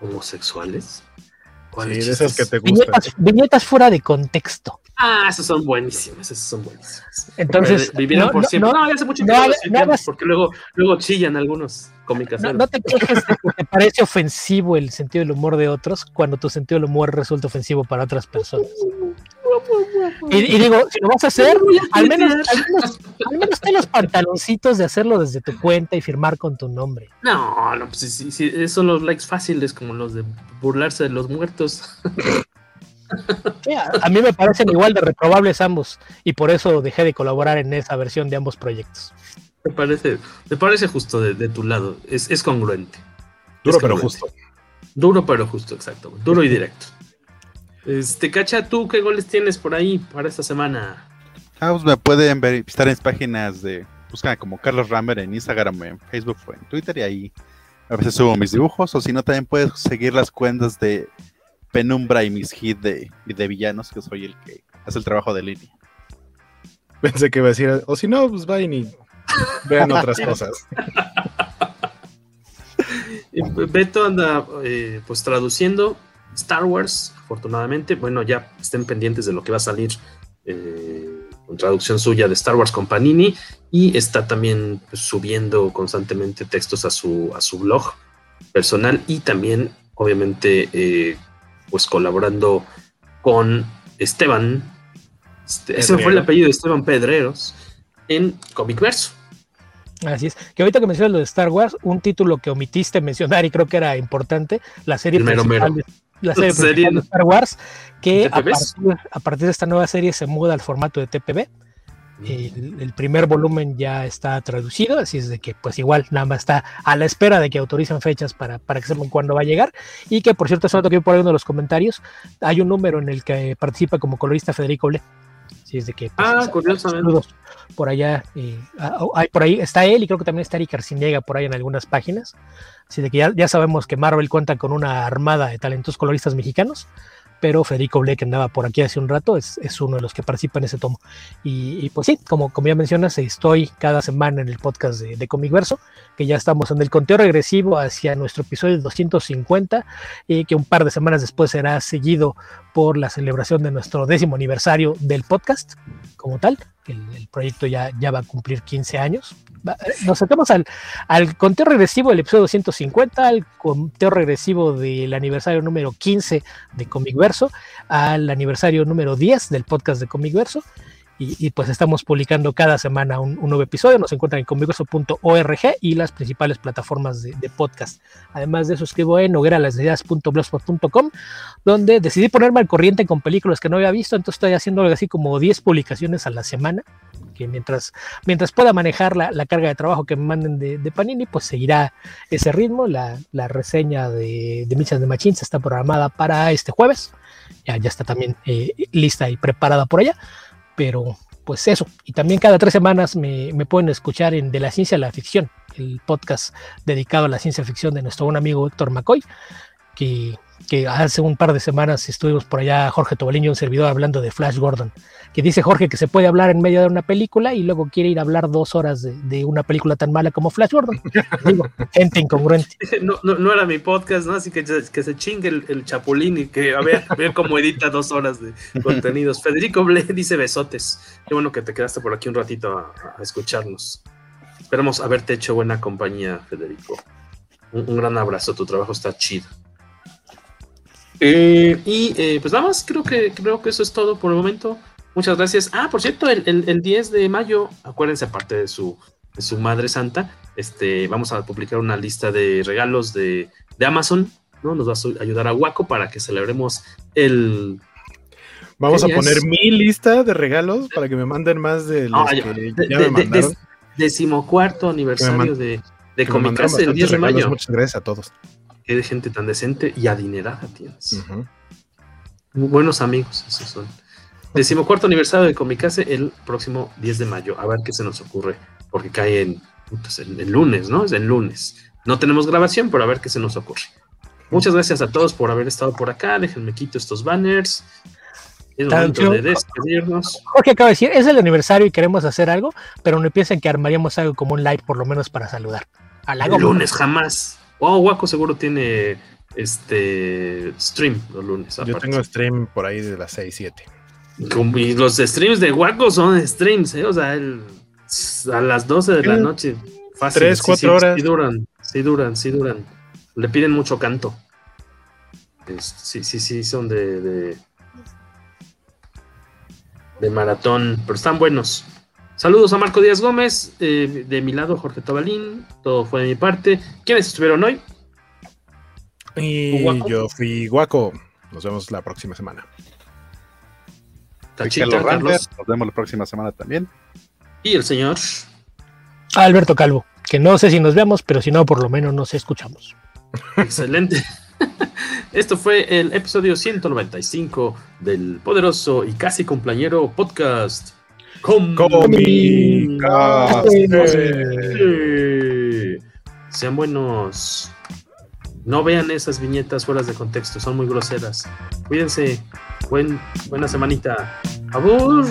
Speaker 5: Homosexuales.
Speaker 6: Sí,
Speaker 5: ¿Cuáles
Speaker 6: de esas que te gustan.
Speaker 8: Viñetas, viñetas fuera de contexto.
Speaker 5: Ah, esos son buenísimos, esos son buenísimos.
Speaker 8: Entonces,
Speaker 5: vivirán
Speaker 8: no,
Speaker 5: por
Speaker 8: no,
Speaker 5: siempre.
Speaker 8: no,
Speaker 5: No, hace mucho
Speaker 8: no
Speaker 5: tiempo
Speaker 8: hagas-
Speaker 5: porque luego, luego chillan algunos cómicas.
Speaker 8: No, no te quejes de que te parece ofensivo el sentido del humor de otros cuando tu sentido del humor resulta ofensivo para otras personas. Y, y digo, si lo vas a hacer, al menos, al menos, al menos ten los pantaloncitos de hacerlo desde tu cuenta y firmar con tu nombre.
Speaker 5: No, no, pues sí, sí, sí, esos son los likes fáciles, como los de burlarse de los muertos.
Speaker 8: Sí, a, a mí me parecen igual de reprobables ambos y por eso dejé de colaborar en esa versión de ambos proyectos.
Speaker 5: Me parece, me parece justo de, de tu lado, es, es congruente.
Speaker 6: Duro
Speaker 5: Es
Speaker 6: pero justo.
Speaker 5: Duro pero justo, exacto. Duro y directo. Este, Cacha, ¿tú qué goles tienes por ahí para esta semana?
Speaker 7: Ah, pues me pueden ver, visitar en mis páginas de. Buscan como Carlos Rammer en Instagram, en Facebook o en Twitter y ahí a veces subo mis dibujos. O si no, también puedes seguir las cuentas de Penumbra y mis hits de, y de villanos, que soy el que hace el trabajo de línea.
Speaker 6: Pensé que iba a decir, o si no, pues vayan y vean otras cosas.
Speaker 5: Beto anda eh, pues traduciendo Star Wars, afortunadamente. Bueno, ya estén pendientes de lo que va a salir eh, con traducción suya de Star Wars con Panini. Y está también pues, subiendo constantemente textos a su, a su blog personal y también, obviamente, eh, pues colaborando con Esteban. Este, ese fue el apellido de Esteban Pedreros en Comic Verso.
Speaker 8: Así es. Que ahorita que mencionas lo de Star Wars, un título que omitiste mencionar y creo que era importante, la serie
Speaker 5: mero
Speaker 8: principal,
Speaker 5: mero.
Speaker 8: De, la serie principal de Star Wars, que a partir, a partir de esta nueva serie se muda al formato de TPB. El, el primer volumen ya está traducido, así es de que pues igual nada más está a la espera de que autoricen fechas para, para que sepan cuándo va a llegar y que por cierto, eso que por ahí uno de los comentarios, hay un número en el que participa como colorista Federico Ble. Así es de que pues,
Speaker 5: Ah, curiosamente.
Speaker 8: saludos por allá. eh, hay por ahí está él y creo que también está Eric Arciniega por ahí en algunas páginas. Así de que ya, ya sabemos que Marvel cuenta con una armada de talentosos coloristas mexicanos, pero Federico Ble, que andaba por aquí hace un rato, es, es uno de los que participa en ese tomo. Y, y pues sí, como, como ya mencionas, estoy cada semana en el podcast de, de Comic Verso, que ya estamos en el conteo regresivo hacia nuestro episodio 250, y que un par de semanas después será seguido por la celebración de nuestro décimo aniversario del podcast como tal. El, proyecto ya, ya va a cumplir 15 años. Eh, Nos sacamos al, al conteo regresivo del episodio 250, al conteo regresivo del aniversario número 15 de Comic Verso, al aniversario número 10 del podcast de Comic Verso. Y, pues estamos publicando cada semana un, nuevo episodio. Nos encuentran en comicverso.org y las principales plataformas de, de podcast. Además de eso, escribo en hogueralasdeidades.blogspot.com, donde decidí ponerme al corriente con películas que no había visto. Entonces estoy haciendo algo así como 10 publicaciones a la semana. Que mientras, mientras pueda manejar la, carga de trabajo que me manden de, Panini, pues seguirá ese ritmo. La, reseña de, de Michas de Machines está programada para este jueves. Ya, ya está también eh, lista y preparada por allá. Pero pues eso. Y también cada tres semanas me, me pueden escuchar en De la Ciencia a la Ficción, el podcast dedicado a la ciencia ficción de nuestro buen amigo Héctor McCoy, que, que hace un par de semanas estuvimos por allá, Jorge Tobalín y un servidor hablando de Flash Gordon, que dice Jorge que se puede hablar en medio de una película y luego quiere ir a hablar dos horas de, de una película tan mala como Flash Gordon. Digo, gente incongruente.
Speaker 5: No, no, no era mi podcast, ¿no? Así que, que se chingue el, el chapulín y que a ver, a ver cómo edita dos horas de contenidos. Federico Ble dice besotes. Qué bueno que te quedaste por aquí un ratito a, a escucharnos. Esperamos haberte hecho buena compañía, Federico. Un, un gran abrazo, tu trabajo está chido. Eh, y eh, pues nada más, creo que, creo que eso es todo por el momento. Muchas gracias. Ah, por cierto, el, el, el 10 de mayo, acuérdense, aparte de su, de su Madre Santa, este, vamos a publicar una lista de regalos de, de Amazon, ¿no? Nos va a ayudar a Waco para que celebremos el...
Speaker 6: Vamos
Speaker 5: ¿Qué
Speaker 6: a poner
Speaker 5: es?
Speaker 6: mi lista de regalos para que me manden más de los
Speaker 5: Ah,
Speaker 6: que
Speaker 5: de-
Speaker 6: ya
Speaker 5: de-
Speaker 6: me mandaron.
Speaker 5: des- decimocuarto aniversario de, de Comicase el 10 de mayo.
Speaker 6: Muchas gracias a todos.
Speaker 5: Qué de gente tan decente y adinerada tienes. Muy buenos amigos, esos son. Decimocuarto aniversario de Comicase el próximo 10 de mayo. A ver qué se nos ocurre, porque cae en, putas, en- en lunes, ¿no? Es el lunes. No tenemos grabación, pero a ver qué se nos ocurre. Muchas gracias a todos por haber estado por acá. Déjenme quito estos banners. Es momento de despedirnos.
Speaker 8: Jorge acaba de decir, es el aniversario y queremos hacer algo, pero no piensen que armaríamos algo como un live por lo menos para saludar. Al
Speaker 5: El lunes jamás. Oh, Waco seguro tiene este stream los lunes.
Speaker 6: Yo tengo stream por ahí de las 6, 7.
Speaker 5: Y los streams de Waco son streams, ¿eh? O sea, el, a las 12 de la noche.
Speaker 6: Fácil. Tres, cuatro horas.
Speaker 5: Sí duran, sí duran, sí duran. Le piden mucho canto. sí, sí, sí, son de, de, de maratón, pero están buenos. Saludos a Marco Díaz Gómez, eh, de mi lado Jorge Tobalín, todo fue de mi parte. ¿Quiénes estuvieron hoy?
Speaker 6: Y yo fui Guaco. Nos vemos la próxima semana.
Speaker 7: Tachita, Nos vemos la próxima semana también.
Speaker 5: Y el señor
Speaker 8: Alberto Calvo, que no sé si nos vemos, pero si no, por lo menos nos escuchamos.
Speaker 5: Excelente. Esto fue el episodio 195 del poderoso y casi compañero podcast. Sean buenos. No vean esas viñetas fuera de contexto, son muy groseras. Cuídense. Buen, buena semanita. ¡Abur!